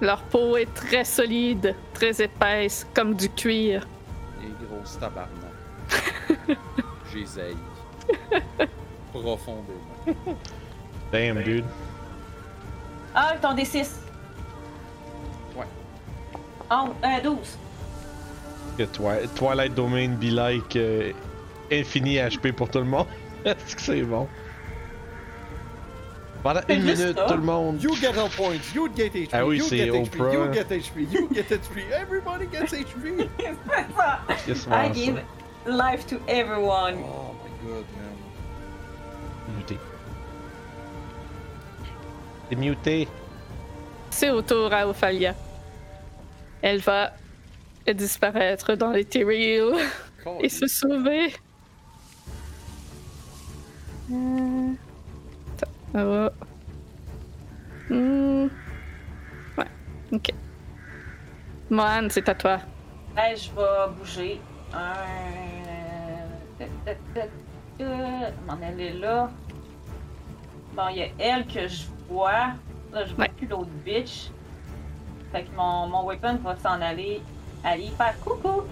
Leur peau est très solide, très épaisse, comme du cuir. Et grosse tabarnak. J'essaye. Profondément. Damn, dude. Ah, ton D6. Ouais. Oh, euh, 12. Que Twi- Twilight Domain be like euh, infini HP pour tout le monde. Est-ce que c'est bon? Pendant une minute, tout le monde. You get all points, you get HP, Ah oui, you c'est get HP, Oprah. you get HP, you get HP, everybody gets HP! C'est ça. Yes, I give life to everyone. Oh my god, man. Muté. T'es muté. C'est au tour à Ophalia. Elle va disparaître dans les terrils et se sauver. Euh, Ça va. Hmm. Ouais, ok. Mohan, c'est à toi. Ben, je vais bouger. Un. M'en aller là. Bon, il y a elle que je vois. Là, je vois Ouais. plus l'autre bitch. Fait que mon, mon weapon va s'en aller. Aller faire coucou.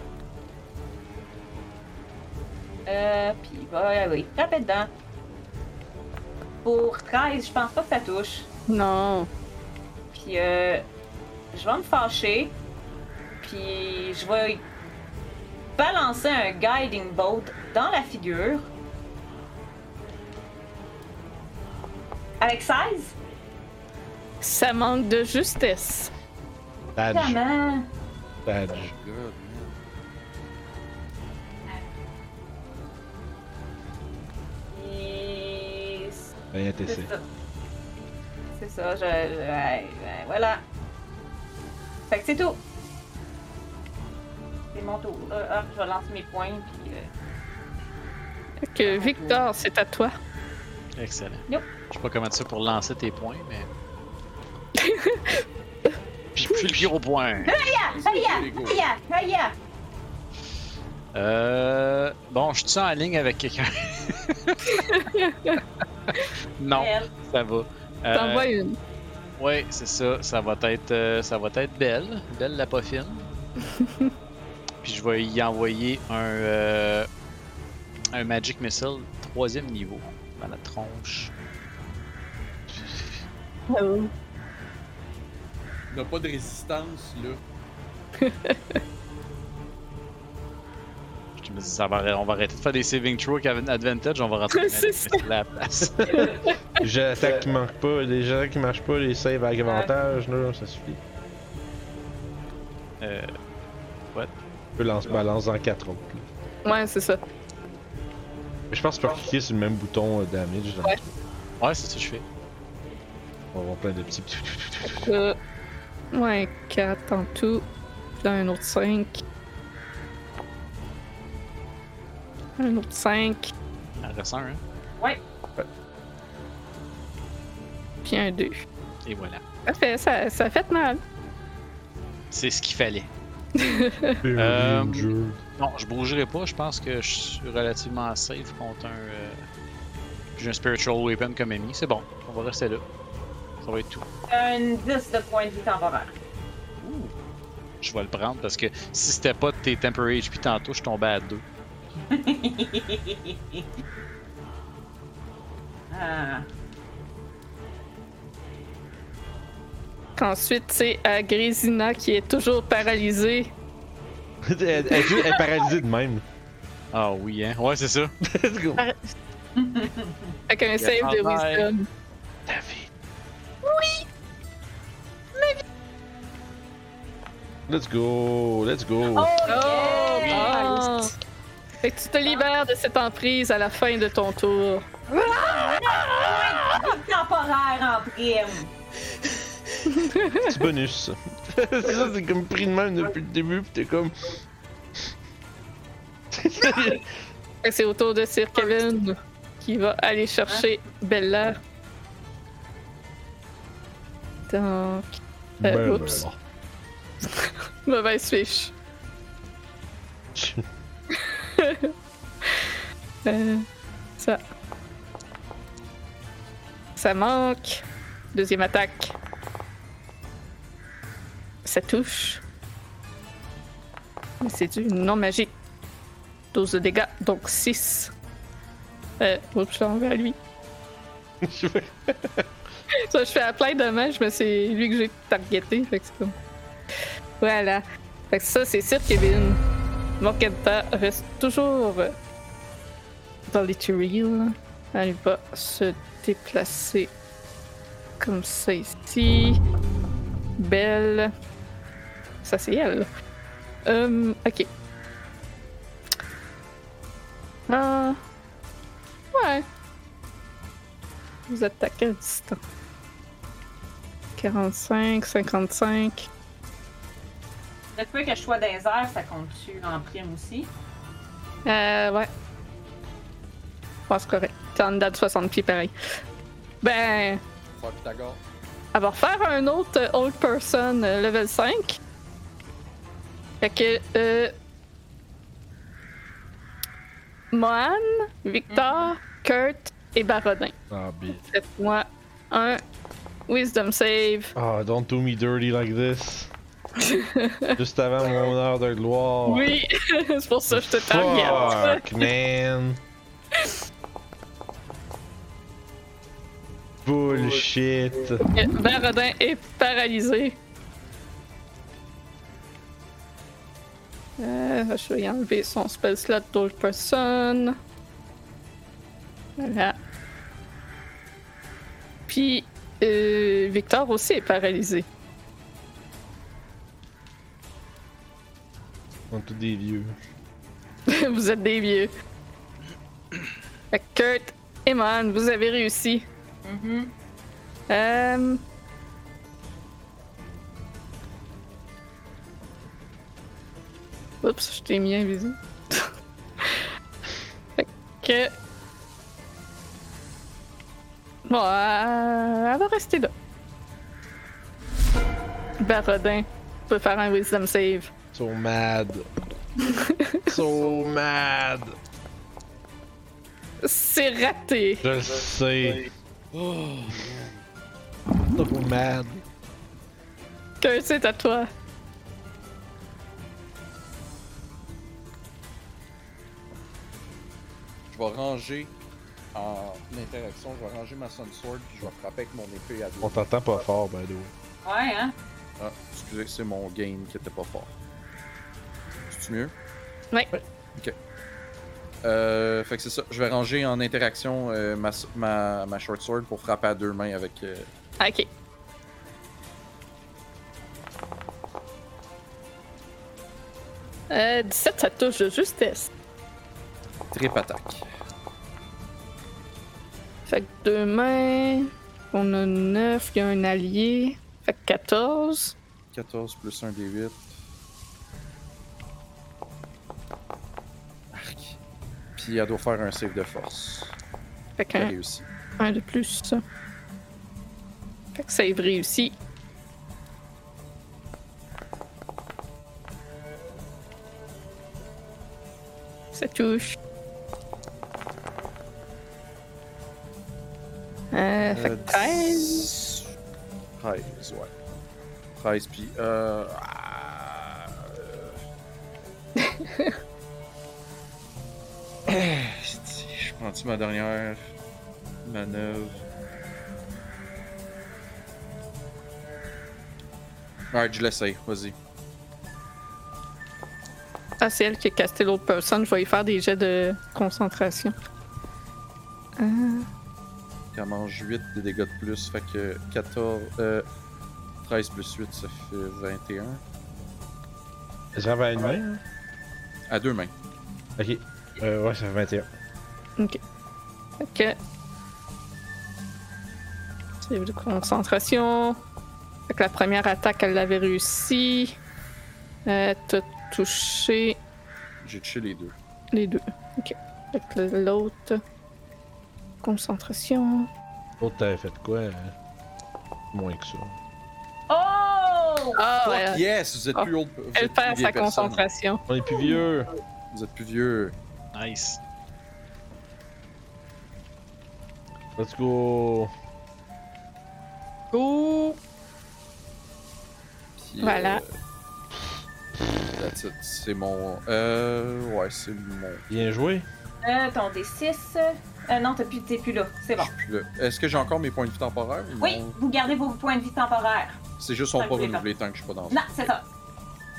Euh, puis il va, ah oui, taper dedans. Pour 13, je pense pas que ça touche. Non. Puis euh, je vais me fâcher. Puis je vais balancer un guiding bolt dans la figure. Avec 16? Ça manque de justesse. Badge. Badge. God, Et Bien c'est ça. C'est ça, je, je- ouais, ouais, voilà. Fait que c'est tout. C'est mon tour. là. Ah, je vais lancer mes points, puis... euh, Fait que Victor, c'est à toi. Excellent. Yep. Je sais pas comment tu fais pour lancer tes points, mais. Puis puis le point. Lego. Aïe! Aïe! Euh. Bon, je suis en ligne avec quelqu'un? non, ça va. Euh, T'en vois une. Oui, c'est ça. Ça va être, euh, ça va être belle, belle la poffine. Puis je vais y envoyer un, euh, un Magic Missile troisième niveau dans la tronche. n'a pas de résistance, là. Je me dis, ça va, on va arrêter de faire des saving throws avec advantage, on va rentrer à la place. Les jets d'attaque qui manquent pas, les d'attaque qui marchent pas, les saves avec avantage, là, ça suffit. euh, peux lance balance en 4 autres. là. Ouais, c'est ça. Mais je pense que tu peux cliquer sur le même bouton euh, damage. Dans Ouais. ouais, c'est ça que je fais. On va avoir plein de petits. Euh, ouais, 4 en tout. Puis là, un autre 5. Un autre 5. Il en reste un, hein? Ouais. Puis un 2. Et voilà. Parfait, ça, ça a fait mal. C'est ce qu'il fallait. Euh... Non, je bougerai pas. Je pense que je suis relativement safe contre un. euh, J'ai un Spiritual Weapon comme ami. C'est bon, on va rester là. Ça va être tout. Un 10 de points de vie temporaire. Je vais le prendre parce que si c'était pas de tes Temporary HP tantôt, je tombais à 2. Ah. Ensuite, c'est à Grésina qui est toujours paralysée. elle, elle- elle est paralysée de même. Ah oui, hein? Ouais, c'est ça. Let's go. Avec un save de wisdom. David. Let's go, let's go. Oh, Oh! ah. Fait que tu te libères de cette emprise à la fin de ton tour. Temporaire en prime. Petit bonus. c'est ça, c'est comme pris de même depuis le début, pis t'es comme. Fait que C'est au tour de Sir Kevin qui va aller chercher Bella. Donc, Euh, Ben, oups. mauvaise fiche. Euh, ça. Ça manque. Deuxième attaque. Ça touche. Mais c'est du non magique. 12 de dégâts, donc 6. Euh, oups, je à lui. Ça, je fais à plein de mains, mais c'est lui que j'ai targeté. Fait que c'est comme. Voilà. Fait que ça, c'est Sir Kevin. Morganta reste toujours euh, dans les turils. Elle va se déplacer comme ça ici. Belle. Ça, c'est elle. Hum, ok. Ah. Ouais. Vous attaquez à distance. 45, 55. Le peu que je sois dans les airs, ça compte-tu en prime aussi? Euh, ouais. Je pense correct. T'es en dedans de 60 pieds pareil. Ben, Faire Pythagore. elle va refaire un autre euh, Old Person euh, level 5. Fait que, euh. Mohan, Victor, Kurt et Barodin. Ah, bi- Faites-moi un Wisdom save. Ah, don't do me dirty like this. Juste avant mon heure de gloire. Oui, c'est pour ça que je te target. Fuck, man. Bullshit. Barodin est paralysé. Euh, je vais enlever son spell slot d'Old Person. Voilà. Puis, euh, Victor aussi est paralysé. On est tous des vieux. vous êtes des vieux. Fait que Kurt et Man, vous avez réussi. Mhm. Euh... Oups, je t'ai mis invisible. fait que. Bon, euh, elle va rester là. Barodin peut faire un wisdom save. So mad. so mad. C'est raté. Je le sais. So mad. Que c'est à toi. Je vais ranger en interaction, je vais ranger ma Sun Sword puis je vais frapper avec mon épée à deux. On t'entend pas fort, by the way. Ouais, hein? Ah, excusez, c'est mon game qui était pas fort. C'est-tu mieux? Ouais. Ok. Euh, fait que c'est ça. Je vais ranger en interaction euh, ma, ma, ma short sword pour frapper à deux mains avec. euh, Ah, Ok. Euh, 17, ça touche de justesse. trip attaque. Fait que deux mains. On a 9, il y a un allié. Fait que 14. 14 plus 1 des 8. Arc. Puis elle doit faire un save de force. Fait qu'un un de plus. Fait que save réussi. Ça touche. Euh, fait que 13. 13, ouais. 13, puis. Euh, euh. Je prends-tu ma dernière manœuvre? Alright, je l'essaye, vas-y. Ah, c'est elle qui a casté l'autre personne. Je vais y faire des jets de concentration. Euh, Elle mange 8 de dégâts de plus, fait que 14. Euh, 13 plus 8, ça fait 21. Ça va à une main? hein? À deux mains. Ok. Euh, ouais, ça fait 21. Fait que. Save de concentration. Fait que la première attaque, elle l'avait réussi. Euh, T'as touché J'ai touché les deux. les deux. Ok. Fait que l'autre. Concentration. L'autre, t'avais fait quoi? euh, Moins que ça. Oh! Ah, Fuck ouais. yes! Vous êtes Ah, plus old. vous Elle êtes perd sa personne. concentration. On est plus vieux. Vous êtes plus vieux. Nice. Let's go. Go! Puis, Voilà. euh, that's it. C'est mon. Euh. Ouais, c'est mon. Bien joué. Euh, ton D6. Euh, non, t'as plus- t'es plus là. C'est bon. je suis plus là. Est-ce que j'ai encore mes points de vie temporaires? ou Oui, vous gardez vos points de vie temporaires. C'est juste Ça, pas je l'ai renouvelés tant que je suis pas dans Non, c'est ça.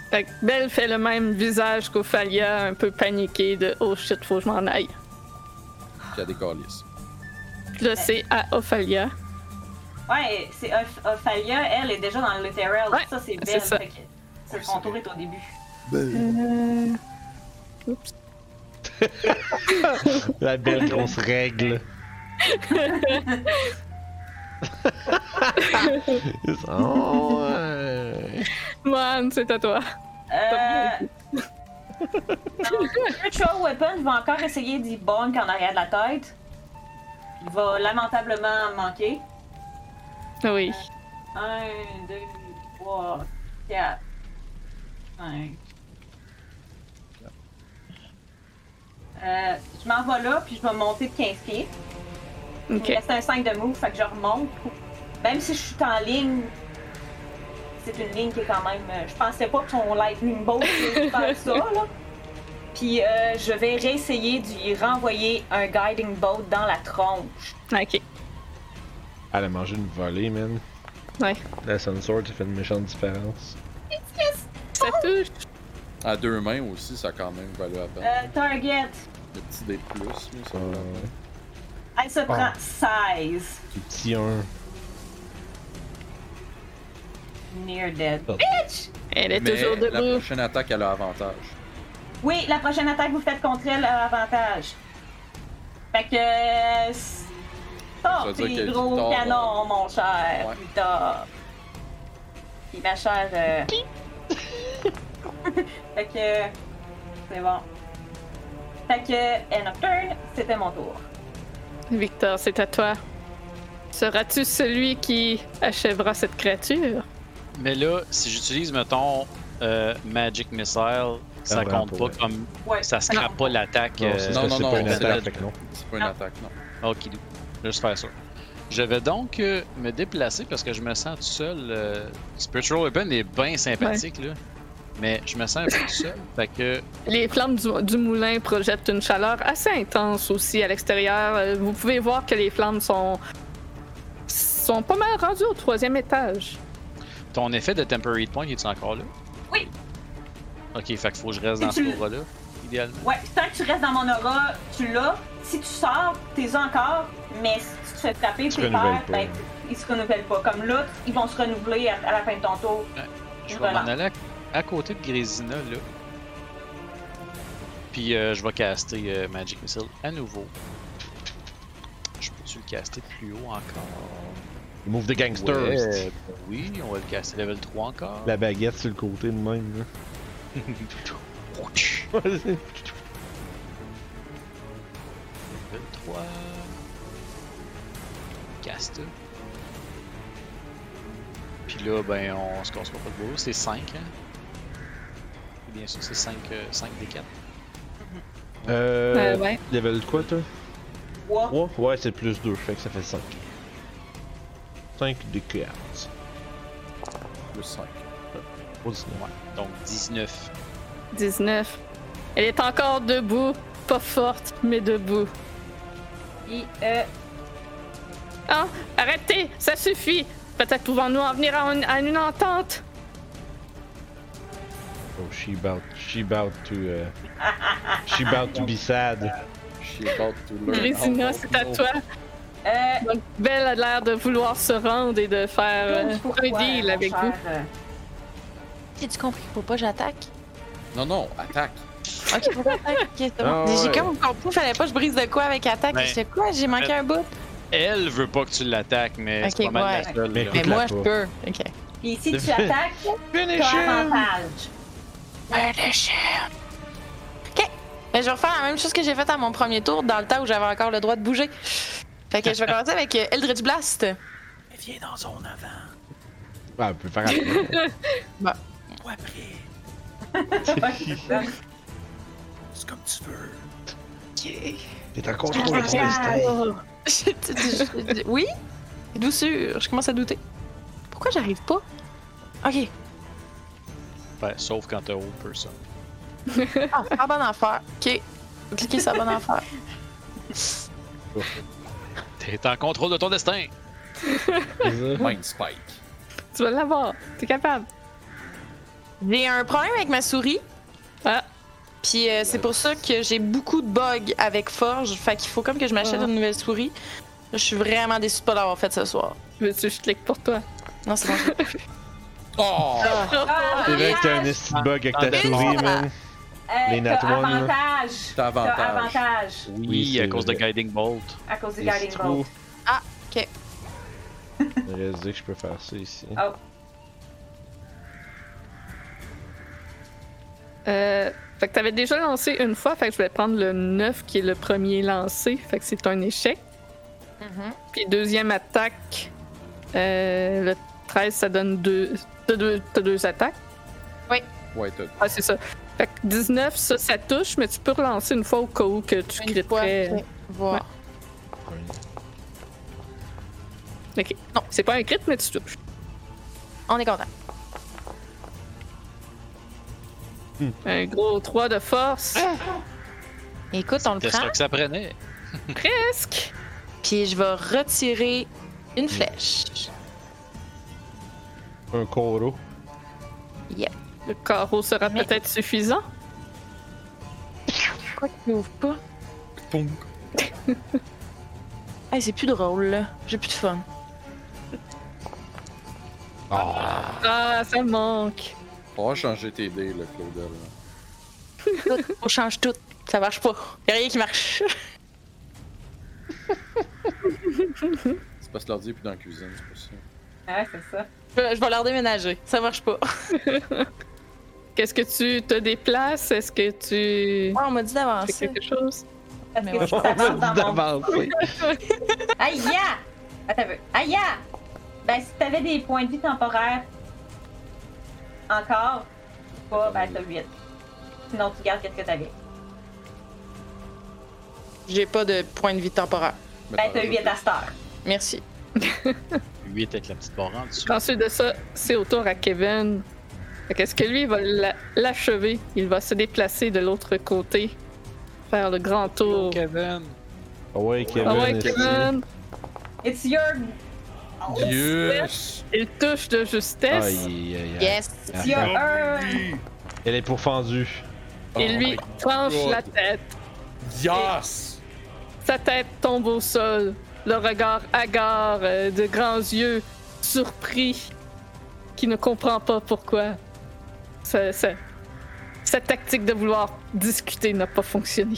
Fait que Belle fait le même visage qu'Ophalia, un peu paniqué de Oh shit, faut que je m'en aille. Puis il y a des calices. Puis là, c'est à Ophalia. Ouais, c'est Oph- Ophalia, elle est déjà dans le literal. Ouais, ça, c'est c'est belle. ça. fait que c'est son tour est au début. Euh... Oups. La belle grosse règle. oh, ouais. Man, c'est à toi. Euh. Virtual Weapon va encore essayer d'y bonk en arrière de la tête. Il va lamentablement manquer. Oui. 1, 2, 3, 4, 5. Euh, je m'en vais là, puis je vais monter de 15 pieds. Il Ok. me reste un 5 de move, fait que je remonte. Même si je suis en ligne, c'est une ligne qui est quand même. euh, Je pensais pas que son lightning bolt faire ça, là. Puis euh, je vais réessayer d'y renvoyer un guiding bolt dans la tronche. Ok. Elle a mangé une volée, man. Ouais. La Sunsword, ça fait une méchante différence. Ça touche. À deux mains aussi, ça a quand même valu la peine. Euh, target, Le petit dé de plus, mais ça Euh, elle se prend 16. du petit 1. Near dead. Oh. Bitch! Elle est Mais toujours la debout. prochaine attaque, elle a avantage. Oui, la prochaine attaque que vous faites contre elle a avantage. Fait que. euh, s- Sors Ça veut dire tes que gros canons, mon cher. Ouais. Tard. Puis ma chère. euh, fait que. C'est bon. Fait que. End of turn, c'était mon tour. Victor, c'est à toi. Seras-tu celui qui achèvera cette créature? Mais là, si j'utilise, mettons, euh, Magic Missile, ça Ah, compte pas, comme. Ouais. Ça scrape pas l'attaque. Non, euh, non, non, c'est non, pas une c'est attaque, non. Pas une attaque, non. Ok, juste faire ça. Je vais donc euh, me déplacer parce que je me sens tout seul. euh, Spiritual Weapon est bien sympathique, là. Mais je me sens un peu tout seul. Fait que Les flammes du, du moulin projettent une chaleur assez intense aussi à l'extérieur. Euh, Vous pouvez voir que les flammes sont sont pas mal rendues au troisième étage. Ton effet de Temporary Point, est-tu encore là? Oui. Ok, fait qu'il faut que je reste dans Tu- ce aura-là, idéalement. Ouais, tant que tu restes dans mon aura, tu l'as. Si tu sors, t'es encore, mais si tu te fais frapper, renouvellent perds, pas. ben, ils se renouvellent pas. Comme là, ils vont se renouveler à, à la fin de ton tour. Je vais m'en aller à, côté de Grésina, là. Puis euh, je vais caster euh, Magic Missile à nouveau. Je peux-tu le caster plus haut encore? Move the gangster. Ouais, ben oui, on va le caster level 3 encore. La baguette sur le côté de même. là. Level 3. Caster. Puis là, ben, on se cassera pas de boulot. C'est 5, hein? Et bien sûr, c'est 5, 5 des 4. Euh, Euh, ouais. Level quoi, toi? Trois. 3 Ouais, c'est plus 2, fait que ça fait 5. 5 de 4. Plus 5. Oh, 19. Donc 19. 19. Elle est encore debout. Pas forte, mais debout. Puis, euh, Ah, arrêtez, ça suffit. Peut-être pouvons-nous en venir à, une- à une entente. Oh, she about, she about to, uh, she about to be sad. She about to learn Grésina, c'est à toi. euh, Donc, Belle a l'air de vouloir se rendre et de faire euh, pourquoi, un deal avec cher, vous. J'ai-tu compris? Faut pas que j'attaque? Non, non, attaque. Ok, faut pas que j'attaque. Ok, c'est bon. Ah J'ai comme compris, fallait pas que je brise de quoi avec attaque. Ben, Je sais quoi? J'ai manqué un bout. Elle veut pas que tu l'attaques, mais c'est Ok, pas mal ouais. la seule. Mais. Mais moi, je peux. Ok. Puis si tu attaques, Finish t'as Ok. Ben, je vais refaire la même chose que j'ai fait à mon premier tour dans le temps où j'avais encore le droit de bouger. Fait que je vais commencer avec euh, Eldritch Blast. Viens dans zone avant. Ah, on peut faire après. Ou après. C'est comme tu veux. T'es en contrôle de ton destin. oui? Douceur. Je commence à douter. Pourquoi j'arrive pas? Ok. Sauf quand t'as old person. Ah, c'est la bonne affaire. Ok. Cliquez sur la bonne affaire. T'es en contrôle de ton destin. Mind Spike. Tu vas l'avoir. T'es capable. J'ai un problème avec ma souris. Ah, Puis euh, c'est pour ça que j'ai beaucoup de bugs avec Forge. Fait qu'il faut comme que je m'achète Ah. une nouvelle souris. Je suis vraiment déçue de pas l'avoir fait ce soir. veux-tu que je clique pour toi? Non, c'est bon. Oh! Ah, C'est vrai que t'as un esti de bug avec ta souris, man. Les nat t'as one, avantage. T'as avantage. T'as avantage Oui, Oui, à cause de. Guiding Bolt. à cause du Les Guiding. Bolt. ok. Il reste dire que je peux faire ça ici. Oh. Euh, fait que t'avais déjà lancé une fois, fait que je vais prendre le 9 qui est le premier lancé, fait que c'est un échec. Mhm. Puis deuxième attaque, euh, le 13 ça donne deux. T'as deux, t'as deux attaques? Ouais, t'as. Ah, c'est ça. Fait que 19, ça, ça touche, mais tu peux relancer une fois au cas où que tu criterais. ok. Voir. Ok. Non, c'est pas un crit, mais tu touches. On est content. Un gros 3 de force. Écoute, on le prend. ça que ça prenait? Presque. Puis je vais retirer une flèche. Un coro. Le carreau sera Mais- peut-être suffisant. Pourquoi tu m'ouvres pas? Poum. Hey, c'est plus drôle, là. J'ai plus de fun. Ah, ça me manque. On va changer tes dés, là, Claudel. On change tout. Ça marche pas. Y'a rien qui marche. C'est parce que l'ordi est plus dans la cuisine, c'est pour ça. Ouais, c'est ça. Je vais je vais leur déménager. Ça marche pas. Qu'est-ce que tu te déplaces? Est-ce que tu Ah, on m'a dit fais d'avancer. quelque chose? Parce que dans mon... Aïe, ya! Attends un peu. Aïe! Ben, si t'avais des points de vie temporaires encore, pas, ben t'as 8. Sinon, tu gardes qu'est-ce que t'avais. J'ai pas de point de vie temporaire. Ben, t'as 8 rajoutes. à cette heure. Merci. 8 avec la petite barre en dessous. Ensuite de ça, c'est au tour à Kevin. Qu'est-ce que lui, il va la- l'achever? Il va se déplacer de l'autre côté. Faire le grand tour. Kevin. Ah ouais, Kevin. Ah ouais. Kevin. It's your Yes! Il touche de justesse. Aïe, aïe, aïe. Yes! Ah, Il y a un. Elle est pourfendue. Et Oh lui my tranche God. la tête. Yes! Sa tête tombe au sol. Le regard hagard euh, de grands yeux, surpris, qui ne comprend pas pourquoi. Ça- ça- Cette tactique de vouloir discuter n'a pas fonctionné.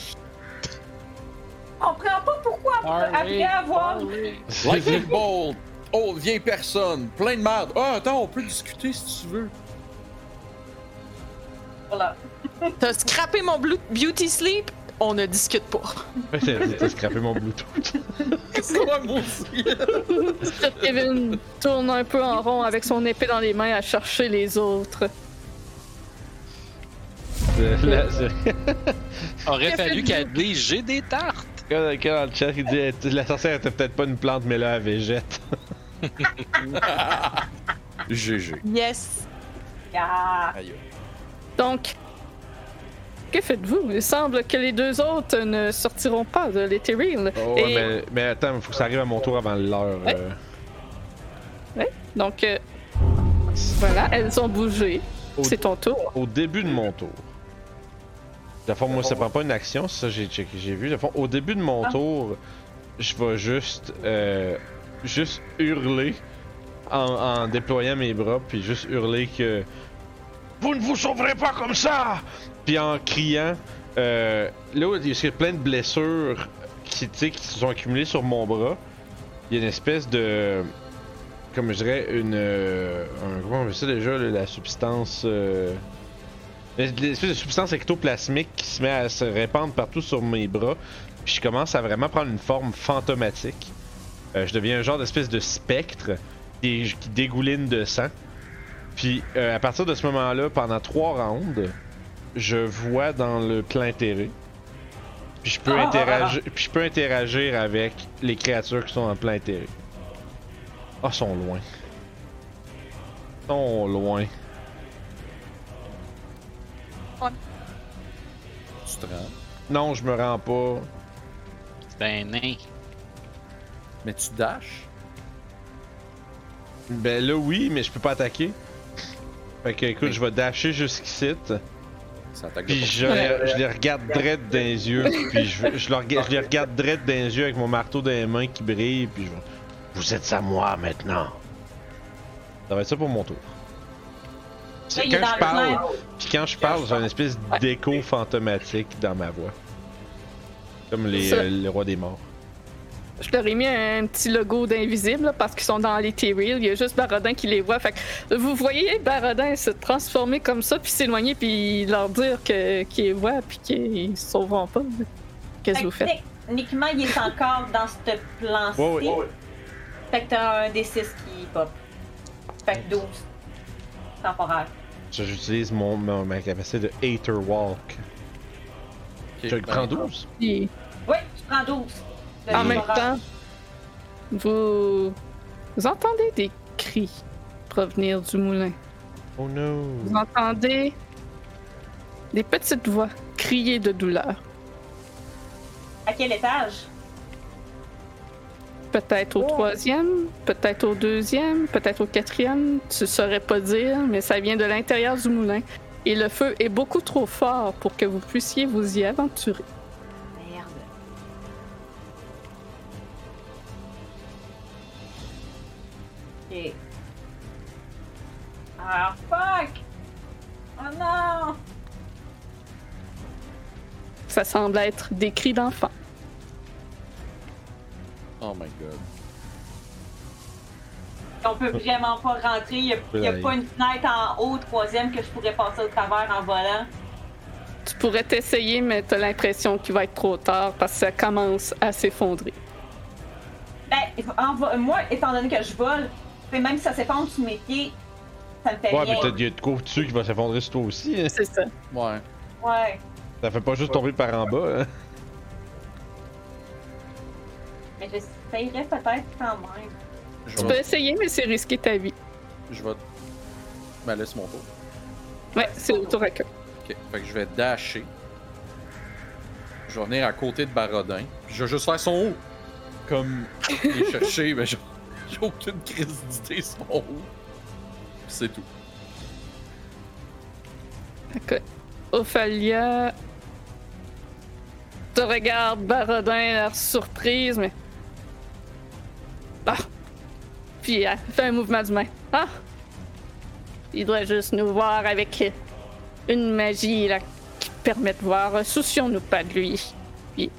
On comprend pas pourquoi après avoir. Lightning Bolt! Oh, vieille personne! Plein de merde! Ah, attends, on peut discuter si tu veux. Voilà. T'as scrappé mon blue- beauty sleep? On ne discute pas. T'as scrappé mon Bluetooth. C'est moi! Sir Kevin tourne un peu en rond avec son épée dans les mains à chercher les autres. Là, Aurait fallu qu'elle dise j'ai des tartes. Quand, quand dans le chat, il dit la sorcière était peut-être pas une plante, mais là, elle végète. GG. Yes! Ah. Aïe. Donc, que faites-vous? Il semble que les deux autres ne sortiront pas de l'éthéril. Oh, Et- mais, mais attends, il faut que ça arrive à mon tour avant l'heure. Ouais. euh. Donc, euh, voilà, elles ont bougé. C'est ton tour. Au début de mon tour. De fond, moi, ça prend pas une action, ça, j'ai checké- j'ai vu. De fond, au début de mon Ah. tour, je vais juste, euh, juste hurler en, en déployant mes bras, puis juste hurler que vous ne vous sauverez pas comme ça, puis en criant. Euh, là il y a plein de blessures qui, qui se sont accumulées sur mon bras, il y a une espèce de, comme je dirais, une, euh, comment on ça déjà, la substance. Euh, L'espèce de substance ectoplasmique qui se met à se répandre partout sur mes bras. Puis je commence à vraiment prendre une forme fantomatique. Euh, je deviens un genre d'espèce de spectre qui, qui dégouline de sang. Puis euh, à partir de ce moment-là, pendant trois rounds, je vois dans le plein terré. Puis je peux, Ah, ah, interagir, puis je peux interagir avec les créatures qui sont en plein terré. Ah, sont loin. Sont loin. Tu te rends? Non, je me rends pas. C'est un nain. Mais tu dashes? Ben là, oui, mais je peux pas attaquer. Fait que, écoute, je vais dasher jusqu'ici. Ça attaque Puis je, je les regarde dread dans les yeux. Puis je, je, leur- je les regarde dread dans les yeux avec mon marteau dans les mains qui brille. Puis je vais, Vous êtes à moi maintenant. Ça va être ça pour mon tour. Quand je le parle, puis quand je parle, j'ai une espèce d'écho fantomatique dans ma voix. Comme les, euh, les rois des morts. Je leur ai mis un petit logo d'invisible parce qu'ils sont dans l'éthéril. Il y a juste Barodin qui les voit. Fait que vous voyez Barodin se transformer comme ça, puis s'éloigner, puis leur dire que- qu'ils les voient, puis qu'ils se sauveront pas. Qu'est-ce que vous faites? Techniquement, il est encore dans ce plan-ci. Ouais, ouais. Fait que t'as un D6 qui pop. Fait que 12. Temporaire. J'utilise mon, mon- ma capacité de Hater Walk. Ok, Je ben, prends 12. Puis, Oui, tu prends 12. En même temps, vous... vous entendez des cris provenir du moulin. Oh no. Vous entendez des petites voix crier de douleur. À quel étage? Peut-être au Oh. troisième, peut-être au deuxième, peut-être au quatrième. Tu saurais pas dire, mais ça vient de l'intérieur du moulin. Et le feu est beaucoup trop fort pour que vous puissiez vous y aventurer. Ok. Ah, fuck! Oh non! Ça semble être des cris d'enfants. Oh my god. On peut vraiment pas rentrer. Il y a, pas une fenêtre en haut, troisième, que je pourrais passer au travers en volant. Tu pourrais t'essayer, mais t'as l'impression qu'il va être trop tard parce que ça commence à s'effondrer. Ben, en vo- moi, étant donné que je vole, puis même si ça s'effondre sous mes pieds, ça me fait Ouais, mais rien. t'as y a de quoi dessus qui va s'effondrer sur toi aussi. hein. C'est ça. Ouais. Ouais. Ça fait pas juste tomber par en bas. Hein. Mais j'essayerais peut-être quand même. Je Tu peux essayer, mais c'est risquer ta vie. Je vais. Ben là, c'est mon tour. Ouais, c'est au tour à queue. Ok. Fait que je vais dasher. Je vais venir à côté de Barodin. Puis je vais juste faire son haut. Comme. Et chercher. Ben, je... J'ai aucune crise. Puis C'est tout. Ok. Ophalia te regarde, Barodin, l'air surprise, mais. Ah! Puis elle fait un mouvement d'humain. Ah! Il doit juste nous voir avec une magie qui permet de voir. Soucions-nous pas de lui. Puis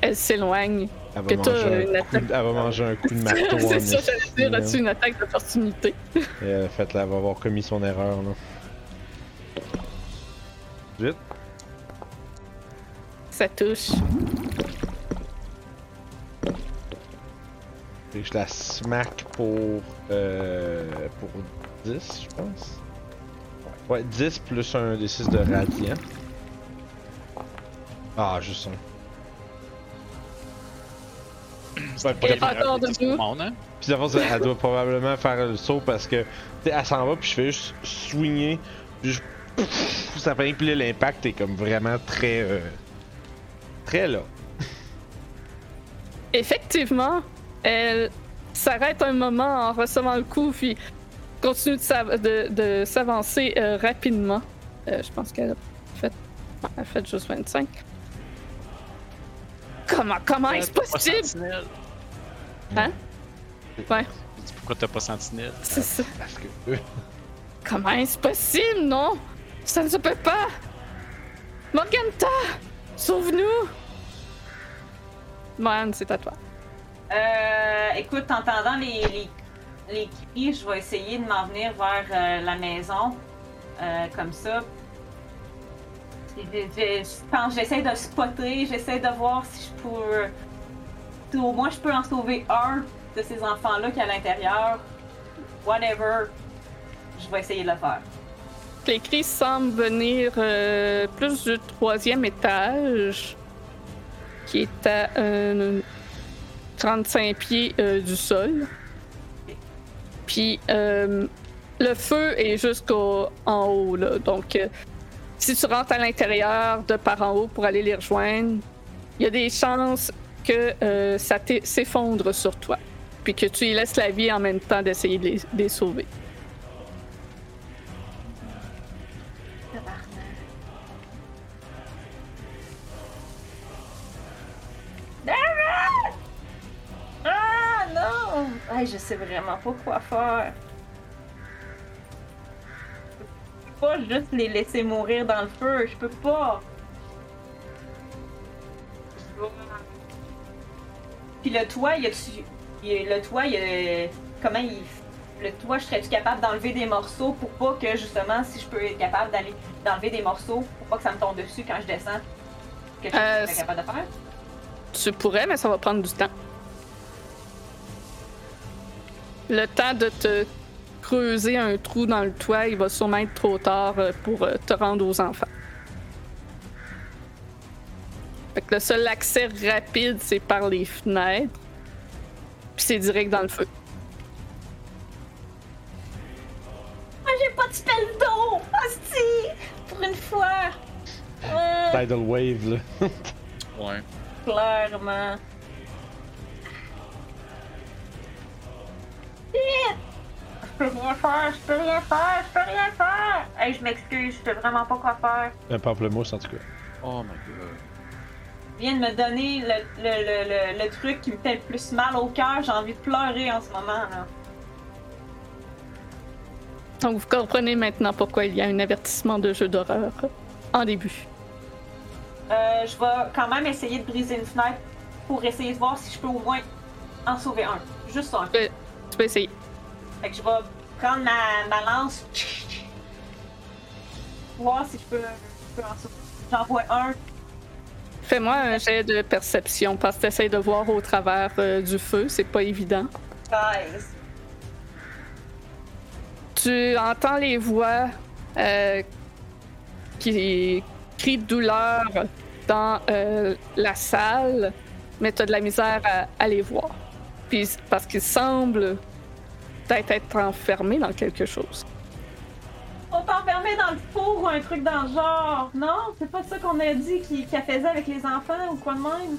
elle s'éloigne. Elle va, Que manger une un coup de, elle va manger un coup de marteau en C'est ça, j'allais dire, là. as-tu une attaque d'opportunité? Et, euh, Faites-la, elle va avoir commis son erreur là. Vite. Ça touche. Et je la smack pour. Euh, pour 10, je pense. Ouais, 10 plus un des 6 de radiant. Ah, juste un. Tout le monde, hein? puis elle doit probablement faire le saut parce que. tu sais, elle s'en va, puis je fais juste swinger. Puis je- ça fait puis là, l'impact est comme vraiment très. euh, très là. Effectivement, elle s'arrête un moment en recevant le coup, puis continue de s'av- de, de s'avancer euh, rapidement. Euh, je pense qu'elle a fait, elle a fait juste 25. Comment, comment est-ce possible? Hein? Ouais, Pourquoi t'as pas sentinelle? c'est ça. Parce que. Comment est-ce possible, non? Ça ne se peut pas! Morganta! Sauve-nous! Man, c'est à toi. Euh, écoute, en entendant les, les, les cris, je vais essayer de m'en venir vers euh, la maison. Euh, comme ça. J'essaie de spotter, j'essaie de voir si je peux. au moins je peux en sauver un de ces enfants-là qui est à l'intérieur. Whatever. Je vais essayer de le faire. Les cris semblent venir euh, plus du troisième étage, qui est à euh, 35 pieds euh, du sol. Puis euh, le feu est jusqu'en haut, là. Donc, euh, si tu rentres à l'intérieur de par en haut pour aller les rejoindre, il y a des chances que euh, ça s'effondre sur toi. Puis que tu y laisses la vie en même temps d'essayer de les- de les sauver. Ah! Non! Je sais vraiment pas quoi faire. Pas juste les laisser mourir dans le feu, je peux pas. Puis le toit, il y a-tu. Le toit, il a. Comment il. Le toit, je serais-tu capable d'enlever des morceaux pour pas que justement, si je peux être capable d'aller d'enlever des morceaux pour pas que ça me tombe dessus quand je descends? Que je serais capable de faire? Tu pourrais, mais ça va prendre du temps. Le temps de te creuser un trou dans le toit, il va sûrement être trop tard euh, pour euh, te rendre aux enfants. Fait que le seul accès rapide, c'est par les fenêtres. Puis c'est direct dans le feu. Moi, j'ai pas de spell d'eau! Hostie! Pour une fois! Euh, Tidal Wave, là. Ouais. clairement. Shit! Je peux rien faire, je peux rien faire, je peux rien faire! Hey, je m'excuse, je sais vraiment pas quoi faire. Un pamplemousse, en tout cas. Oh my god. Tu viens de me donner le, le, le, le, le truc qui me fait le plus mal au cœur, j'ai envie de pleurer en ce moment, là. Donc vous comprenez maintenant pourquoi il y a un avertissement de jeu d'horreur en début. Euh, je vais quand même essayer de briser une fenêtre pour essayer de voir si je peux au moins en sauver un. Juste un. Tu peux essayer. Fait que je vais prendre ma, ma lance. Voir si je peux, je peux en sauver. J'en vois un. Fais-moi un jet de perception parce que t'essayes de voir au travers euh, du feu, c'est pas évident. 13. Tu entends les voix euh, qui crient de douleur dans euh, la salle, mais tu as de la misère à, à les voir. Puis parce qu'ils semblent peut-être être enfermés dans quelque chose. On t'a enfermé dans le four ou un truc dans le genre. Non, c'est pas ça qu'on a dit qu'elle faisait avec les enfants ou quoi de même.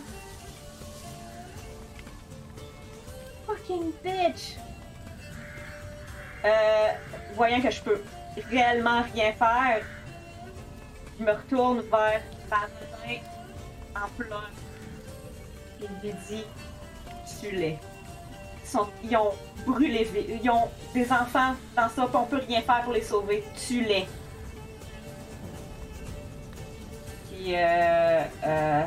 Fucking bitch. euh, voyant que je peux réellement rien faire, je me retourne vers Valentin en. Et je lui dis Tue-les. Ils, sont- ils ont brûlé, ils ont des enfants dans ça, puis on peut rien faire pour les sauver. Tue-les. Puis, euh, euh,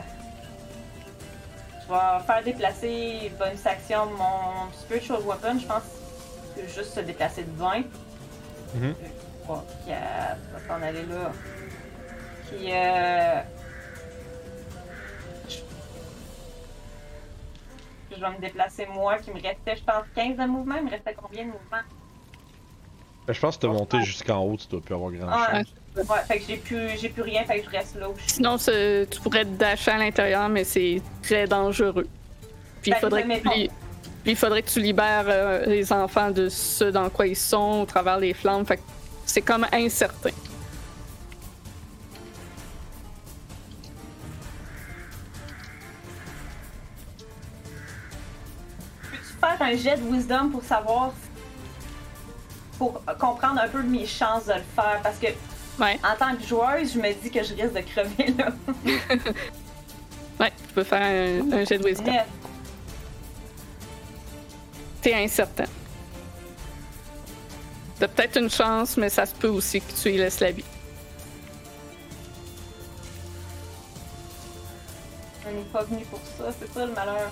je vais faire déplacer bonus action mon spiritual weapon. Je pense que juste se déplacer de 20. Mhm. 3, 4, on va s'en aller là. Puis, euh, je vais me déplacer moi, qui me restait, je pense, 15 de mouvement. Il me restait combien de mouvement? Ben, je pense que t'as monté jusqu'en haut, tu dois plus avoir grand Ah, chose. ouais, fait que j'ai plus, j'ai plus rien, fait que je reste là où je suis. Sinon, tu pourrais te dasher à l'intérieur, mais c'est très dangereux. Puis il Ben, faudrait, que tu il faudrait que tu libères euh, les enfants de ce dans quoi ils sont, au travers les flammes. Fait que c'est comme incertain. Faire un jet de wisdom pour savoir. pour comprendre un peu mes chances de le faire? Parce que, Ouais, en tant que joueuse, je me dis que je risque de crever là. ouais, tu peux faire un, un jet de wisdom. T'es incertain. T'as peut-être une chance, mais ça se peut aussi que tu y laisses la vie. On n'est pas venu pour ça, c'est ça le malheur.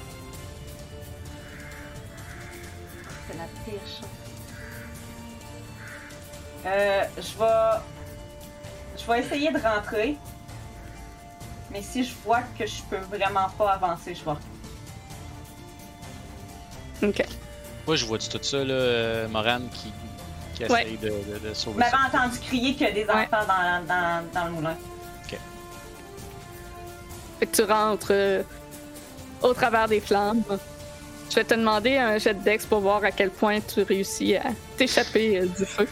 La pire chose. Euh, je vais. Je vais essayer de rentrer. Mais si je vois que je peux vraiment pas avancer, je vais. Ok. Moi, je vois tout ça, là, euh, Morane qui, qui Ouais. essaye de, de- de sauver ça? entendu crier qu'il y a des Ouais. enfants dans, dans, dans le moulin. Fait que tu rentres euh, au travers des flammes. Je vais te demander un jet de dex pour voir à quel point tu réussis à t'échapper euh, du feu.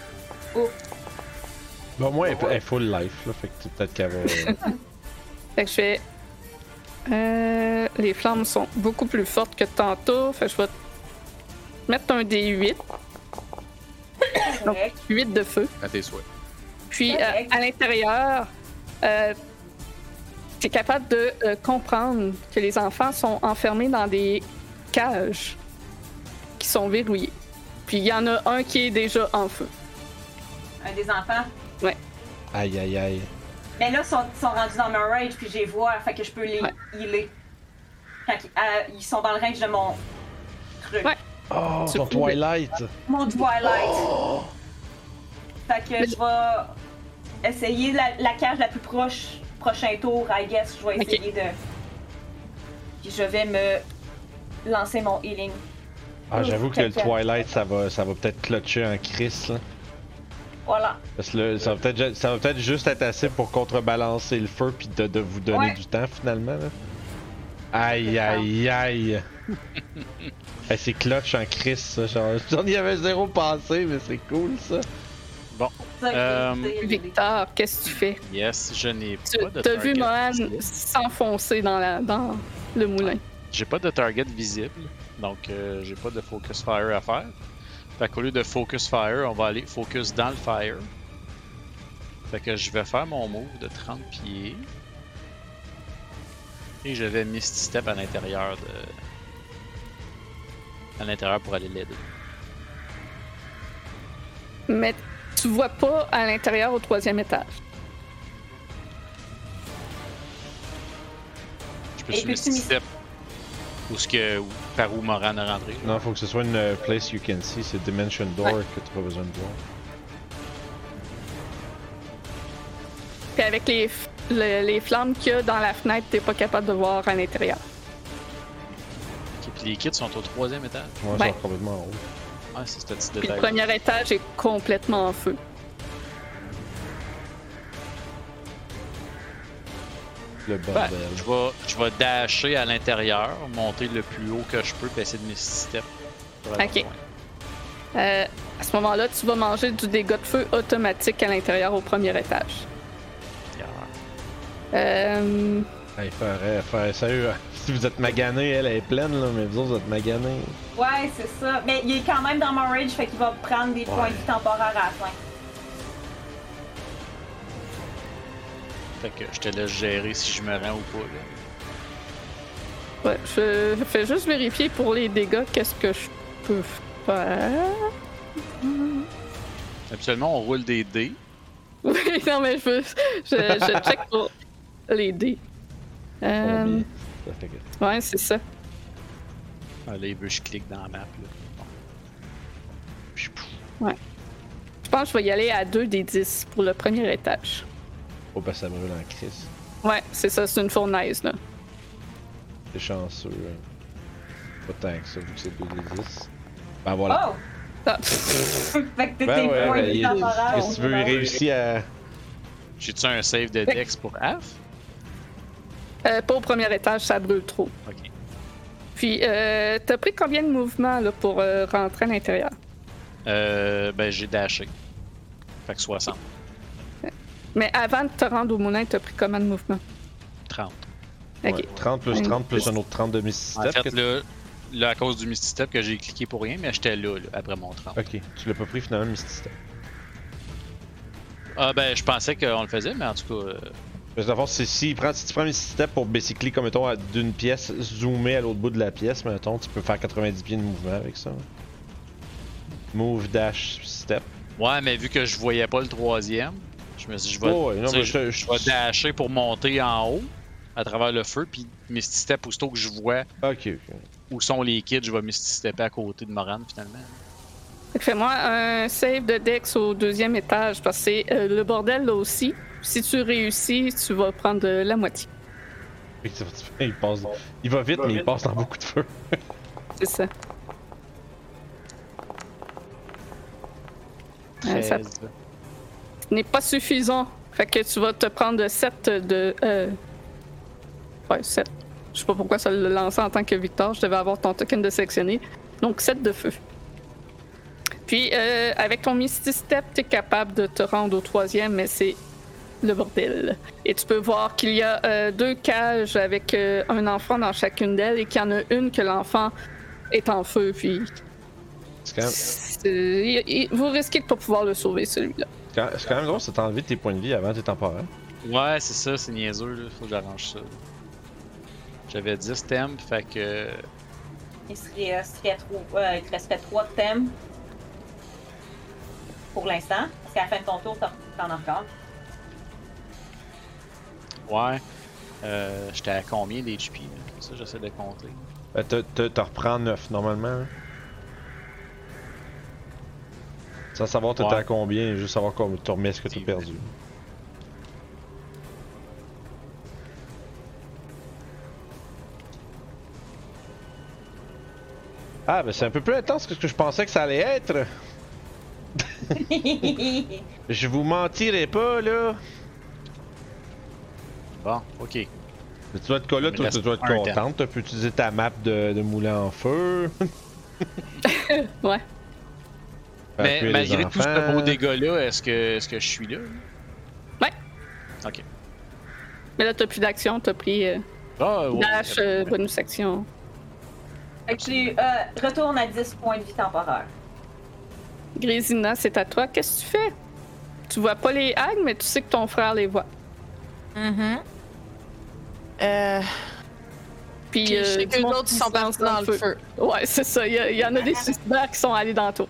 Bon, moi, elle, elle est full life, là, fait que tu- peut-être qu'elle va. Fait que je vais. Euh, les flammes sont beaucoup plus fortes que tantôt. Fait que je vais te mettre un D8. Correct. 8 de feu. À tes souhaits. Puis euh, à l'intérieur, euh, tu es capable de euh, comprendre que les enfants sont enfermés dans des cages qui sont verrouillées. Puis il y en a un qui est déjà en feu. Un des enfants? Aïe, aïe, aïe. Mais là, ils sont, sont rendus dans mon rage, puis j'ai vois, fait que je peux les Ouais. healer. Quand ils, euh, ils sont dans le range de mon truc. Ouais. Oh, Tu ton Twilight! Mon Twilight. Fait que je vais essayer la, la cage la plus proche, prochain tour, I guess. Je vais essayer de. Puis je vais me lancer mon healing. Ah, j'avoue que le. Twilight, ça va, ça va peut-être clutcher en crise, là. Voilà. Parce que ça va peut-être ju- ça va peut-être juste être assez pour contrebalancer le feu puis de, de vous donner Ouais. du temps finalement. Là. Aïe aïe aïe. C'est clutch en crise ça. Genre, on y avait zéro pensé, mais c'est cool ça. Ça, Euh, Victor, qu'est-ce que tu fais? Yes, je n'ai pas de as vu Mohan s'enfoncer dans, la, dans le moulin. J'ai pas de target visible, donc euh, j'ai pas de focus fire à faire. Fait qu'au lieu de focus fire, on va aller focus dans le fire. Fait que je vais faire mon move de 30 pieds. Et je vais Misty Step à l'intérieur de. À l'intérieur pour aller l'aider. Mais tu vois pas à l'intérieur au troisième étage. Je peux Et Misty Step. Où ce que. par où Moran est rentré. là. Non, faut que ce soit une euh, place you can see, c'est Dimension Door que tu pas besoin de voir. Puis avec les, f- le- les flammes qu'il y a dans la fenêtre, t'es pas capable de voir à l'intérieur. Ok, puis les kits sont au troisième étage? Ouais. ça va complètement en haut. Ah, c'est ce petit Puis le détail. premier étage est complètement en feu. Le Ben, je vais, je vais dasher à l'intérieur, monter le plus haut que je peux, puis essayer de Misty Step. pour aller Ok. Euh, à ce moment-là, tu vas manger du dégât de feu automatique à l'intérieur au premier étage. Alors, Euh, frère, frère, sérieux, si vous êtes magané, elle est pleine, là, mais vous autres, vous êtes magané. Ouais, c'est ça. Mais il est quand même dans mon rage, fait qu'il va prendre des points de vie temporaires à la fin. Fait que je te laisse gérer si je me rends ou pas. Là. Ouais, je, fais juste vérifier pour les dégâts qu'est-ce que je peux faire? Habituellement, on roule des dés. Oui, non, mais je, veux- je, je check pour les dés. Euh, ouais, c'est ça. Là, il veut que je clique dans la map. Là. Pouf. Je pense que je vais y aller à 2 des 10 pour le premier étage. Oh, ben ça brûle en crise. Ouais, c'est ça, c'est une fournaise, là. C'est chanceux. hein. Pas tant que ça, vu que c'est 2 des 10. Ben voilà. Oh! Ah, fait que t'es ben ouais, points de ben, temporaires. que tu veux, il réussit à. J'ai-tu un save de Dex pour Af? euh, pas au premier étage, ça brûle trop. Ok. Puis, euh, t'as pris combien de mouvements là, pour euh, rentrer à l'intérieur? Euh, ben, j'ai dashé. Fait que 60. Mais avant de te rendre au moulin, t'as pris combien de mouvements? 30. Ok. Ouais, 30 plus Ouais. 30 plus un autre 30 de Misty En Step. fait, que- là, là, à cause du Misty Step que j'ai cliqué pour rien, mais j'étais là, là, après mon 30. Ok, tu l'as pas pris finalement, Misty Step? Ah, ben, je pensais qu'on le faisait, mais en tout cas. euh, Parce que d'abord, c'est si, prend, si tu prends Misty Step pour basically, comme mettons, à- d'une pièce, zoomer à l'autre bout de la pièce, mettons, tu peux faire 90 pieds de mouvement avec ça. Move, dash, step. Ouais, mais vu que je voyais pas le troisième, je me suis dit, je vais, Oh, ouais, non, tu sais, mais je, je- je vais dasher pour monter en haut à travers le feu, puis Misty Step, aussitôt que je vois où sont les kids, je vais Misty Stepper à côté de Moran finalement. Fais-moi un save de Dex au deuxième étage parce que c'est euh, le bordel là aussi. Si tu réussis, tu vas prendre euh, la moitié. Il passe. Il va vite, mais il passe dans beaucoup de feu. C'est ça. Ça 13. N'est pas suffisant. Fait que tu vas te prendre 7 de. Euh... Ouais, 7. Je sais pas pourquoi ça l'a lancé en tant que Victor. Je devais avoir ton token de sélectionner. Donc 7 de feu. Puis euh, avec ton Misty Step, tu es capable de te rendre au troisième, mais c'est le bordel. Et tu peux voir qu'il y a euh, deux cages avec euh, un enfant dans chacune d'elles et qu'il y en a une que l'enfant est en feu. Puis quand, même- c'est- il- il- vous risquez de pas pouvoir le sauver celui-là. C'est quand- c'est quand même drôle, c'est enlevé tes points de vie avant tes temporaires. Ouais, c'est ça, c'est niaiseux, là. Faut que j'arrange ça. J'avais 10 thèmes, fait que. Il serait, serait trop, euh, il te resterait 3 thèmes pour l'instant. Parce qu'à la fin de ton tour, t'en as encore. Ouais. Euh, J'étais à combien d'HP, là? Ça, j'essaie de compter. Ben, te- te- T'en reprends 9 normalement. hein. Sans savoir t'étais Ouais. à combien, juste savoir comment tu remets ce que t'as perdu. Ah, ben c'est un peu plus intense que ce que je pensais que ça allait être. Je vous mentirai pas, là. Bon, ok. Mais tu dois être là, toi, tu dois être contente. Tu peux utiliser ta map de, de moulin en feu? Ouais. Mais malgré tout ce beau dégât-là, est-ce que, est que je suis là? Ouais. Ok. Mais là, t'as plus d'action, t'as pris euh, Ah, ouais. dash, euh, bonus action. Fait que euh, retournes à 10 points de vie temporaire. Grésina, c'est à toi. Qu'est-ce que tu fais? Tu vois pas les hags, mais tu sais que ton frère les voit. Mhm. Euh, Puis, puis je sais que les autres sont partis dans le feu. Ouais, c'est ça. Il y, a- il y en a des suicidaires qui sont allés dans le tour.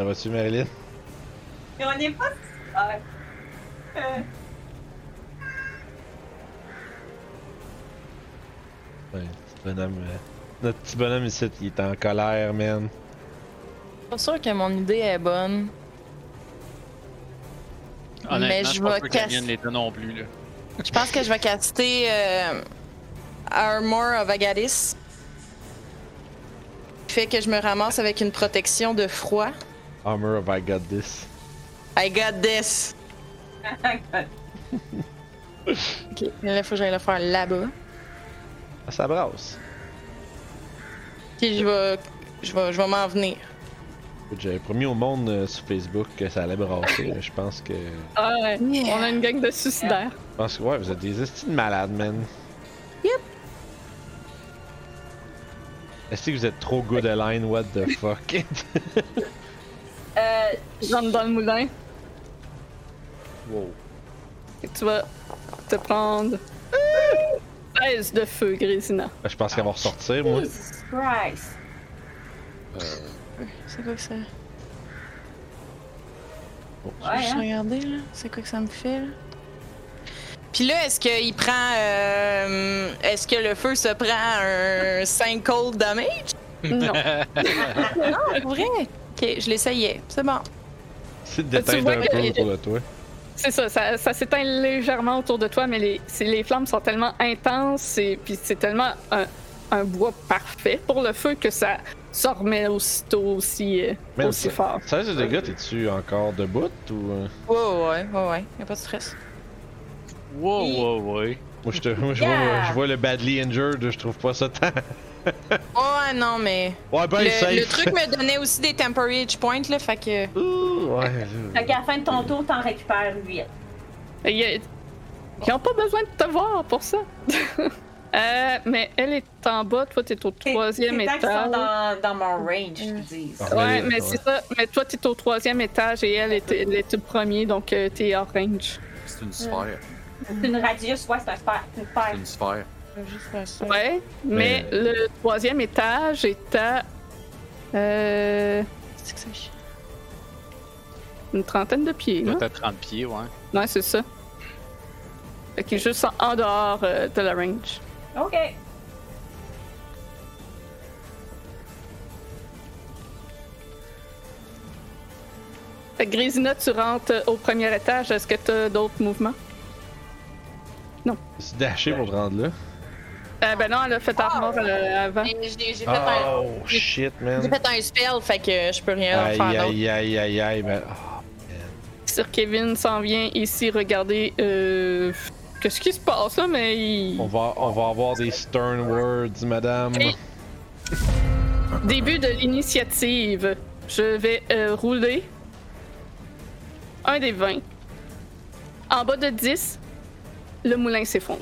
Ça va-tu, Marilyn? Mais on n'est pas. Ah. Euh, Ouais, petit bonhomme. euh, Notre petit bonhomme ici, il est en colère, man. Pas sûr que mon idée est bonne. Honnêtement, mais je je suis pas vais non plus, là. Je pense que je vais caster euh, Armor of Agadis. Qui fait que je me ramasse avec une protection de froid. Armor of I got this. I got this! Ok, là, il faut que j'aille le faire là-bas. Ah, ça brasse. Puis je vais, je vais, je vais m'en venir. J'avais promis au monde euh, sur Facebook que ça allait brasser. mais je pense que. Ah ouais, Yeah. on a une gang de suicidaires. Je pense que ouais, vous êtes des estis de malades, man. Yep. Est-ce que vous êtes trop good à line? What the fuck? Euh, Je rentre dans le moulin Wow. et tu vas te prendre 16 de feu, Grésina. je pense qu'elle va ressortir, moi. Jesus Christ. Euh, C'est quoi que ça? Oh, Je vais hein? regarder, là. C'est quoi que ça me fait, là? Puis là, est-ce qu'il prend. euh, est-ce que le feu se prend un 5 cold damage? Non. Non, pour vrai? Ok, je l'essayais. C'est bon. C'est de Tu déteindre vois un que- peu autour de toi. C'est ça, ça, ça s'éteint légèrement autour de toi, mais les, c'est- les flammes sont tellement intenses et puis c'est tellement un, un bois parfait pour le feu que ça se remet aussitôt aussi, euh, Man, aussi ça- fort. 16 de dégâts, t'es-tu encore debout ou. euh? Ouais, ouais, ouais, ouais. Y'a pas de stress. Wow, Et- wow, ouais. Moi, je, te, moi, je, Yeah. vois, je vois le badly injured, je trouve pas ça tant. Ouais, non, mais. Ouais, ben, le, safe. le truc me donnait aussi des temporary hit points, là, fait que. Ouh, ouais. Fait qu'à la fin de ton tour, t'en récupères 8. Et y a- Ils ont pas besoin de te voir pour ça. Euh, mais elle est en bas, toi t'es au troisième sont étage. dans, dans mon range, je te dis. Ouais, Ouais, mais ouais. c'est ça. Mais toi t'es au troisième étage et elle est, elle est au premier, donc euh, t'es hors range. c'est une sphère. C'est une radius, ouais, c'est un sphère. C'est une une sphère. Juste ça. Ouais, mais, Mais- le troisième étage est à euh, C'est que ça? Chie. une trentaine de pieds. Là. Peut-être 30 pieds, ouais. Ouais, c'est ça. Fait qu'il est juste en, dehors euh, de la range. Ok. Fait que Grésina, tu rentres au premier étage. Est-ce que t'as d'autres mouvements? C'est dashé pour te rendre là. Euh, ben non, elle a fait armor euh, avant. J'ai j'ai- j'ai fait, un... Oh shit, j'ai man. fait un spell, fait que je peux rien Aïe, faire d'autre. aïe, aïe, aïe, aïe, ben. oh, Sir Kevin s'en vient ici regarder euh, qu'est-ce qui se passe là, mais il... on, va, on va avoir des stern words, madame. Et- Début de l'initiative. Je vais euh, rouler un des 20. En bas de 10, le moulin s'effondre.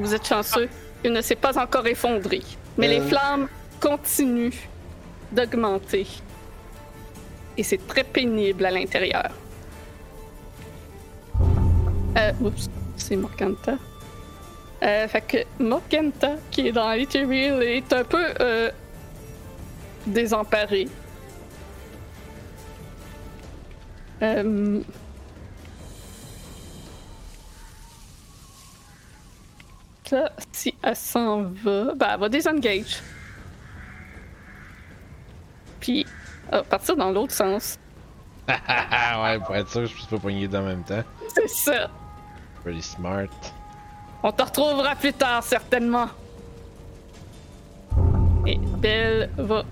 Vous êtes chanceux. Il ne s'est pas encore effondré. Mais les Euh. flammes continuent d'augmenter. Et c'est très pénible à l'intérieur. Euh, oups, c'est Morganta. Euh, fait que Morganta, qui est dans Ethereal, est un peu euh, désemparée. Euh, Là, si elle s'en va, ben, elle va désengage. Puis, elle va partir dans l'autre sens. ouais, pour être sûr, je puisse pas pogner dans en même temps. C'est ça. Pretty smart. On te retrouvera plus tard, certainement. Et Belle va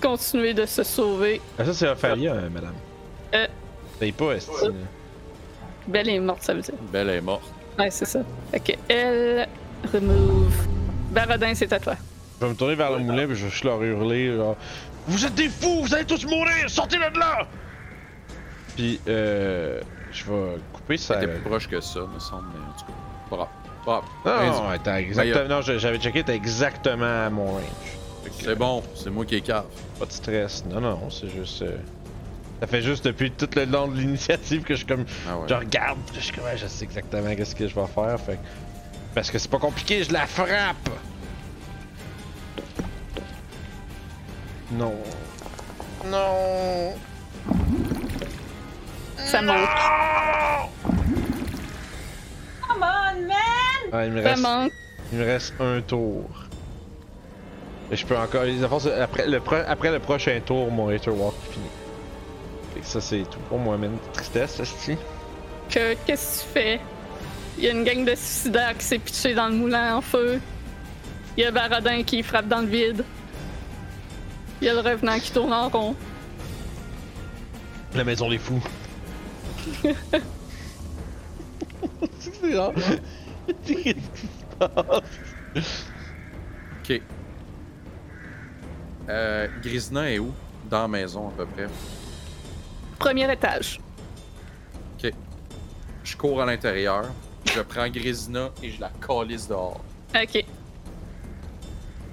continuer de se sauver. Ah, ça, c'est Ophalia, hein, madame. Euh. Paye pas, Esti. là. Belle est morte, ça veut dire. Belle est morte. Ouais, c'est ça. Fait que elle remove. Baradin, c'est à toi. Je vais me tourner vers le moulin puis je vais juste leur hurler genre Vous êtes des fous, vous allez tous mourir, sortez-le de là! Puis euh. Je vais couper ça. T'es plus proche que ça, me semble, mais en tout cas. Pas grave. Pas grave. Non, non, exactement. Non, je- j'avais checké, t'es exactement à mon range. Que, C'est bon, c'est moi qui est cave. Pas de stress. Non, non, c'est juste. euh, Ça fait juste depuis tout le long de l'initiative que je suis comme. Ah ouais. Je regarde, je suis comme, ouais, je sais exactement qu'est-ce que je vais faire. Fait que- Parce que c'est pas compliqué, je la frappe! Non. Non. Ça manque. Come on, man! Ah, il me Ça reste, manque. il me reste un tour. Et je peux encore. les Après le, pro- après le prochain tour, mon Hater Walk est fini. Fait que ça, c'est tout pour moi, man. Tristesse, esti. Que, qu'est-ce que tu fais? Il y a une gang de suicidaires qui s'est pitché dans le moulin en feu. Il y a Baradin qui frappe dans le vide. Il y a le revenant qui tourne en rond. La maison des fous. c'est rare. Qu'est-ce qui se passe? Ok. Euh, Grisna est où? Dans la maison, à peu près. Premier étage. Je cours à l'intérieur. Je prends Grisina et je la calisse dehors. Ok.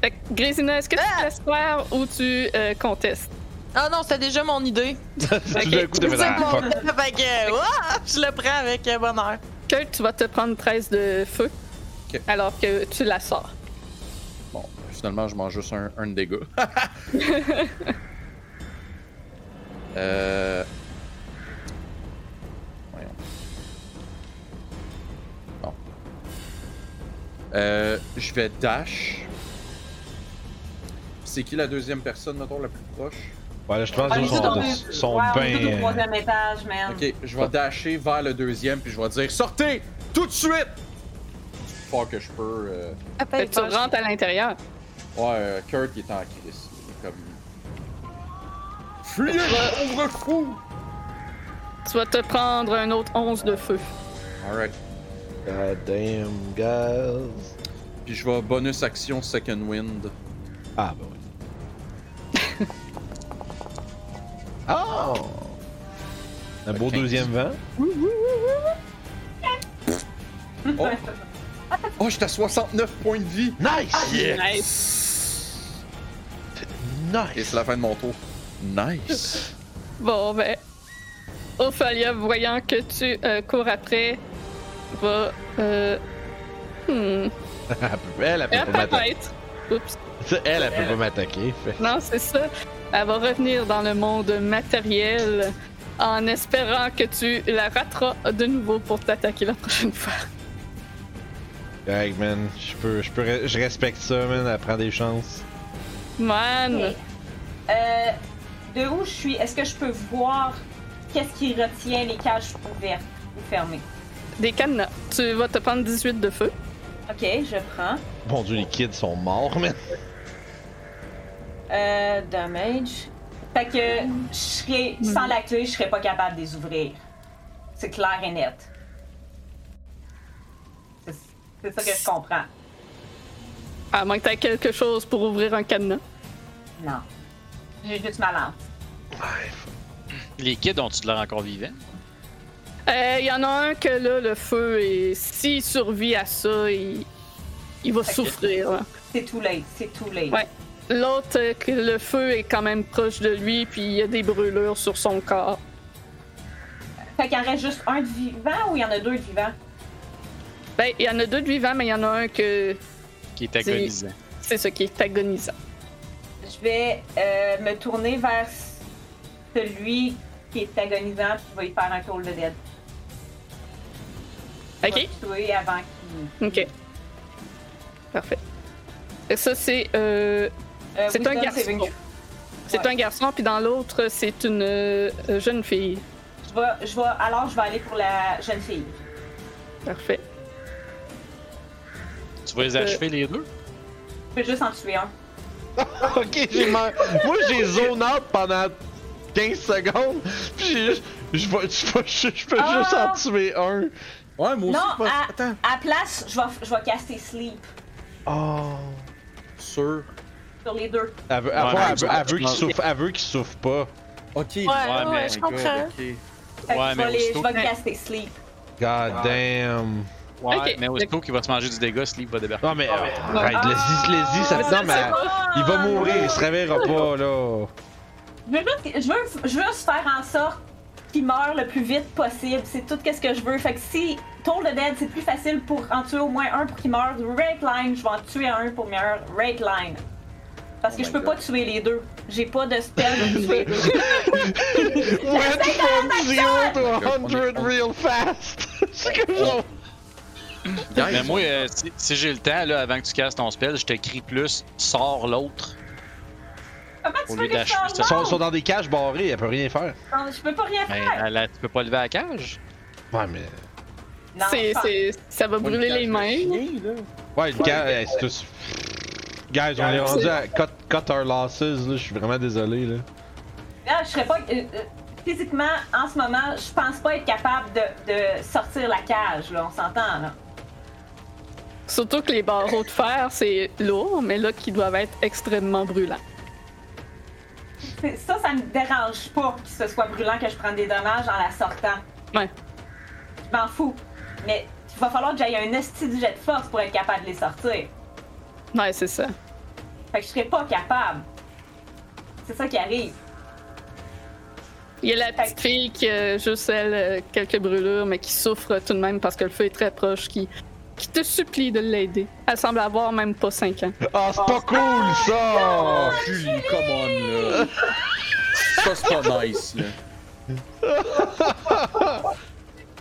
Fait que, Grésina, est-ce que tu te laisses faire ou tu euh, contestes? Ah non, c'était déjà mon idée. Coup, C'est ah, mon fuck. idée, fait que, ouah, je le prends avec euh, bonheur. Kurt, tu vas te prendre 13 de feu. Ok. Alors que tu la sors. Bon, finalement, je mange juste un, un de dégâts. euh... Euh, je vais dash. C'est qui la deuxième personne, mettons, la plus proche? Ouais, là, je pense qu'ils au sont, deux- sont ouais, on est tous au bien. troisième étage, man. Ok, je vais dasher vers le deuxième, puis je vais dire Sortez tout de suite! Fort que je peux. euh, que tu rentres à l'intérieur. Ouais, euh, Kurt il est en crise. Il est comme. Fuyez, pauvre fou! Tu vas te prendre un autre 11 de feu. Alright. God damn, guys. Puis je vais bonus action Second Wind. Ah, bah oui. oh! Un beau deuxième vent. Oh! Oh, j'étais à 69 points de vie! Nice! Nice. Et Nice! c'est la fin de mon tour. Nice! Bon, ben. Ophalia, voyant que tu euh, cours après, va. Euh, hmm. Elle, elle, elle peut Elle pas m'attaquer. Oups. Elle, elle peut pas m'attaquer. fait. Non, c'est ça. Elle va revenir dans le monde matériel en espérant que tu la rateras de nouveau pour t'attaquer la prochaine fois. Correct, man. Je peux, je peux, je respecte ça, man. Elle prend des chances. Man. Euh, de où je suis, est-ce que je peux voir qu'est-ce qui retient les cages ouvertes ou fermées? Des cadenas. Tu vas te prendre 18 de feu. Ok, je prends. Mon dieu, les kids sont morts, man. Euh, damage. Fait que je serais, sans la clé, je serais pas capable de les ouvrir. C'est clair et net. C'est ça que je comprends. À moins que tu quelque chose pour ouvrir un cadenas. Non. J'ai juste ma. Ouais. Les kids ont-tu de l'air encore vivants? Il Euh, y en a un que là, le feu, et s'il survit à ça, il, il va souffrir. C'est too late, c'est too late. Ouais. L'autre, euh, que le feu est quand même proche de lui, puis il y a des brûlures sur son corps. Fait qu'il en reste juste un de vivant ou il y en a deux de vivants? Ben, il y en a deux de vivants, mais il y en a un que Qui est agonisant. c'est ce qui est agonisant. Je vais euh, me tourner vers celui qui est agonisant puis je vais y faire un tour de dead. Ok? le tuer avant qu'il. Ok. Parfait. Et ça, c'est euh, Euh, C'est un garçon. c'est Ouais. un garçon, puis dans l'autre, c'est une euh, jeune fille. Je vais, je vais, alors, je vais aller pour la jeune fille. Parfait. Tu vas les Euh, achever les deux? Je peux juste en tuer un. ok, j'ai Moi, j'ai zone out pendant 15 secondes. Puis je- je peux Ah! juste en tuer un. Ouais, moi aussi, Non, pas- à, Attends. à place, je vais, je vais caster sleep Oh. Sûr. sur les deux. Elle veut, elle Ouais, veut- elle veut- elle veut qu'il je- souffre, elle veut qu'il souffre pas. Ok. Ouais, Ouais, ouais, mais- je my God, comprends. ok. Fait que Ouais, je mais vais, les- aussitôt je vais que- caster sleep. God damn. Ouais, Ok. mais aussitôt qu'il va se manger du dégât, Sleep va débarquer. Non, mais arrête, laisse-y, laisse-y, ça mais non, mais il va mourir, il se réveillera pas, là. Je veux, juste, je, veux, je veux juste faire en sorte qu'il meure le plus vite possible. C'est tout ce que je veux. Fait que si Toll the Dead, c'est plus facile pour en tuer au moins un pour qu'il meure. Rate Line, je vais en tuer un pour meilleur Rate Line. Parce que Oh je peux God. pas tuer les deux. J'ai pas de spell pour tuer les deux. Went from zero to Oh my God. 100 real fast. C'est que genre. Guys, Mais moi, euh, si, si j'ai le temps, là, avant que tu casses ton spell, je te crie plus, sors l'autre. Comment tu veux que je. Ils sont, dans des cages barrées, elle peut rien faire. Non, Je peux pas rien Mais faire. elle, elle- tu peux pas lever la cage. Ouais, mais. Non, C'est, c'est, ça va brûler les mains. Ouais, le hey, c'est tous. Guys, on est rendu à cut, cut our losses, là. Je suis vraiment désolé, là. Ah, je serais pas. euh, euh, physiquement, en ce moment, je pense pas être capable de, de sortir la cage, là. On s'entend, là. Surtout que les barreaux de fer, c'est lourd, mais là, qui doivent être extrêmement brûlants. Ça, ça me dérange pas que ce soit brûlant, que je prenne des dommages en la sortant. Ouais. Je m'en fous. Mais il va falloir que j'aille un esti de jet de force pour être capable de les sortir. Ouais, c'est ça. Fait que je serais pas capable. C'est ça qui arrive. Il y a la petite fille qui a juste elle euh, quelques brûlures, mais qui souffre tout de même parce que le feu est très proche, qui, qui te supplie de l'aider. Elle semble avoir même pas 5 ans. Ah, c'est pas cool ça! Oh, Julie, come on, là. Ça, c'est pas nice, là.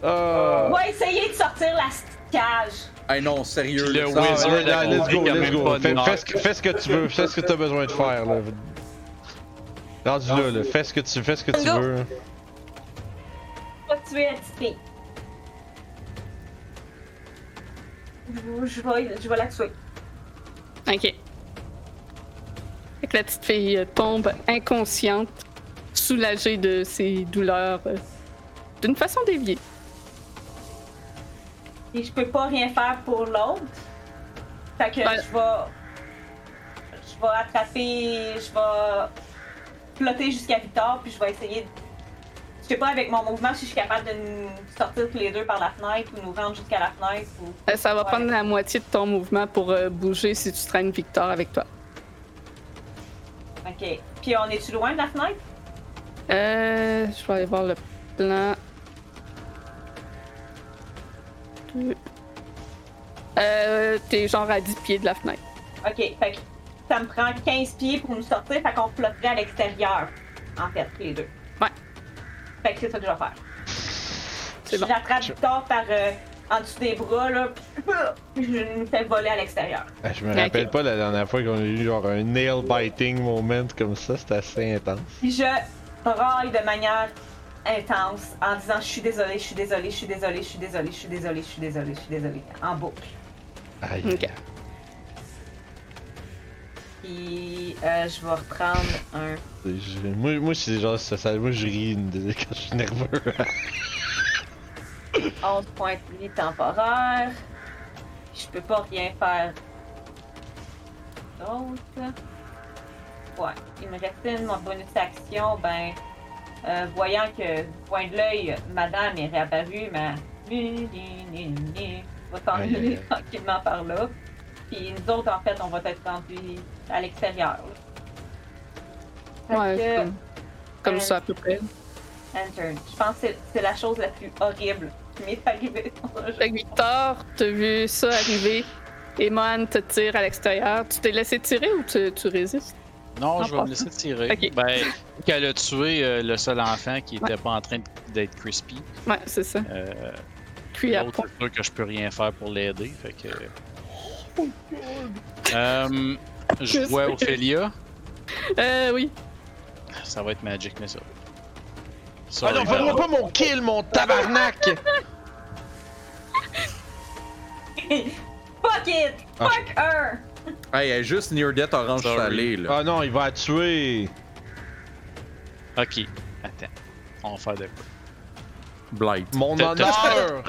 Ah. On va essayer de sortir la cage. Hey, non, sérieux, le ça- Ah, Wizard là, a là, let's go, let's go. Fais, ce que, fais ce que tu veux, fais ce que t'as besoin de faire, là. Rendu là, là, fais ce que tu, fais ce que tu veux. Je vais tuer la petite Je, vais, je vais la tuer. Ok. Fait que la petite fille euh, tombe inconsciente, soulagée de ses douleurs euh, d'une façon déviée. Et je peux pas rien faire pour l'autre. Fait que Ouais. je vais. Je vais attraper. Je vais flotter jusqu'à Victor, puis je vais essayer de. Je sais pas avec mon mouvement si je suis capable de nous sortir tous les deux par la fenêtre ou nous rendre jusqu'à la fenêtre ou. Euh, ça va Ouais. prendre la moitié de ton mouvement pour euh, bouger si tu traînes Victor avec toi. Ok. Puis on est-tu loin de la fenêtre? Euh, je vais aller voir le plan. Euh, t'es genre à 10 pieds de la fenêtre. Ok. Fait que ça me prend 15 pieds pour nous sortir, fait qu'on flotterait à l'extérieur. En fait, tous les deux. Fait que c'est ça que je vais faire. C'est bon. J'attrape Victor par euh, en dessous des bras, là, puis je nous fais voler à l'extérieur. Ah, Je me rappelle pas la dernière fois qu'on a eu genre un nail biting moment comme ça, c'était assez intense. Puis je braille de manière intense en disant je suis désolée, je suis désolée, je suis désolée, je suis désolée, je suis désolée, je suis désolée, je suis désolée, en boucle. Aïe. Puis euh, je vais reprendre un. Moi, moi c'est genre ça, ça- moi je ris quand je suis nerveux. 11 points de vie temporaire. Je peux pas rien faire d'autre. Ouais, il me restait une mon bonus action, ben, euh, voyant que du point de l'œil, madame est réapparue, ni, va s'en Aïe, aïe, aller aïe. tranquillement par là. Puis nous autres, en fait, on va être rendus à l'extérieur. Ouais, que, comme, comme ça à peu près. Enter. Je pense que c'est- la chose la plus horrible qui m'est arrivée dans un jeu. Fait que Victor, t'as vu ça arriver. Et Mohan te tire à l'extérieur. Tu t'es laissé tirer ou tu, tu résistes? Non, En je vais me laisser tirer. Ok. Ben, qu'elle a tué euh, le seul enfant qui était pas en train d'être crispy. Ouais, c'est ça. Euh, Cuit à L'autre, sûr que je peux rien faire pour l'aider. Fait que. Euh, je vois sais. Ophélia. Euh, oui. Ça va être Magic, mais ça. Ah Sorry, non, fais-moi Val. pas mon kill, mon tabarnak! Fuck it! Ah, Fuck her! Hey, elle est juste Near Death Orange Sorry. Salé, là. Ah non, il va la tuer! Ok, attends. On va faire de quoi. Blight. Mon T'as- t'as- honneur!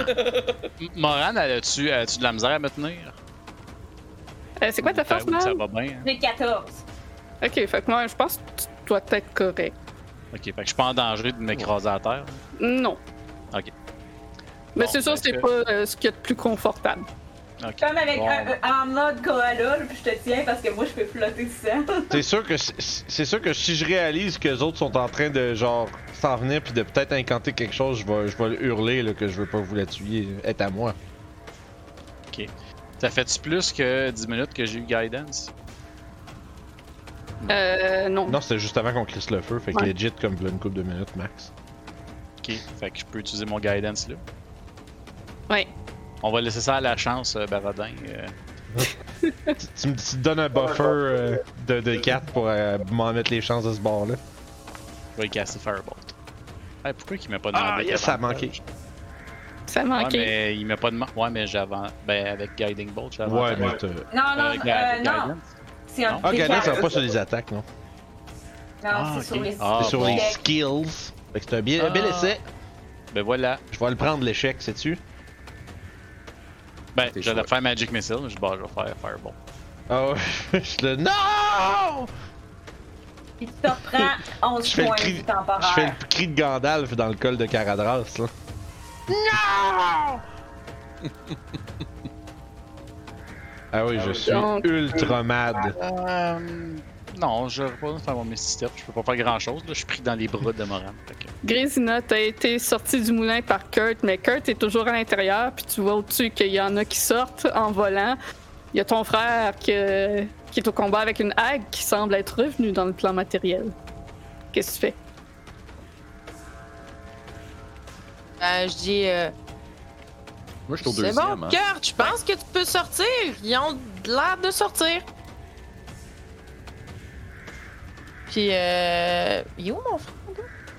M- Moran, elle a-tu as-tu de la misère à me tenir? Euh, c'est quoi ta force, oui, Ça man? va bien. hein? J'ai 14. Ok, fait que moi, je pense que tu dois être correct. Ok, fait que je suis pas en danger de m'écraser à terre. Non. Ok. Mais Bon, c'est sûr ben, que c'est que- pas euh, ce qu'il y a de plus confortable. Ok. Comme avec Bon. un- un- en mode koala, là, puis je te tiens parce que moi je peux flotter seul. C'est sûr que c'est sûr que si je réalise que les autres sont en train de genre s'en venir puis de peut-être incanter quelque chose, je vais je vais le hurler là, que je veux pas vous la tuer, est à moi. Ça fait-tu plus que 10 minutes que j'ai eu Guidance? Euh, non. Non, c'était juste avant qu'on crisse le feu, fait que Ouais. legit comme une couple de minutes max. Ok, fait que je peux utiliser mon Guidance là. Ouais. On va laisser ça à la chance, euh, Baradin. euh. Tu, tu me tu donnes un buffer euh, de, de 4 pour euh, m'en mettre les chances de ce bord là. Je vais casser Firebolt. Hey, pourquoi il m'a pas demandé Ah yes, ça a manqué. Ça Ouais, manquait. mais il m'a pas demandé. Ouais, mais j'avais. Ben, avec Guiding Bolt, j'avais. Ouais, mais t'as. Non, non, Euh, euh, non. Guidance? C'est un Non. Ah, Galen, ça va D4. pas sur les attaques, non? Non, Ah, c'est ok. sur les Ah, c'est sur bon. les skills. Fait que c'est un, bien, un bel Ah. essai. Ben voilà. Je vais le prendre l'échec, sais-tu? Ben, j'allais faire Magic Missile, mais je, bon, je vais faire Fireball. Ah ouais, je le. Non! Tu te reprends 11 Je fais le points cri- de Je fais le cri de Gandalf dans le col de Caradras, là. Non! ah oui, je suis Donc- ultra mad. Euh, non, je pas faire mon Step. Je peux pas faire grand chose. Là. Je suis pris dans les bras de Moran. Que- Grisina, t'as été sorti du moulin par Kurt, mais Kurt est toujours à l'intérieur, puis tu vois au-dessus qu'il y en a qui sortent en volant. Il y a ton frère que- qui est au combat avec une hague qui semble être revenu dans le plan matériel. Qu'est-ce que tu fais? Euh, je dis, euh, Moi, je suis au c'est bon, hein. Kurt, je pense que tu peux sortir. Ils ont l'air de sortir. Puis, euh. Il est où mon frère?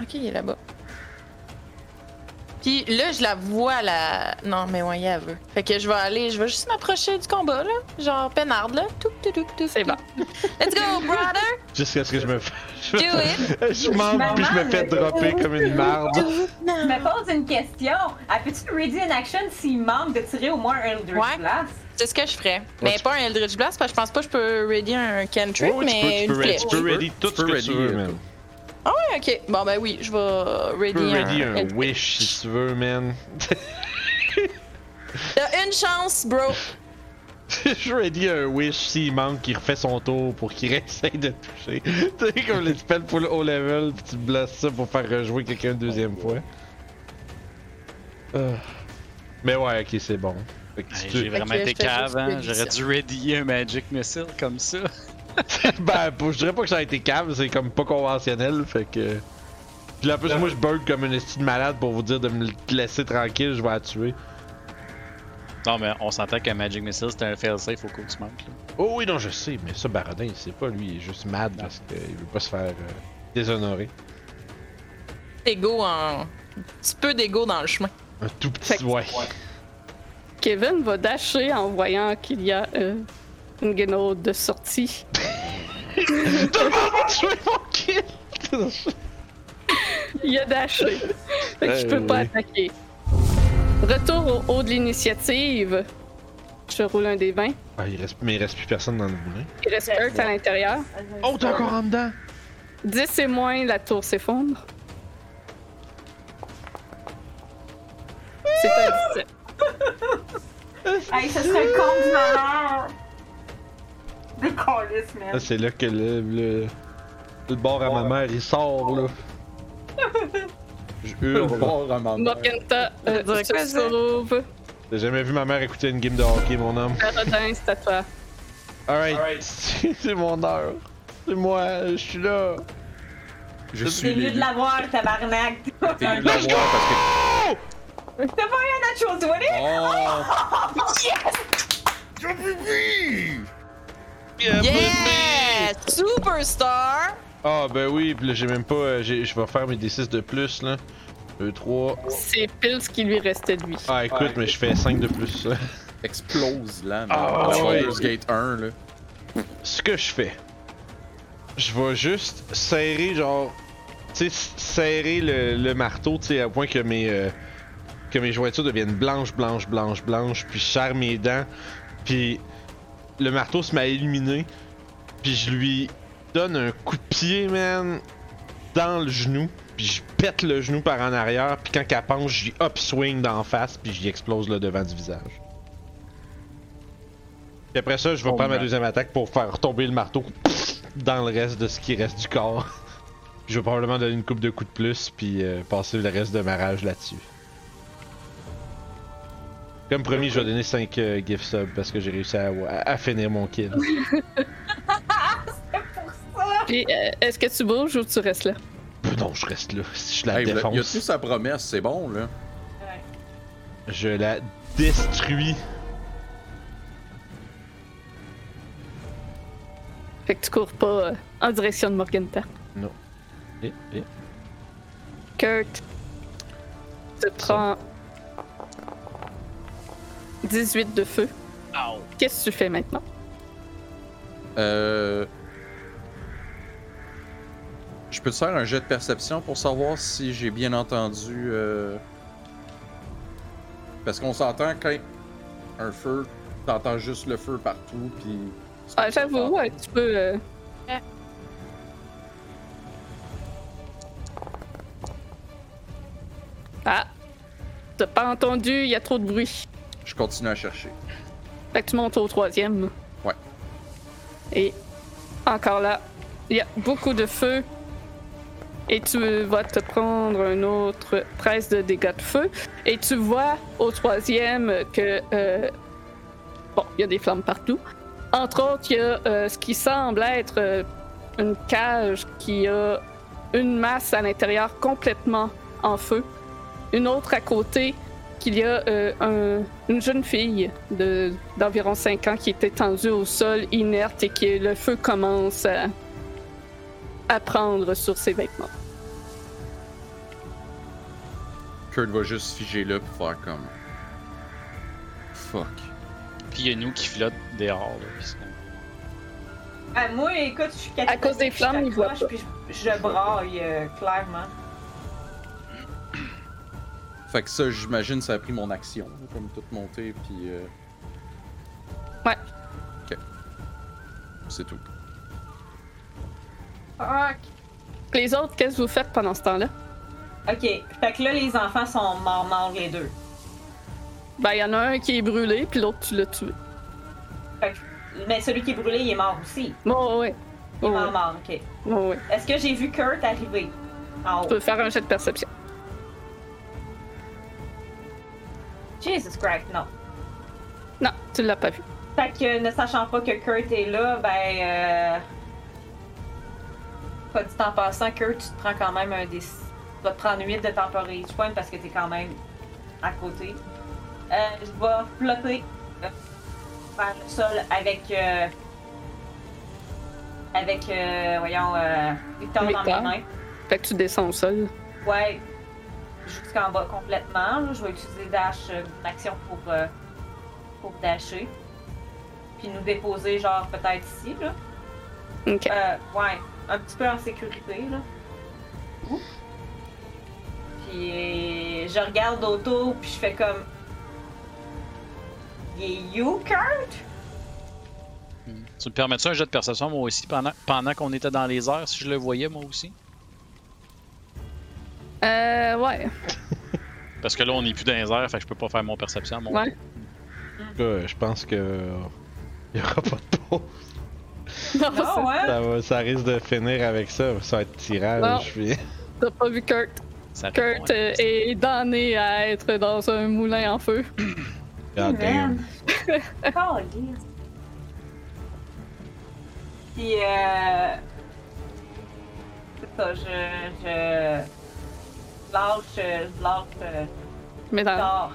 Ok, il est là-bas. Puis là, je la vois, la. Non, mais ouais, elle veut. Fait que je vais aller, je vais juste m'approcher du combat, là. Genre, peinarde, là. Tout, tout, tout, tout. C'est bon. Let's go, brother! Jusqu'à ce que je me Do it! Je manque puis je me fais dropper comme une marde. Je me pose une question. Ah, peux-tu ready in action s'il manque de tirer au moins un Eldritch Ouais. Blast? C'est ce que je ferais. Mais pas un Eldritch Blast, parce que je pense pas que je peux ready un cantrip, Ouais, ouais, mais tu peux, tu peux, tu peux ready tout ce que tu veux, man. Ah ouais, ok. Bon, ben oui, je vais ready, peux ready un, wish si tu veux, man. T'as une chance, bro. je ready un wish s'il manque, qu'il refait son tour pour qu'il essaye de toucher. tu sais, comme les spells full haut level, puis tu blesses ça pour faire rejouer quelqu'un une deuxième fois. Ah. Mais ouais, ok, c'est bon. Fait que Hey, tu- J'ai vraiment été cave, hein. J'aurais dû ready un Magic Missile comme ça. ben, je dirais pas que ça a été calme, c'est comme pas conventionnel, fait que. Puis là, en plus, moi, je bug comme une estime malade pour vous dire de me laisser tranquille, je vais la tuer. Non, mais on s'entend qu'un Magic Missile, c'était un fail-safe au coup que tu manques. Là. Oh oui, non, je sais, mais ça, Baradin, c'est pas lui, il est juste mad parce qu'il veut pas se faire euh, déshonorer. En. Un petit peu d'ego dans le chemin. Un tout petit, que- ouais. Kevin va dasher en voyant qu'il y a euh, une guenaude de sortie. Tout le monde mon kill! Il a dashé. Fait que je peux pas attaquer. Retour au haut de l'initiative. Je roule un des 20. Ah, il reste, mais il reste plus personne dans le moulin. Il reste Kurt à l'intérieur. Oh, t'es encore en dedans! 10 et moins, la tour s'effondre. C'est un 17. Hey, ce serait le compte du malheur! Colis, Là, man. c'est là que le, le, le bord à ma mère, il sort, là. Je Le hurle. bord à ma mère. Morganta euh, ça? sauve. J'ai jamais vu ma mère écouter une game de hockey, mon homme? Paradin, c'est à toi. Alright, c'est mon heure. C'est moi, je suis là. Je T'es suis mieux l'élu. de l'avoir, tabarnak. T'es mieux de l'avoir parce T'as pas eu un nacho toilette? que. Oh! Yeah! Superstar! Ah, ben oui, pis là, j'ai même pas. euh, j'ai- Je vais faire mes D6 de plus, là. 2, 3. C'est pile ce qui lui restait de lui. Ah, écoute, mais je fais 5 de plus, là. Explose là. Ah, à ouais. Gate 1 là. Ce que je fais, je vais juste serrer, genre. Tu sais, serrer le, le marteau, tu sais, à point que mes. euh, que mes jointures deviennent blanches, blanches, blanches, blanches, puis je serre mes dents, puis le marteau se à illuminer, puis je lui donne un coup de pied, man, dans le genou, puis je pète le genou par en arrière, puis quand elle penche, j'y upswing d'en face, puis j'y explose le devant du visage. Puis après ça, je vais Oh, prendre ma man. deuxième attaque pour faire tomber le marteau dans le reste de ce qui reste du corps. Je vais probablement donner une coupe de coups de plus, puis euh, passer le reste de ma rage là-dessus. Comme promis, je vais donner 5 euh, gift subs parce que j'ai réussi à, à- à finir mon kill. Puis, euh, est-ce que tu bouges ou tu restes là? non, je reste là. Si je la Hey, il y a tout défonce, sa promesse, c'est bon là. je la détruis. Fait que tu cours pas euh, en direction de Morganta. Eh, eh. Kurt, tu prends 18 de feu. Qu'est-ce que tu fais maintenant? Euh. Je peux te faire un jet de perception pour savoir si j'ai bien entendu. euh, Parce qu'on s'entend quand. un feu, t'entends juste le feu partout, puis. Ah, j'avoue, ouais, tu peux. euh, Ah! T'as pas entendu, il y a trop de bruit. Je continue à chercher. Fait que tu montes au troisième. Ouais. Et encore là, il y a beaucoup de feu. Et tu vas te prendre un autre 13 de dégâts de feu. Et tu vois au troisième que. euh, bon, il y a des flammes partout. Entre autres, il y a euh, ce qui semble être euh, une cage qui a une masse à l'intérieur complètement en feu. Une autre à côté qu'il y a euh, un- une jeune fille de- d'environ 5 ans qui est étendue au sol, inerte, et que le feu commence à, à prendre sur ses vêtements. Kurt va juste figer là pour faire comme. Fuck. Puis il y a nous qui flotte dehors. Là, Ah, moi, écoute, je suis À cause des flammes, il voit pas. Puis je, je braille, euh, clairement. Fait que ça, j'imagine, ça a pris mon action, comme toute montée, puis. euh, Ouais. Ok. C'est tout. Fuck. Les autres, qu'est-ce que vous faites pendant ce temps-là? Ok, fait que là, les enfants sont morts, morts les deux. Ben, il y en a un qui est brûlé, puis l'autre, tu l'as tué. Fait que- mais celui qui est brûlé, il est mort aussi. Bon, ouais. Il est Oh, mort, ouais. mort, ok. Oh, ouais. Est-ce que j'ai vu Kurt arriver? En Tu peux faire un jet de perception. Jesus Christ, non. Non, tu l'as pas vu. Fait que ne sachant pas que Kurt est là, ben. Euh... Pas dit en passant, Kurt, tu te prends quand même un des. Tu vas te prendre 8 de temporary point parce que t'es quand même à côté. Euh, je vais flotter euh, vers le sol avec. Euh... Avec, euh, voyons, euh, Victor dans mes Victor. mains. Fait que tu descends au sol. Ouais, jusqu'en bas complètement. là. Je vais utiliser Dash, euh, action pour, euh, pour dasher. Puis nous déposer, genre, peut-être ici, là. Ok. Euh, ouais, un petit peu en sécurité, là. Ouh. Puis je regarde autour, puis je fais comme. Yeah, you, Kurt? Tu me permets ça un jet de perception moi aussi pendant, pendant qu'on était dans les airs si je le voyais moi aussi? Euh, ouais. Parce que là on est plus dans les airs, fait que je peux pas faire mon perception. Mon Ouais. En tout cas, je pense que. Il y aura pas de pause. Non, Non, ouais. Ça, va- ça risque de finir avec ça. Ça va être tirage. Non. Je suis. t'as pas vu Kurt? Ça Kurt euh, est damné à être dans un moulin en feu. God damn. Calisse. Puis, euh. C'est ça, je. Je. Lâche. Je lâche. euh, Mais dans,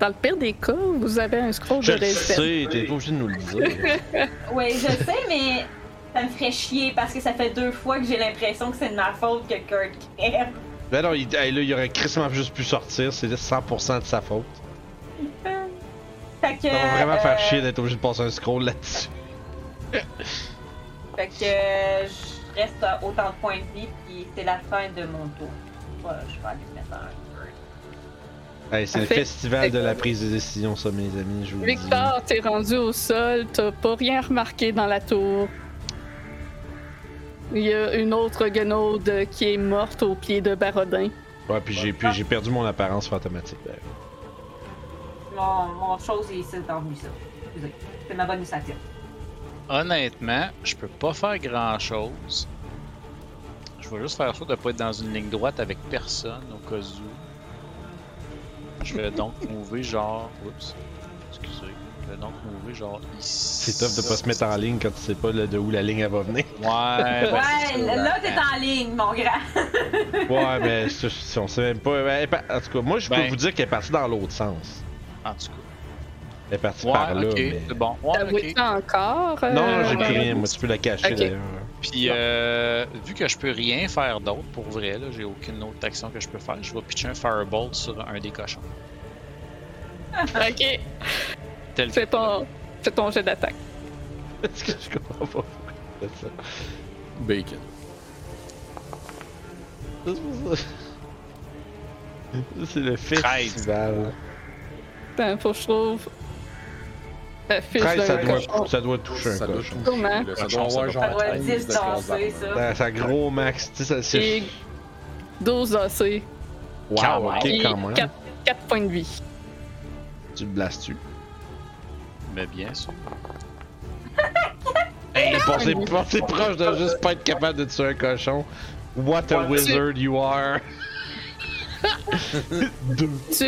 dans le pire des cas, vous avez un scroll Je de le résistance. sais, t'es pas obligé de nous le dire. Oui, je sais, mais. Ça me ferait chier parce que ça fait deux fois que j'ai l'impression que c'est de ma faute que Kurt crève. ben non, il, hey, là, il aurait crissement juste pu sortir. C'est 100% de sa faute. Fait que. Ça va vraiment faire euh, chier d'être obligé de passer un scroll là-dessus. Fait que euh, je reste à autant de points de vie, puis c'est la fin de mon tour. Je vais aller mettre un. Hey, c'est le Parfait. festival de la prise de décision, ça, mes amis. Je vous le dis. Victor, t'es rendu au sol, t'as pas rien remarqué dans la tour. Il y a une autre guenaude qui est morte au pied de Barodin. Ouais, puis j'ai, puis j'ai perdu mon apparence fantomatique. d'ailleurs. Mon, mon chose est ici dans ça. Excusez. C'est ma bonne initiative. Honnêtement, je peux pas faire grand chose. Je vais juste faire sûr de pas être dans une ligne droite avec personne au cas où. Je vais donc mouver genre. Oups. Excusez. Je vais donc mouver genre ici. C'est tough de pas se mettre en ligne quand tu sais pas là, de où la ligne elle va venir. Ouais, ben, Ouais, ça. là, t'es en ligne, mon grand. Ouais, mais je- je- on sait même pas. pas- En tout cas, moi, je peux Ben. vous dire qu'elle est partie dans l'autre sens. En tout Elle est partie cas. par là. ok, mais... c'est bon. Ouais, T'as ok. encore? euh, Non, j'ai plus rien. Moi, tu peux la cacher d'ailleurs. Puis, euh, vu que je peux rien faire d'autre pour vrai, là, j'ai aucune autre action que je peux faire, je vais pitcher un Firebolt sur un des cochons. Ok, Tel fais ton, fais ton jet d'attaque. Est-ce que je comprends pas pourquoi ça? Bacon. C'est pour ça? Ça, C'est le festival. Attends, faut que je trouve 13, d'un ça doit, cochon. ça doit toucher un Ça doit cochon. toucher. Ça Cochon, doit ça avoir doit genre Ça doit 13 10 de classe danser, d'armes. ça. Ben, gros max, tu sais, ça c'est. Et 12 AC. Wow, ok, Et quand même. 4, 4 points de vie. Tu le blastes-tu? Mais bien sûr. Hey, pensez, pensez proche de juste pas être capable de tuer un cochon. What a wizard you are! Deux. Tu.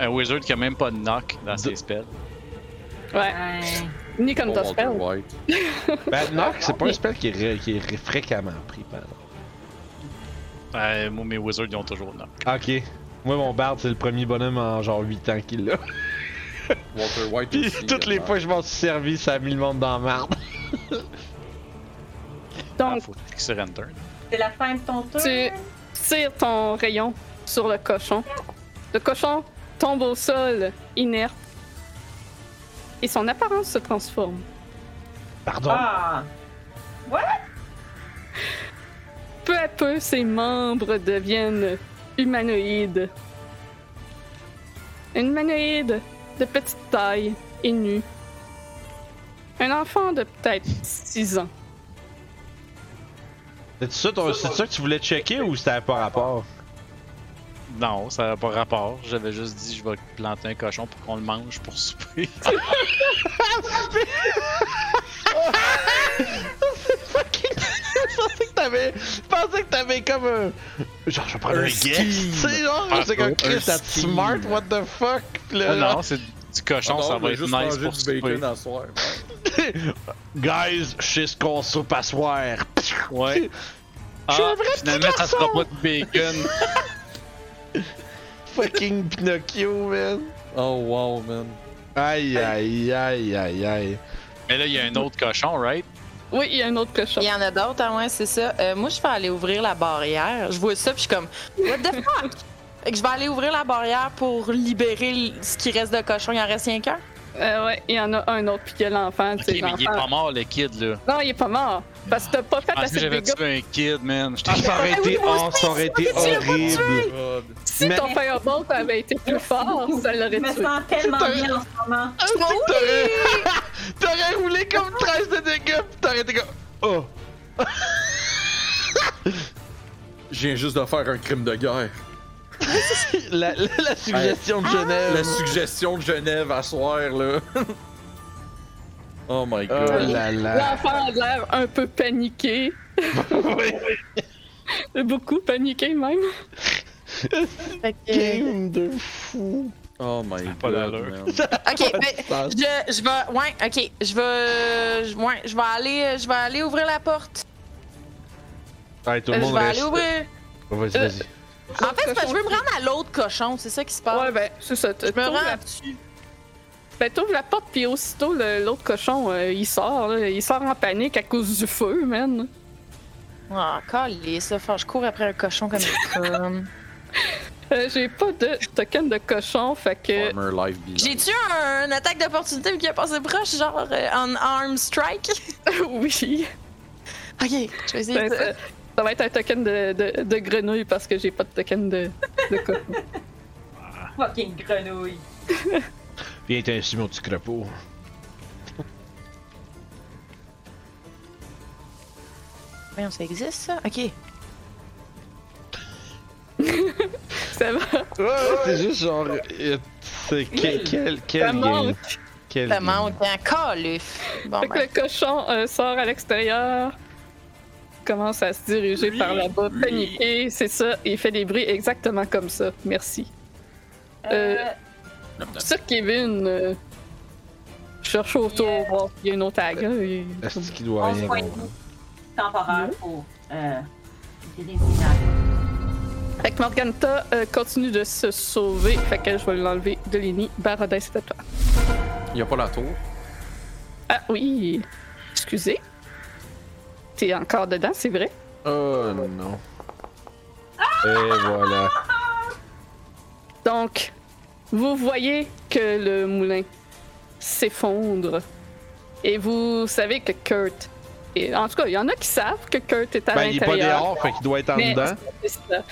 Un wizard qui a même pas de knock dans ses spells. Ouais, ni comme Walter spell. White. Ben, knock, c'est pas un spell qui est, qui fréquemment pris, pardon. Euh, moi, mes wizards, ils ont toujours knock. Ok. Moi, mon bard, c'est le premier bonhomme en genre 8 ans qu'il l'a. Walter White Pis aussi, toutes les euh, fois que je m'en suis servi, ça a mis le monde dans la merde. Ah, Donc, faut que surrender. C'est la fin de ton tour? Tu- tire ton rayon sur le cochon. Le cochon tombe au sol, inerte. Et son apparence se transforme. Pardon? Ah! Peu à peu, ses membres deviennent humanoïdes. Un humanoïde de petite taille et nu. Un enfant de peut-être 6 ans. C'est ça, ça que tu voulais checker ou c'était pas rapport? Non, ça n'a pas rapport. J'avais juste dit je vais planter un cochon pour qu'on le mange pour souper. Je pensais que t'avais. Je pensais que t'avais comme un. Genre, je vais prendre un, Un guess. scheme. Tu sais, genre, Ah, c'est comme un Chris, that's smart, what the fuck? Là, Ah non, c'est du cochon, Ah non, ça va être juste nice pour du souper. bacon à soir. Guys, je sais ce qu'on soupe à soir. Ouais. Je suis Ah, un vrai petit finalement, ça sera pas de bacon. Fucking Pinocchio, man. Oh wow, man. Aïe, aïe, aïe, aïe, aïe. Mais là, il y a un autre cochon, right? Oui, il y a un autre cochon. Il y en a d'autres, hein, ouais, c'est ça. Euh, moi, je vais aller ouvrir la barrière. Je vois ça, puis je suis comme, what the fuck? Fait que je vais aller ouvrir la barrière pour libérer ce qui reste de cochon. Il en reste rien qu'un? Euh, ouais, il y en a un autre, puis il y a l'enfant. tu Ok, sais, mais il est pas mort, le kid, là. Non, il est pas mort. Parce que t'as pas fait pensais assez de j'avais tué un kid, man. Ah, ça aurait été, oh, ça aurait été horrible. Si Mais- ton firebolt avait été plus fort, ça l'aurait Je me tué. sens tellement bien en ce moment. Ah, t'aurais roulé comme 13 de dégâts, pis t'aurais été comme. Oh! Je viens juste de faire un crime de guerre. La, la, la suggestion de Genève. La suggestion de Genève à soir, là. oh my Oh god. là là. L'enfant a l'air un peu paniqué. Beaucoup paniqué même. Game de fou. Oh my pas god. man. Ok, ben, je, je vais, ouais, ok, je vais, je- ouais, je vais aller, je vais aller ouvrir la porte. Ouais, tout le Euh, je monde vais reste. aller ouvrir. Oh, Vas-y, Euh, vas-y. En fait, c'est parce que je veux me rendre à l'autre cochon, c'est ça qui se passe. Ouais, ben, c'est ça. je me rends la... dessus. Ben, t'ouvres la porte, puis aussitôt, l'autre cochon, euh, il sort. là. Il sort en panique à cause du feu, man. Ah, calisse, là, faut que je cours après un cochon comme une. Euh, J'ai pas de token de cochon, fait que. Below. J'ai-tu un, une attaque d'opportunité vu qu'il a passé proche, genre euh, un arm strike? oui. Ok, je vais essayer Ben, ça. Ça, va être un token de, de, de grenouille parce que j'ai pas de token de, de cochon. Fucking grenouille. Viens t'insumer mon petit crapaud. Voyons, ça existe ça? Ok. Ça va. Ouais, c'est juste genre. euh, C'est quel, quel, quel Ça game? manque. Quel Ça game? manque un calif. Bon, Fait que ben. le cochon euh, sort à l'extérieur, commence à se diriger par là-bas, paniqué, c'est ça, il fait des bruits exactement comme ça. Merci. Euh, Euh, ça, Kevin, euh, cherche autour, voir s'il y a une autre tag. hein, et- Est-ce qu'il doit rien temporaire pour euh, des. Fait que Morganta euh, continue de se sauver, fait que je vais l'enlever de l'ennemi. Barodin, c'est à toi. Il y a pas la tour. Ah oui, excusez. T'es encore dedans, c'est vrai? Oh non. Et voilà. Donc, vous voyez que le moulin s'effondre. Et vous savez que Kurt. Et en tout cas, il y en a qui savent que Kurt est à Ben, il est pas l'intérieur. dehors, fait qu'il doit être en mais dedans. ça.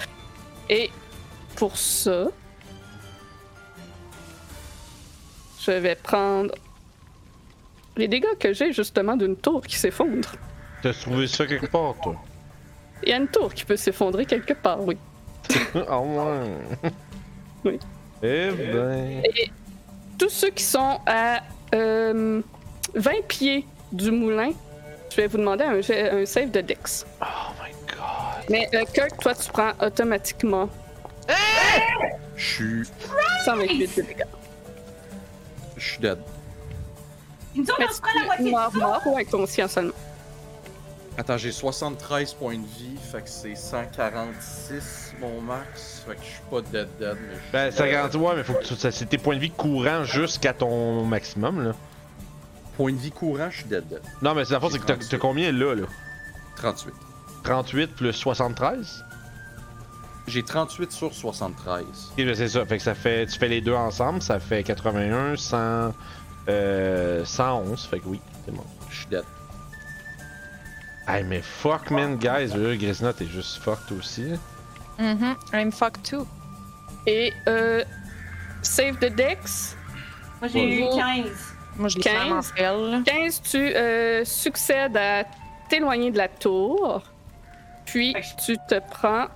Et pour ça, je vais prendre les dégâts que j'ai justement d'une tour qui s'effondre. T'as trouvé ça quelque part, toi? Il y a une tour qui peut s'effondrer quelque part, oui. Ah ouais. Oui. Eh ben. Tous ceux qui sont à euh, 20 pieds du moulin, je vais vous demander un, un save de Dex. Oh my god. Mais euh, Kirk, toi, tu prends automatiquement Je suis. 128 de dégâts. Je suis dead. Nous autres, Mais on se prend la moitié mort, mort ou inconscient seulement? Attends, j'ai 73 points de vie, fait que c'est 146 mon max. Fait que je suis pas dead dead, mais Ben, ça garantit, ouais, mais faut que tu. ça- C'est tes points de vie courants jusqu'à ton maximum, là. Point de vie courant, je suis dead dead. Non, mais c'est la fois, c'est que t'as- t'as combien là, là? 38. 38 plus 73 J'ai 38 sur 73. Ok, ben c'est ça. Fait que ça fait. Tu fais les deux ensemble, ça fait 81, 100. Euh, 111. Fait que oui, c'est bon. Hey, mais fuck, man, guys. Euh, Grisna, t'es juste fucked aussi. Mhm, I'm fucked too. Et euh, save de Dex. Moi, j'ai eu Bonjour. 15. Moi, je l'ai 15. vraiment fait, là. 15, tu euh, succèdes à t'éloigner de la tour. Puis tu te prends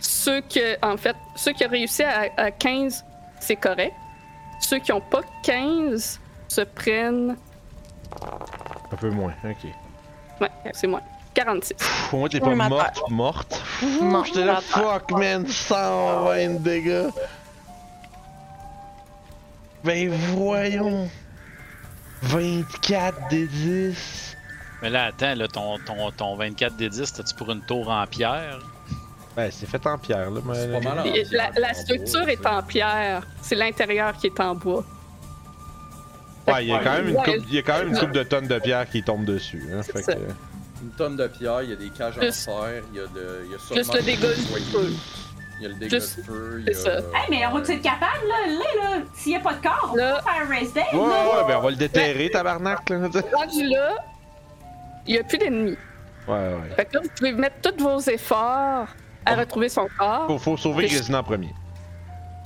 ceux que, en fait, ceux qui ont réussi à, à 15, c'est correct. Ceux qui n'ont pas 15 se prennent. Un peu moins, ok. Ouais, c'est moi. 46. Pff, au moins, t'es pas morte, morte. Non, J'étais là, fuck, man, 120 de dégâts. Ben voyons. 24 des 10. Mais là, attends, là, ton, ton, ton 24 des 10, t'as-tu pour une tour en pierre? Ben, c'est fait en pierre, là. mais- C'est pas mal en Et pierre, La, structure bois, est en pierre. C'est l'intérieur qui est en bois. Ouais, il y a quand même une coupe, il y a quand même une coupe de tonnes de pierre qui tombe dessus. Hein, C'est fait ça. que... Une tonne de pierre, il y a des cages en fer, il y a, de, il y a Juste seulement le dégât du feu. Il y a le dégât Juste- de feu, il y a... c'est ça. Hey, mais on va-tu être capable, là? Là, là, s'il n'y a pas de corps, on peut Là- faire un race day, Ouais, ouais, là. ouais, ben on va le déterrer, tabarnak, là. Rendu là, il n'y a plus d'ennemis. Ouais, ouais. Fait que là, vous pouvez mettre tous vos efforts à retrouver son corps. Faut, faut sauver Je- Grisina en premier.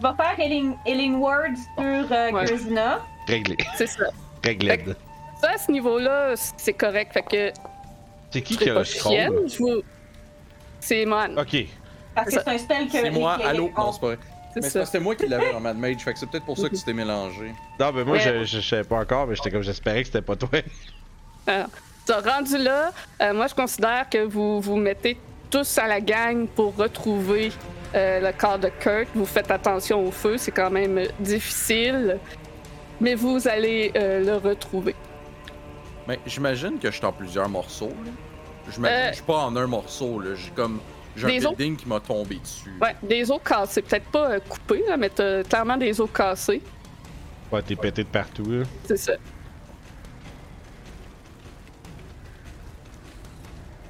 Vais faire Healing, healing Words sur euh, Ouais. Grisina. Réglé. C'est ça. Réglé. Ça, à ce niveau-là, c'est correct. Fait que C'est qui qui a le scroll? Vous... C'est Mon. Ok. Parce que C'est un spell que. C'est moi, allô? on- Non, c'est pas vrai. C'est Mais c'était moi qui l'avais en Mad Mage, fait que c'est peut-être pour ça que tu t'es mélangé. Non, ben moi, Ouais. je, je, je savais pas encore, mais j'étais comme j'espérais que c'était pas toi. Alors, ça, rendu là, euh, moi, je considère que vous vous mettez tous à la gang pour retrouver euh, le corps de Kurt. Vous faites attention au feu, c'est quand même difficile. Mais vous allez euh, le retrouver. Mais j'imagine que je suis en plusieurs morceaux, là. J'imagine Euh, que je suis pas en un morceau, là. J'ai comme. J'ai un Des autres- building qui m'a tombé dessus. Ouais, des os cassés. Peut-être pas euh, coupés, là, mais t'as clairement des os cassés. Ouais, t'es pété de partout, là. C'est ça.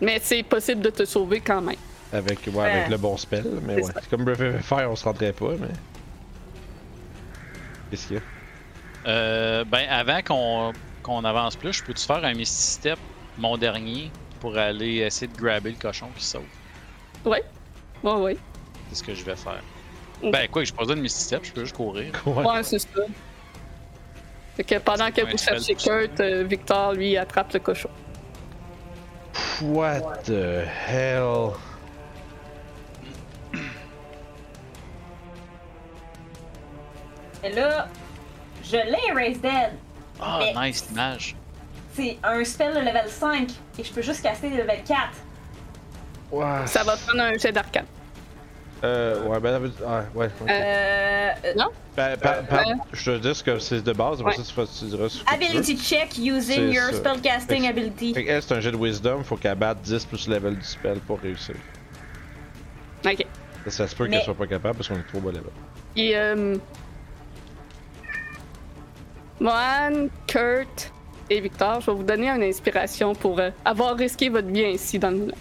Mais c'est possible de te sauver quand même. Avec, ouais, avec le bon spell, mais C'est ouais. ça. Comme Breath of Fire, on se rendrait pas, mais. Qu'est-ce qu'il y a? Euh, ben, avant qu'on qu'on avance plus, je peux-tu faire un Misty Step, mon dernier, pour aller essayer de grabber le cochon qui saute? Ouais. Ouais, ouais. C'est ce que je vais faire. Ben, quoi, je pas besoin de Misty Step, je peux juste courir. Ouais. Ouais, c'est ça. Fait que pendant que vous cherchez. Kurt, euh, Victor, lui, attrape le cochon. What the hell? Et là, je l'ai Raise Dead. Ah, Mais- nice image. C'est un spell de level 5 et je peux juste casser le level 4. Ouais. Ça va prendre un jet d'arcane. Euh, ouais, ben, ah, ouais. ok. Euh. Non? Ben, par- par- ouais. je te dis ce que c'est de base, après Ouais. ça, tu, diras ce que tu veux. Ability check using your ça. spellcasting Fait- ability. Fait que elle, c'est un jet de wisdom, faut qu'elle batte 10 plus le level du spell pour réussir. Ok. Ça, ça se peut Mais- qu'elle soit pas capable parce qu'on est trop bas level. Et euh... Mohan, Kurt et Victor, je vais vous donner une inspiration pour euh, avoir risqué votre vie ainsi dans le.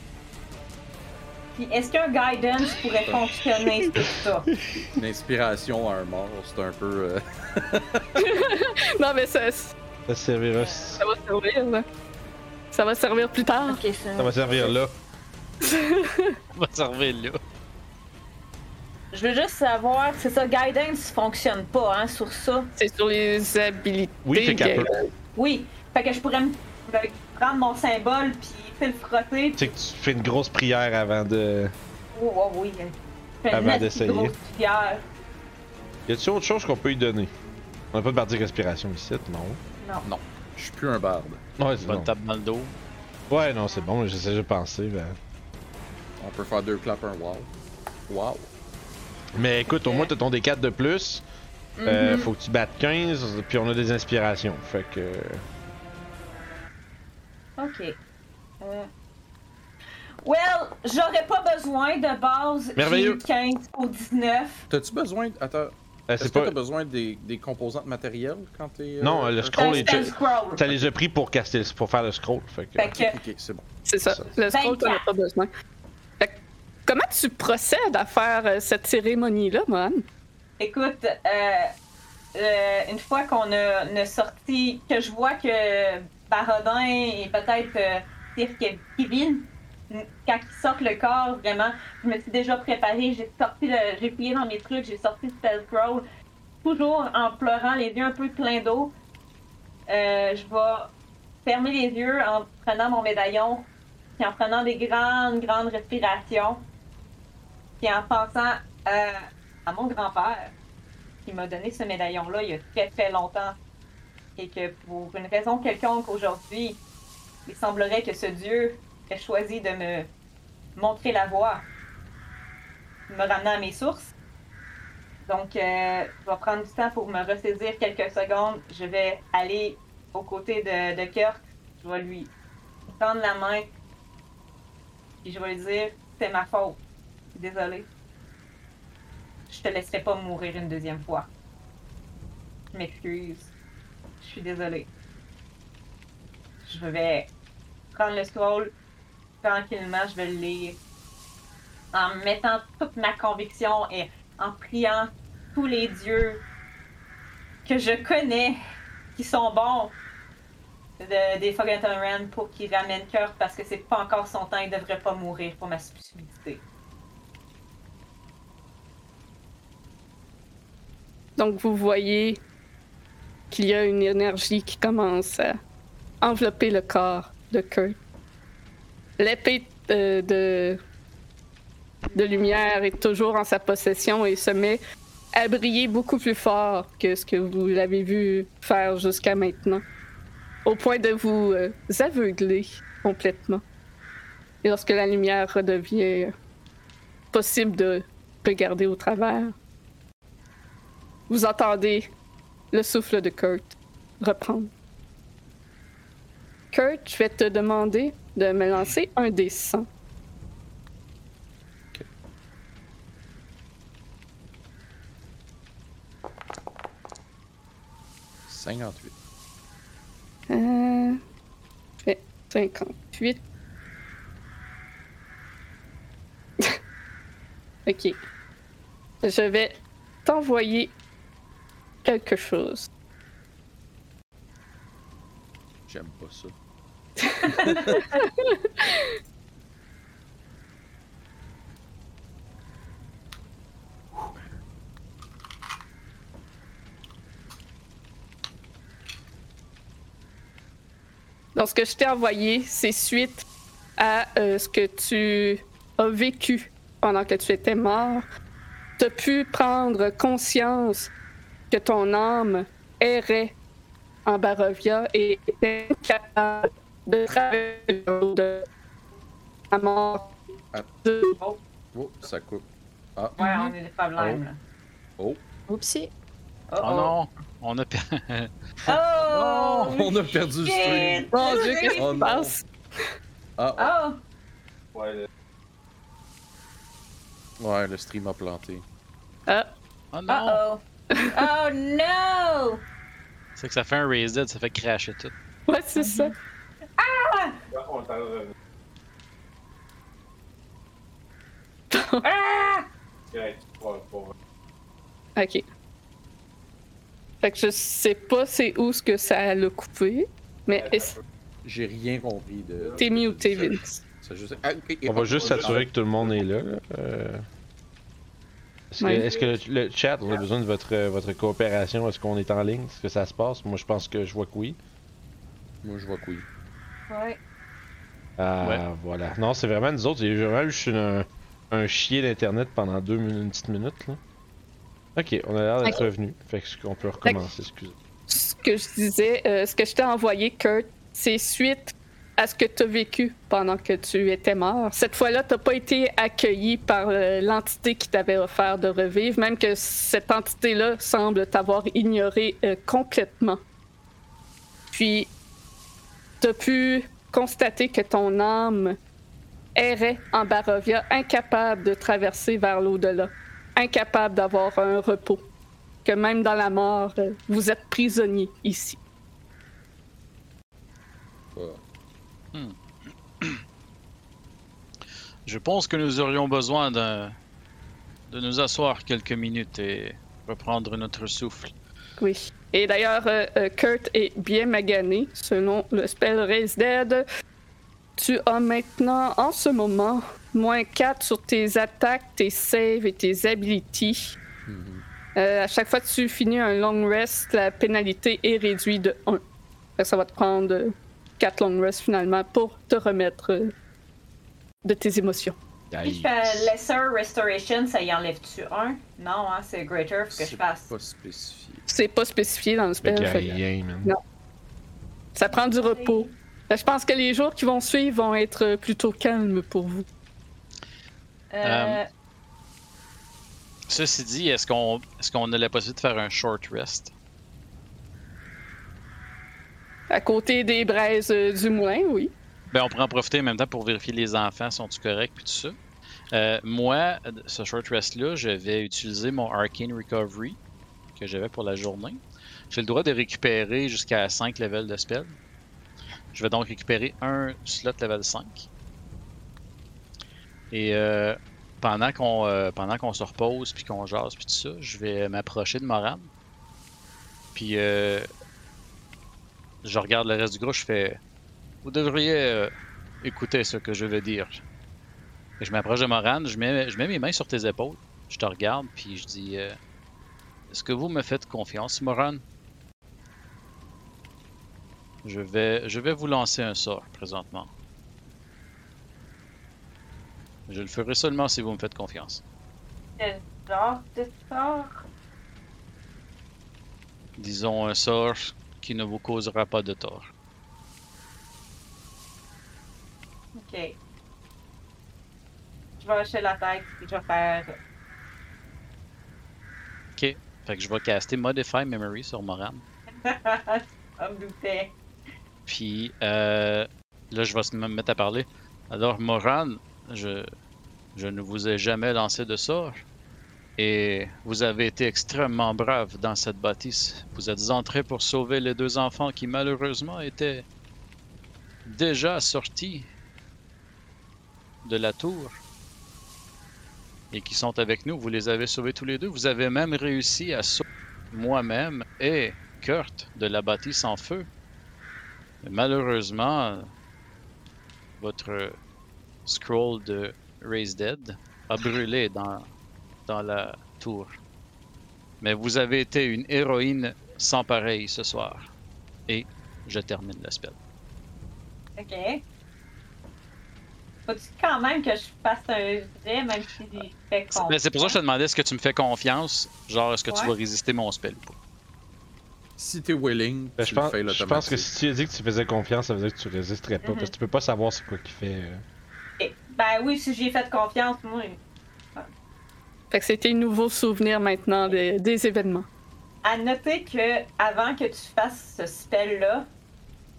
Puis est-ce qu'un guidance pourrait fonctionner? Sur ça? Une inspiration à un mort, c'est un peu. euh, Non, mais ça, ça Ça servira. va servir, là. Ça va servir plus tard. Ok, ça. Ça va servir là. On va servir là. Je veux juste savoir, c'est ça, guidance fonctionne pas, hein, sur ça. C'est sur les habilités. Oui, qu'elle peut. Oui. Fait que je pourrais me prendre mon symbole puis sais, le frotter. Tu sais que tu fais une grosse prière avant de. Oh, oh, oui. Je fais une Avant d'essayer. grosse prière. Y a-tu autre chose qu'on peut lui donner? On n'a pas de bardier respiration ici, non? Non. Je suis plus un barde. Ouais, c'est Va bon. te taper dans le dos. Ouais, non, c'est bon, j'essaie de penser. Ben... On peut faire deux claps, un wow. Wow. Mais écoute, au moins t'as ton D4 de plus. Euh, Mhm. faut que tu battes 15, puis on a des inspirations. Fait que. Ok. Euh... Well, j'aurais pas besoin de base. Merveilleux. eu 15 au 19. T'as-tu besoin. Attends. Euh, Est-ce que pas. t'as besoin des, des composantes matérielles quand t'es. euh, Non, le scroll est-. Ça les a pris pour caster, le- pour faire le scroll. Fait que. Fait que, Ok, c'est bon. C'est ça. Ça. Le scroll, t'en as pas besoin. Comment tu procèdes à faire euh, cette cérémonie-là, Mohan? écoute, euh, euh, une fois qu'on a, sorti, que je vois que Barodin et peut-être euh, Kevin, quand ils sortent le corps, vraiment, je me suis déjà préparée, j'ai sorti j'ai fouillé dans mes trucs, j'ai sorti le spell scroll, toujours en pleurant, les yeux un peu pleins d'eau. Je vais fermer les yeux en prenant mon médaillon, puis en prenant des grandes, grandes respirations, puis en pensant euh, à mon grand-père qui m'a donné ce médaillon-là il y a très très longtemps et que pour une raison quelconque aujourd'hui, il semblerait que ce Dieu ait choisi de me montrer la voie, me ramener à mes sources. Donc, euh, je vais prendre du temps pour me ressaisir quelques secondes. Je vais aller aux côtés de, de. Je vais lui prendre la main. Et je vais lui dire C'est ma faute. Désolé. Je te laisserai pas mourir une deuxième fois. Je m'excuse. Je suis désolée. Je vais prendre le scroll tranquillement, je vais le lire. En mettant toute ma conviction et en priant tous les dieux que je connais qui sont bons de- des Forgotten Realms pour qu'ils ramènent cœur parce que c'est pas encore son temps, il devrait pas mourir pour ma stupidité. Donc, vous voyez qu'il y a une énergie qui commence à envelopper le corps de Kurt. L'épée euh, de, de lumière est toujours en sa possession et se met à briller beaucoup plus fort que ce que vous l'avez vu faire jusqu'à maintenant, au point de vous euh, aveugler complètement. Et lorsque la lumière redevient possible de regarder au travers, vous entendez le souffle de Kurt reprendre. Kurt, je vais te demander de me lancer un des 100. 58. Euh, 58. ok. Je vais t'envoyer quelque chose. J'aime pas ça. Donc, ce que je t'ai envoyé, c'est suite à euh, ce que tu as vécu pendant que tu étais mort. Tu as pu prendre conscience que ton âme errait en Barovia et était capable de traverser le de la mort. Ah. Oh, ça coupe. Ouais, on a des problèmes. là. Oh. Oupsie. Oh, Oh non, on a perdu. Oh! On a perdu le stream. Mon Dieu, qu'est-ce qui Oh se non. passe? Ah, Oh! ouais, le stream a planté. Ah, Oh non! Oh! Oh no! C'est que ça fait un raise dead, ça fait crasher tout. ouais, c'est ça. Ah! Ok. Fait que je sais pas c'est où ce que ça l'a coupé, mais est-ce- J'ai rien compris de. t'es muté, Ça- Vince. ça juste- Ah, On va ah, juste ah, s'assurer que tout le monde est là. là. Euh, Est-ce que, que le, le chat, on a besoin de votre, votre coopération? Est-ce qu'on est en ligne? Est-ce que ça se passe? Moi, je pense que je vois que oui. Moi, je vois couille. Ouais. Ah, Ouais. voilà. Non, c'est vraiment nous autres. J'ai vraiment eu un, un chier d'internet pendant deux minutes, une petite minute, là. Ok, on a l'air d'être Ok. revenu. Fait que on peut recommencer, excusez. Ce que je disais, euh, ce que je t'ai envoyé, Kurt, c'est suite à ce que tu as vécu pendant que tu étais mort. Cette fois-là, tu pas été accueilli par euh, l'entité qui t'avait offert de revivre, même que cette entité-là semble t'avoir ignoré euh, complètement. Puis, tu as pu constater que ton âme errait en Barovia, incapable de traverser vers l'au-delà, incapable d'avoir un repos que même dans la mort, euh, vous êtes prisonnier ici. Pas- Je pense que nous aurions besoin d'un- de nous asseoir quelques minutes et reprendre notre souffle. Oui. Et d'ailleurs, euh, euh, Kurt est bien magané selon le spell Raise Dead. Tu as maintenant, en ce moment, moins 4 sur tes attaques, tes saves et tes abilities. Mhm. Euh, à chaque fois que tu finis un long rest, la pénalité est réduite de 1. Fait que ça va te prendre 4 long rests finalement pour te remettre euh, de tes émotions. Si je fais Lesser Restoration, ça y enlève-tu un? Non, hein, c'est Greater, faut que je C'est fasse. pas spécifié. C'est pas spécifié dans le Fait spell. fait que- rien, man. Non. Ça prend du repos. Euh, Je pense que les jours qui vont suivre vont être plutôt calmes pour vous. Euh, Ceci dit, est-ce qu'on est qu'on a la possibilité de faire un short rest? À côté des braises euh, du moulin, oui. Ben, on pourrait en profiter en même temps pour vérifier les enfants sont-ils corrects puis tout ça. Euh, moi, ce short rest-là, je vais utiliser mon Arcane Recovery que j'avais pour la journée. J'ai le droit de récupérer jusqu'à 5 levels de spell. Je vais donc récupérer un slot level 5. Et euh, pendant qu'on euh, pendant qu'on se repose puis qu'on jase puis tout ça, je vais m'approcher de Moran. Puis je regarde le reste du groupe, je fais vous devriez euh, écouter ce que je veux dire. Et je m'approche de Moran, je mets, je mets mes mains sur tes épaules, je te regarde, puis je dis euh, Est-ce que vous me faites confiance, Moran je vais, je vais vous lancer un sort présentement. Je le ferai seulement si vous me faites confiance. quel genre de sort? Disons un sort qui ne vous causera pas de tort. Ok. Je vais hocher la tête et je vais faire. Fait que je vais caster Modify Memory sur Moran. Ça me doutait. Puis euh, là, je vais me mettre à parler. Alors, Moran, je, je ne vous ai jamais lancé de sort. Et vous avez été extrêmement brave dans cette bâtisse. Vous êtes entré pour sauver les deux enfants qui malheureusement étaient déjà sortis de la tour. Et qui sont avec nous. Vous les avez sauvés tous les deux. Vous avez même réussi à sauver moi-même et Kurt de la bâtisse en feu. Malheureusement, votre scroll de Raise Dead a brûlé dans, dans la tour. Mais vous avez été une héroïne sans pareil ce soir. Et je termine le spell. Ok. Faut-tu quand même que je fasse un jet, même si j'ai fait Mais Ben, c'est pour ça que je te demandais est-ce que tu me fais confiance? Genre, est-ce que tu vas résister mon spell ou pas? Si t'es willing, Ben, tu je, le pense, fais je pense que si tu as dit que tu faisais confiance, ça veut dire que tu résisterais pas. Mhm. Parce que tu peux pas savoir c'est quoi qu'il fait. euh. Ben oui, si j'ai fait confiance, moi. Fait que c'était un nouveau souvenir maintenant des, des événements. À noter que avant que tu fasses ce spell-là,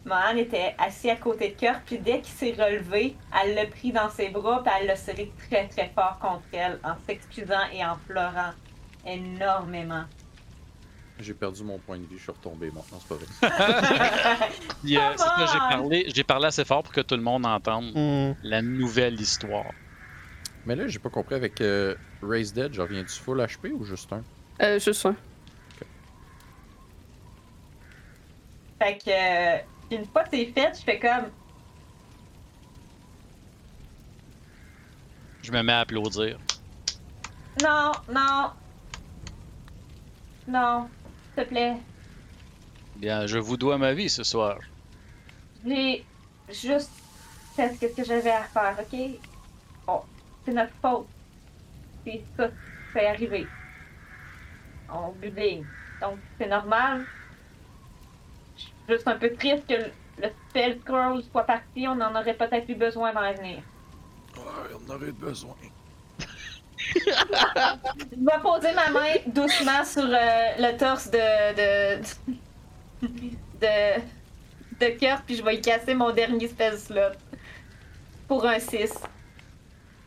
Mohan était assis à côté de Kurt, puis dès qu'il s'est relevé, elle l'a pris dans ses bras, puis elle l'a serré très très fort contre elle, en s'excusant et en pleurant énormément. J'ai perdu mon point de vie, je suis retombé. Bon, non, c'est pas vrai. Puis, euh, Come c'est ça, j'ai parlé, j'ai parlé assez fort pour que tout le monde entende la nouvelle histoire. Mais là, j'ai pas compris avec euh, Raise Dead, je reviens du full HP ou juste un? Euh, juste un. Fait que, euh, une fois que c'est fait, je fais comme. Je me mets à applaudir. Non, non. Non, s'il te plaît. Bien, je vous dois ma vie ce soir. J'ai juste fait ce que j'avais à faire, ok? Bon, c'est notre faute. Puis ça, c'est arrivé. On ligne. Donc, c'est normal. Je suis juste un peu triste que le, spell scroll soit parti. On en aurait peut-être eu besoin dans l'avenir. Ouais, on aurait besoin. Je vais poser ma main doucement sur euh, le torse de. de. de. de cœur, puis je vais y casser mon dernier spell slot. Pour un 6.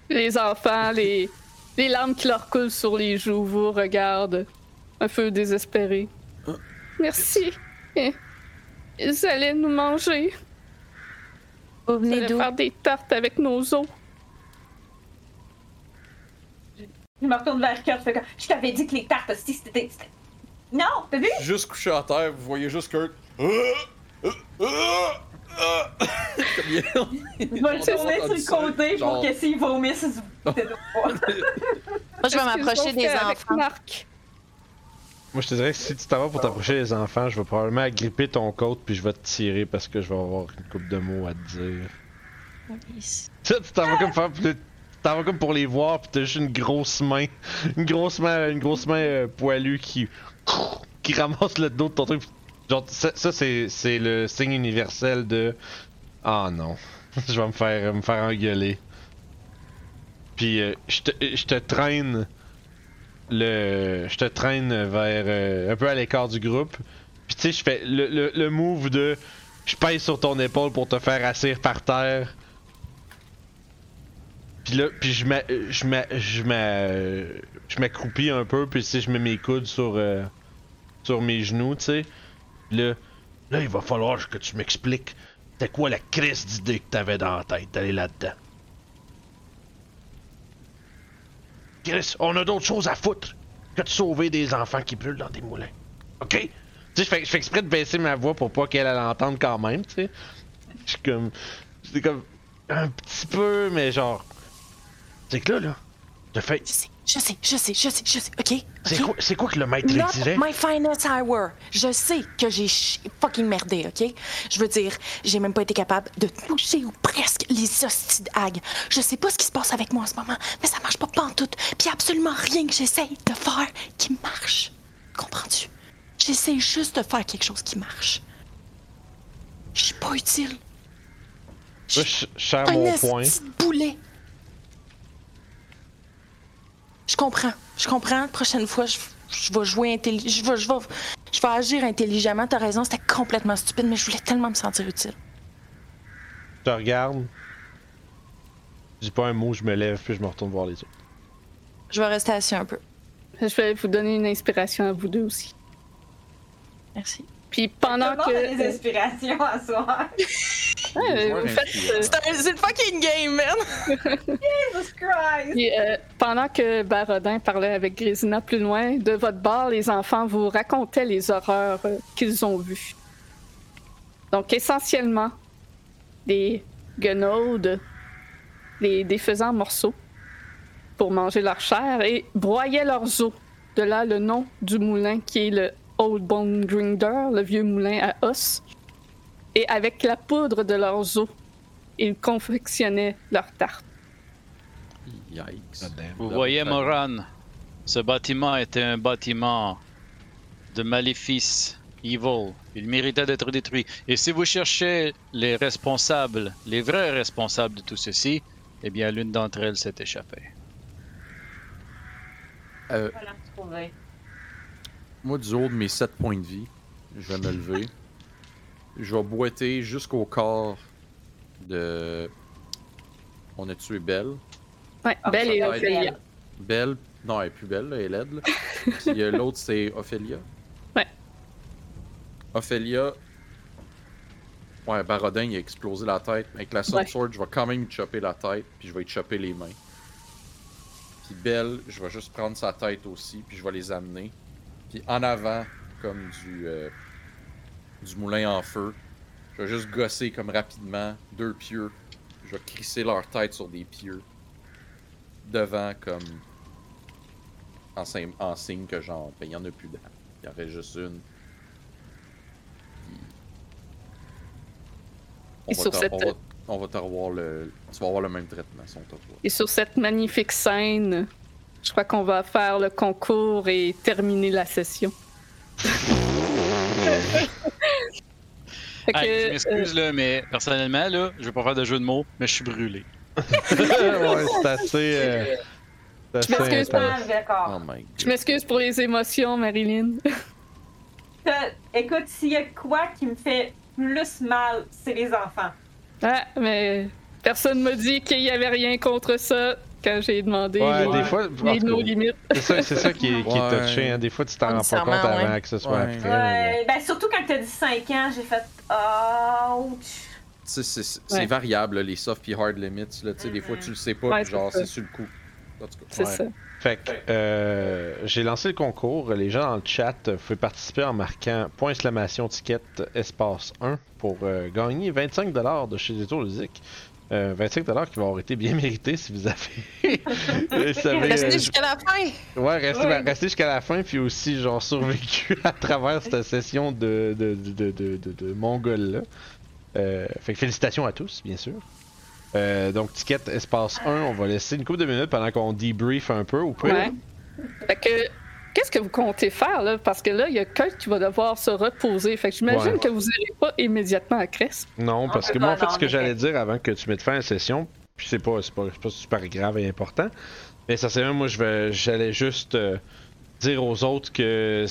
Les enfants, les, les larmes qui leur coulent sur les joues vous regardent, un peu désespérés. Merci. Eh, Ils allaient nous manger. Vous Ils venez allaient d'où? faire des tartes avec nos os. Je me retourne vers Kurt, je. Je t'avais dit que les tartes, si c'était. c'était- Non, t'as vu? Juste couché à terre, vous voyez juste Kurt. Il Je vais le tourner sur le côté pour que s'il vomisse, c'était de Moi, je vais m'approcher des enfants. Marc. Moi, je te dirais que si tu t'en vas pour t'approcher des enfants, je vais probablement agripper ton côte puis je vais te tirer parce que je vais avoir une coupe de mots à te dire. Ça, tu t'en vas comme faire. Tu t'en vas comme pour les voir pis t'as juste une grosse main. Une grosse main, une grosse main euh, poilue qui. qui ramasse le dos de ton truc. Genre, ça, ça, c'est, le signe universel de. Ah non. je vais me faire, me faire engueuler. Puis euh, je te, je te traîne le je te traîne vers euh, un peu à l'écart du groupe. Puis tu sais, je fais le, le, le move de je pèse sur ton épaule pour te faire asseoir par terre. Puis là, puis je je je m'a je m'accroupis un peu puis sais, je mets mes coudes sur euh, sur mes genoux, tu sais. Là, là, il va falloir que tu m'expliques c'était quoi la crise d'idée que t'avais dans la tête d'aller là-dedans? Chris, on a d'autres choses à foutre que de sauver des enfants qui brûlent dans des moulins. OK? Tu sais, je fais, exprès de baisser ma voix pour pas qu'elle elle entende quand même, tu sais. Je suis comme. C'est comme. Un petit peu, mais genre. C'est que là, là. Te fait. Je sais, je sais, je sais, je sais, ok? C'est quoi, c'est quoi que le maître Not dirait? my finest hour. Je sais que j'ai fucking merdé, OK? Je veux dire, j'ai même pas été capable de toucher ou presque les hosties hague. Je sais pas ce qui se passe avec moi en ce moment, mais ça marche pas pantoute. Puis absolument rien que j'essaye de faire qui marche. Comprends-tu? J'essaie juste de faire quelque chose qui marche. Je suis pas utile. Je serre Un mon point. boulet. Je comprends. Je comprends. La prochaine fois, je, je vais jouer intelligemment. Je vais, je, vais, je vais agir intelligemment. T'as raison, c'était complètement stupide, mais je voulais tellement me sentir utile. Je te regarde. Je dis pas un mot, je me lève puis je me retourne voir les autres. Je vais rester assis un peu. Je vais vous donner une inspiration à vous deux aussi. Merci. Puis pendant Tout a des que. inspirations à soi. Ouais, Joueur vous faites, inspirant. euh, C'est le fucking game, man! Jesus Christ! Puis, euh, pendant que Barodin parlait avec Grésina plus loin, de votre bar, les enfants vous racontaient les horreurs euh, qu'ils ont vues. Donc, essentiellement, des guenaudes, des défaisants en morceaux pour manger leur chair et broyaient leurs os. De là le nom du moulin qui est le Old Bone Grinder, le vieux moulin à os. Et avec la poudre de leurs os, ils confectionnaient leurs tartes. Yikes. Damn. Vous voyez, Moran, ce bâtiment était un bâtiment de maléfice, evil. Il méritait d'être détruit. Et si vous cherchez les responsables, les vrais responsables de tout ceci, eh bien, l'une d'entre elles s'est échappée. Euh, Voilà. Moi, du haut de mes 7 points de vie, je vais me lever. Je vais boiter jusqu'au corps de. On a tué Belle. Ouais, Ah, Belle et Ophélia. Belle. Non, elle est plus belle, là, elle est laide. là. Puis euh, l'autre, c'est Ophélia. Ouais. Ophélia. Ouais, Barodin, il a explosé la tête. Avec la Sun Ouais. Sword, je vais quand même lui chopper la tête, puis je vais lui chopper les mains. Puis Belle, je vais juste prendre sa tête aussi, puis je vais les amener. Puis en avant, comme du, euh, du moulin en feu, je vais juste gosser comme rapidement deux pieux. Je vais crisser leur tête sur des pieux. Devant, comme. En, signe que genre, ben, il y en a plus dedans. Il y en reste juste une. On Et va, sur te, cette- on, va, on va te revoir le. Tu vas avoir le même traitement, Et sur cette magnifique scène, je crois qu'on va faire le concours et terminer la session. Fait que, Hey, je euh, m'excuse là, mais personnellement là, je vais pas faire de jeu de mots, mais je suis brûlé. ouais, c'est assez. euh, c'est Je m'excuse assez pas. intense. Ah, d'accord. Oh je m'excuse pour les émotions, Marilyn. Euh, Écoute, s'il y a quoi qui me fait plus mal, c'est les enfants. Ah, mais personne m'a dit qu'il y avait rien contre ça quand j'ai demandé Ouais, les, des fois. les nos limites. C'est ça, c'est ça qui est, qui est Ouais. touché. Hein. Des fois, tu t'en rends pas compte avant ouais. que ce soit Ouais. après. Ouais, ben surtout quand t'as dit 5 ans, j'ai fait ouch. C'est- variable, là, les soft et hard limits. Là, tu sais, Des fois, tu le sais pas, puis genre, c'est sur le coup. C'est ouais. ça. Fait que euh, j'ai lancé le concours. Les gens dans le chat, euh, vous pouvez participer en marquant point exclamation ticket espace 1 pour euh, gagner 25$ de chez Détour Ludique. Euh, 25$ qui vont avoir été bien mérités si vous avez. savez, euh, Restez jusqu'à la fin! Ouais, restez, Ouais. restez jusqu'à la fin, puis aussi, genre, survécu à travers cette session de, de, de, de, de, de Mongol-là. Euh, fait que félicitations à tous, bien sûr. Euh, donc, ticket espace 1, on va laisser une couple de minutes pendant qu'on debrief un peu, ou pas? Ouais. Fait que, qu'est-ce que vous comptez faire, là? Parce que là, il y a Kurt qui va devoir se reposer. Fait que j'imagine Ouais. que vous n'irez pas immédiatement à Cresp. Non, parce que moi, en fait, ce que j'allais dire avant que tu mettes fin à la session, puis c'est pas, c'est pas, pas super grave et important, mais ça c'est moi, je vais, j'allais juste euh, dire aux autres que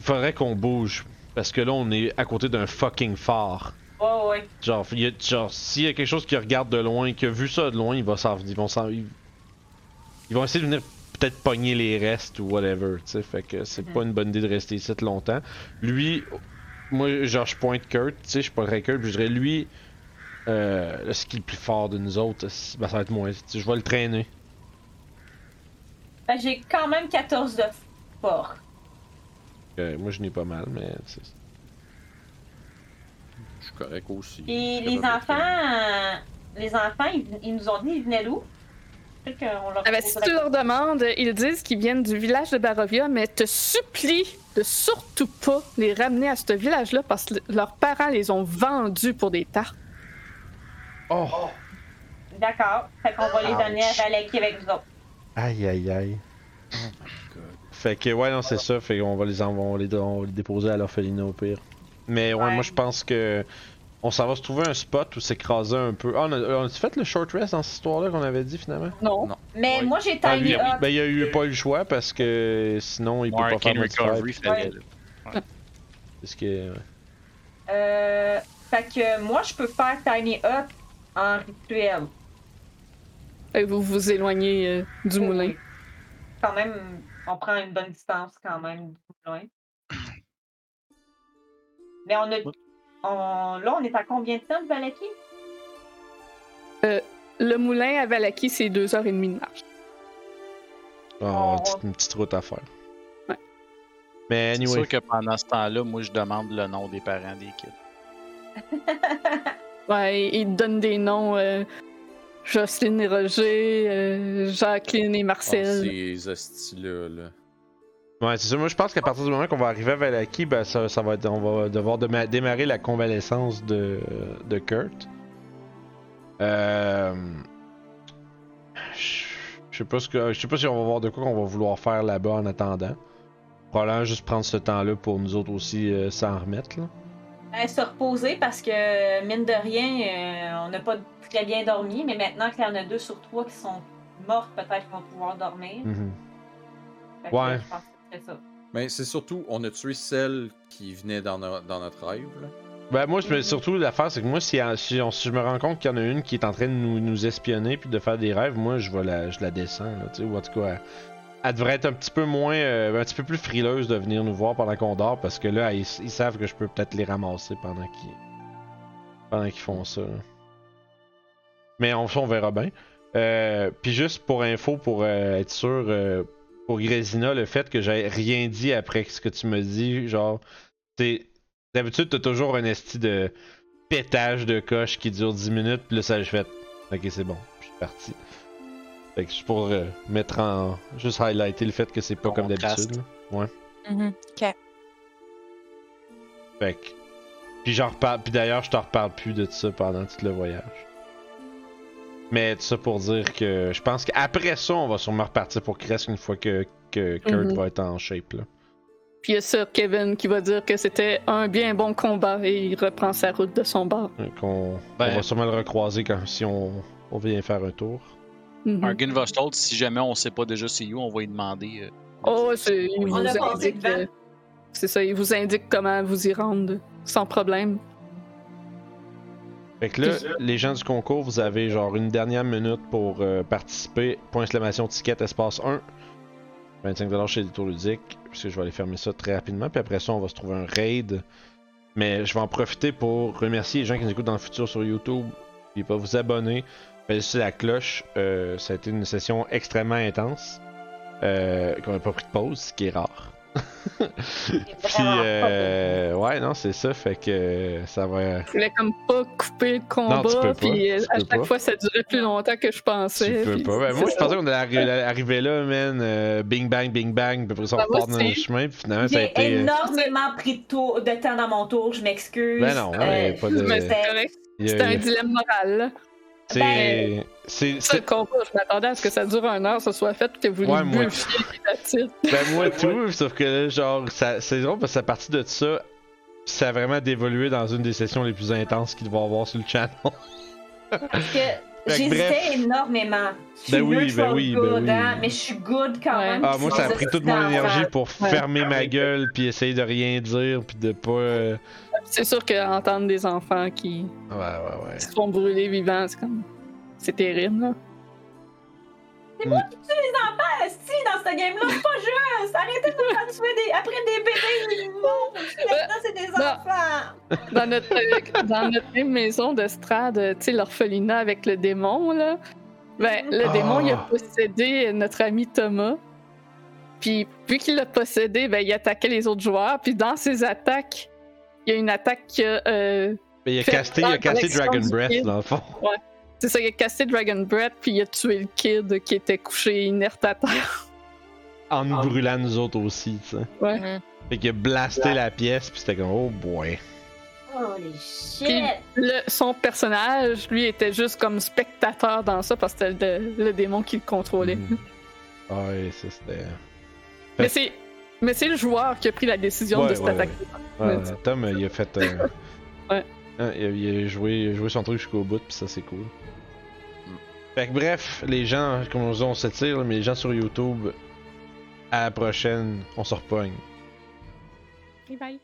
faudrait qu'on bouge. Parce que là, on est à côté d'un fucking phare. Ouais, ouais. Genre, il y a- genre s'il y a quelque chose qui regarde de loin, qui a vu ça de loin, il va s'en, ils vont s'en, ils, ils vont essayer de venir peut-être pogner les restes ou whatever, tu sais. Fait que c'est pas une bonne idée de rester ici longtemps. Lui, moi, genre, je pointe Kurt, tu sais, je pointerais Kurt, puis je dirais lui, euh, là, ce qui est le plus fort de nous autres, ben, ça va être moi. Je vais le traîner. Ben, j'ai quand même 14 de fort. Euh, moi, je n'ai pas mal, mais c'est- Je suis correct aussi. Suis les enfants, euh, les enfants, ils, ils nous ont dit ils venaient d'où? Leur Ah ben, si tu leur demandes, ils disent qu'ils viennent du village de Barovia, mais te supplie de surtout pas les ramener à ce village-là parce que leurs parents les ont vendus pour des tartes. Oh! D'accord. Fait qu'on va les donner à Valaki avec vous autres. Aïe, aïe, aïe. Fait que, ouais, non, c'est ça. Fait qu'on va les, en- on va les, on va les déposer à l'orphelinat au pire. Mais ouais, Ouais. moi, je pense que. On s'en va se trouver un spot où s'écraser un peu. Ah, on a-tu fait le short rest dans cette histoire-là qu'on avait dit finalement? Non. Non. Mais Ouais. moi, j'ai Ah, tiny lui, up. ben, il a eu pas eu le choix parce que sinon, il peut pas faire Recovery. Ouais. là. Parce que. ouais. Euh, fait que moi, je peux faire tiny up en rituel. Et vous vous éloignez euh, du Oui, moulin. Quand même, on prend une bonne distance quand même du moulin. Mais on a. On, là, on est à combien de temps de Valaki? Le moulin à Valaki, c'est deux heures et demie de marche. Ah, on une petite- route à faire. Ouais. Mais C'est anyway. sûr que pendant ce temps-là, moi, je demande le nom des parents des kids. Ouais, ils te donnent des noms. euh, Jocelyne et Roger, euh, Jacqueline et Ah, Marcel. ces hosties-là, là. Ouais, c'est ça. Moi, je pense qu'à partir du moment qu'on va arriver à Valaki, ben, ça, ça va être, on va devoir déma- démarrer la convalescence de, de Kurt. Euh... Je sais pas ce que, je sais pas si on va voir de quoi qu'on va vouloir faire là-bas en attendant. Probablement juste prendre ce temps-là pour nous autres aussi euh, s'en remettre. Là. Ben, se reposer parce que, mine de rien, euh, on n'a pas très bien dormi, mais maintenant qu'il y en a deux sur trois qui sont mortes, peut-être qu'ils vont pouvoir dormir. Mhm. Que, Ouais. Je pense que c'est ça. Mais c'est surtout, on a tué celle qui venait dans, no- dans notre rêve, là. Ben moi, je me- surtout l'affaire, c'est que moi, si, si, on- si je me rends compte qu'il y en a une qui est en train de nous, nous espionner puis de faire des rêves, moi, je vais la, je la descends, là, tu sais, ou en tout cas, elle, elle devrait être un petit peu moins, euh, un petit peu plus frileuse de venir nous voir pendant qu'on dort, parce que là, ils, ils savent que je peux peut-être les ramasser pendant qu'ils, pendant qu'ils font ça. là. Mais on, ça, on verra bien. Euh, puis juste pour info, pour euh, être sûr, euh, pour Grésina, le fait que j'ai rien dit après ce que tu me dis, genre, c'est D'habitude, t'as toujours un esti de pétage de coche qui dure 10 minutes, puis là, ça je fait. Ok, c'est bon, je suis parti. Fait que juste pour euh, mettre en. Juste highlighter le fait que c'est pas comme d'habitude. là. Mhm. Ok. Fait que. Puis j'en reparle. Puis d'ailleurs, je te reparle plus de ça pendant tout le voyage. Mais tout ça pour dire que je pense qu'après ça, on va sûrement repartir pour Crest une fois que, que Kurt Mhm. va être en shape. Là. Puis il y a Sir Kevin qui va dire que c'était un bien bon combat et il reprend sa route de son bord. Donc on, Ben- on va sûrement le recroiser quand, si on, on vient faire un tour. Argun Vostol, si jamais on sait pas déjà c'est où, on va lui demander. euh, Oh, c'est, il vous indique. c'est ça, il vous indique comment vous y rendre sans problème. Fait que là, les gens du concours, vous avez genre une dernière minute pour euh, participer. Point exclamation ticket espace 1. 25$ chez Détour Ludique. Puisque je vais aller fermer ça très rapidement. Puis après ça, on va se trouver un raid. Mais je vais en profiter pour remercier les gens qui nous écoutent dans le futur sur YouTube. N'oubliez pas vous abonner. Laissez la cloche. Euh, ça a été une session extrêmement intense. Euh, qu'on n'a pas pris de pause, ce qui est rare. Puis, euh, ouais, non, c'est ça. Fait que euh, ça va. Je voulais comme pas couper le Non, tu combat, peux pas, puis euh, tu à peux chaque pas. fois ça durait plus longtemps que je Tu pensais. peux puis pas. Ben, moi, je pensais qu'on allait arri- arriver là, man. euh, bing bang, bing bang. Puis après ça, on Ben, repart dans le chemin. Puis finalement, ça a J'ai été. euh, énormément pris de, tour- de temps dans mon tour, je m'excuse. Ben non, Euh, ouais, pas de- y a- C'était un dilemme moral. là. C'est. Ben, C'est. Ça, le combat, je m'attendais à ce que ça dure une heure, ça soit fait, que vous Ouais, le moi- buffiez, that's it. Ben, moi, tout. Sauf que là, genre, c'est drôle parce que à partir de ça, ça a vraiment d'évoluer dans une des sessions les plus intenses qu'il va y avoir sur le channel. Parce que j'hésitais énormément. Je suis Ben oui, ben oui, ben oui. hein, mais je suis good quand Ouais. même. Ah, moi, ça a pris toute mon énergie pour Ouais. fermer ma gueule. Puis essayer de rien dire. Puis de pas. euh, C'est sûr qu'entendre des enfants qui Ouais, ouais, ouais. se font brûler vivants, c'est comme. C'est terrible, là. C'est moi qui tue les enfants, si, dans ce game-là, c'est pas juste! Arrêtez de me faire tuer des... après des bébés, ils mourent! Maintenant, c'est des Non. enfants! Dans notre, euh, dans notre même maison de Strad, euh, tu sais, l'orphelinat avec le démon, là. Ben, le Ah. démon, il a possédé notre ami Thomas. Puis, vu qu'il l'a possédé, ben, il attaquait les autres joueurs. Puis, dans ses attaques, il y a une attaque qui a, euh, Mais il a casté, il a casté Dragon Breath dans le fond. C'est ça, il a cassé Dragon Breath, puis il a tué le kid qui était couché inerte à terre. En nous brûlant nous autres aussi, tu sais. Mhm. Fait qu'il a blasté la pièce, puis c'était comme, oh boy. Holy Puis shit! le- son personnage, lui, était juste comme spectateur dans ça parce que c'était le, le démon qui le contrôlait. Mm. Ah ouais, ça c'était. Mais c'est, mais c'est le joueur qui a pris la décision Ouais, de ouais, s'attaquer. Ouais, Ouais. ouais, Tom, il a fait. euh, Ouais. hein, il, a, il a joué, il a joué son truc jusqu'au bout, puis ça c'est cool. Fait que bref, les gens, comme on dit, on mais les gens sur YouTube, à la prochaine, on se repogne. Bye bye.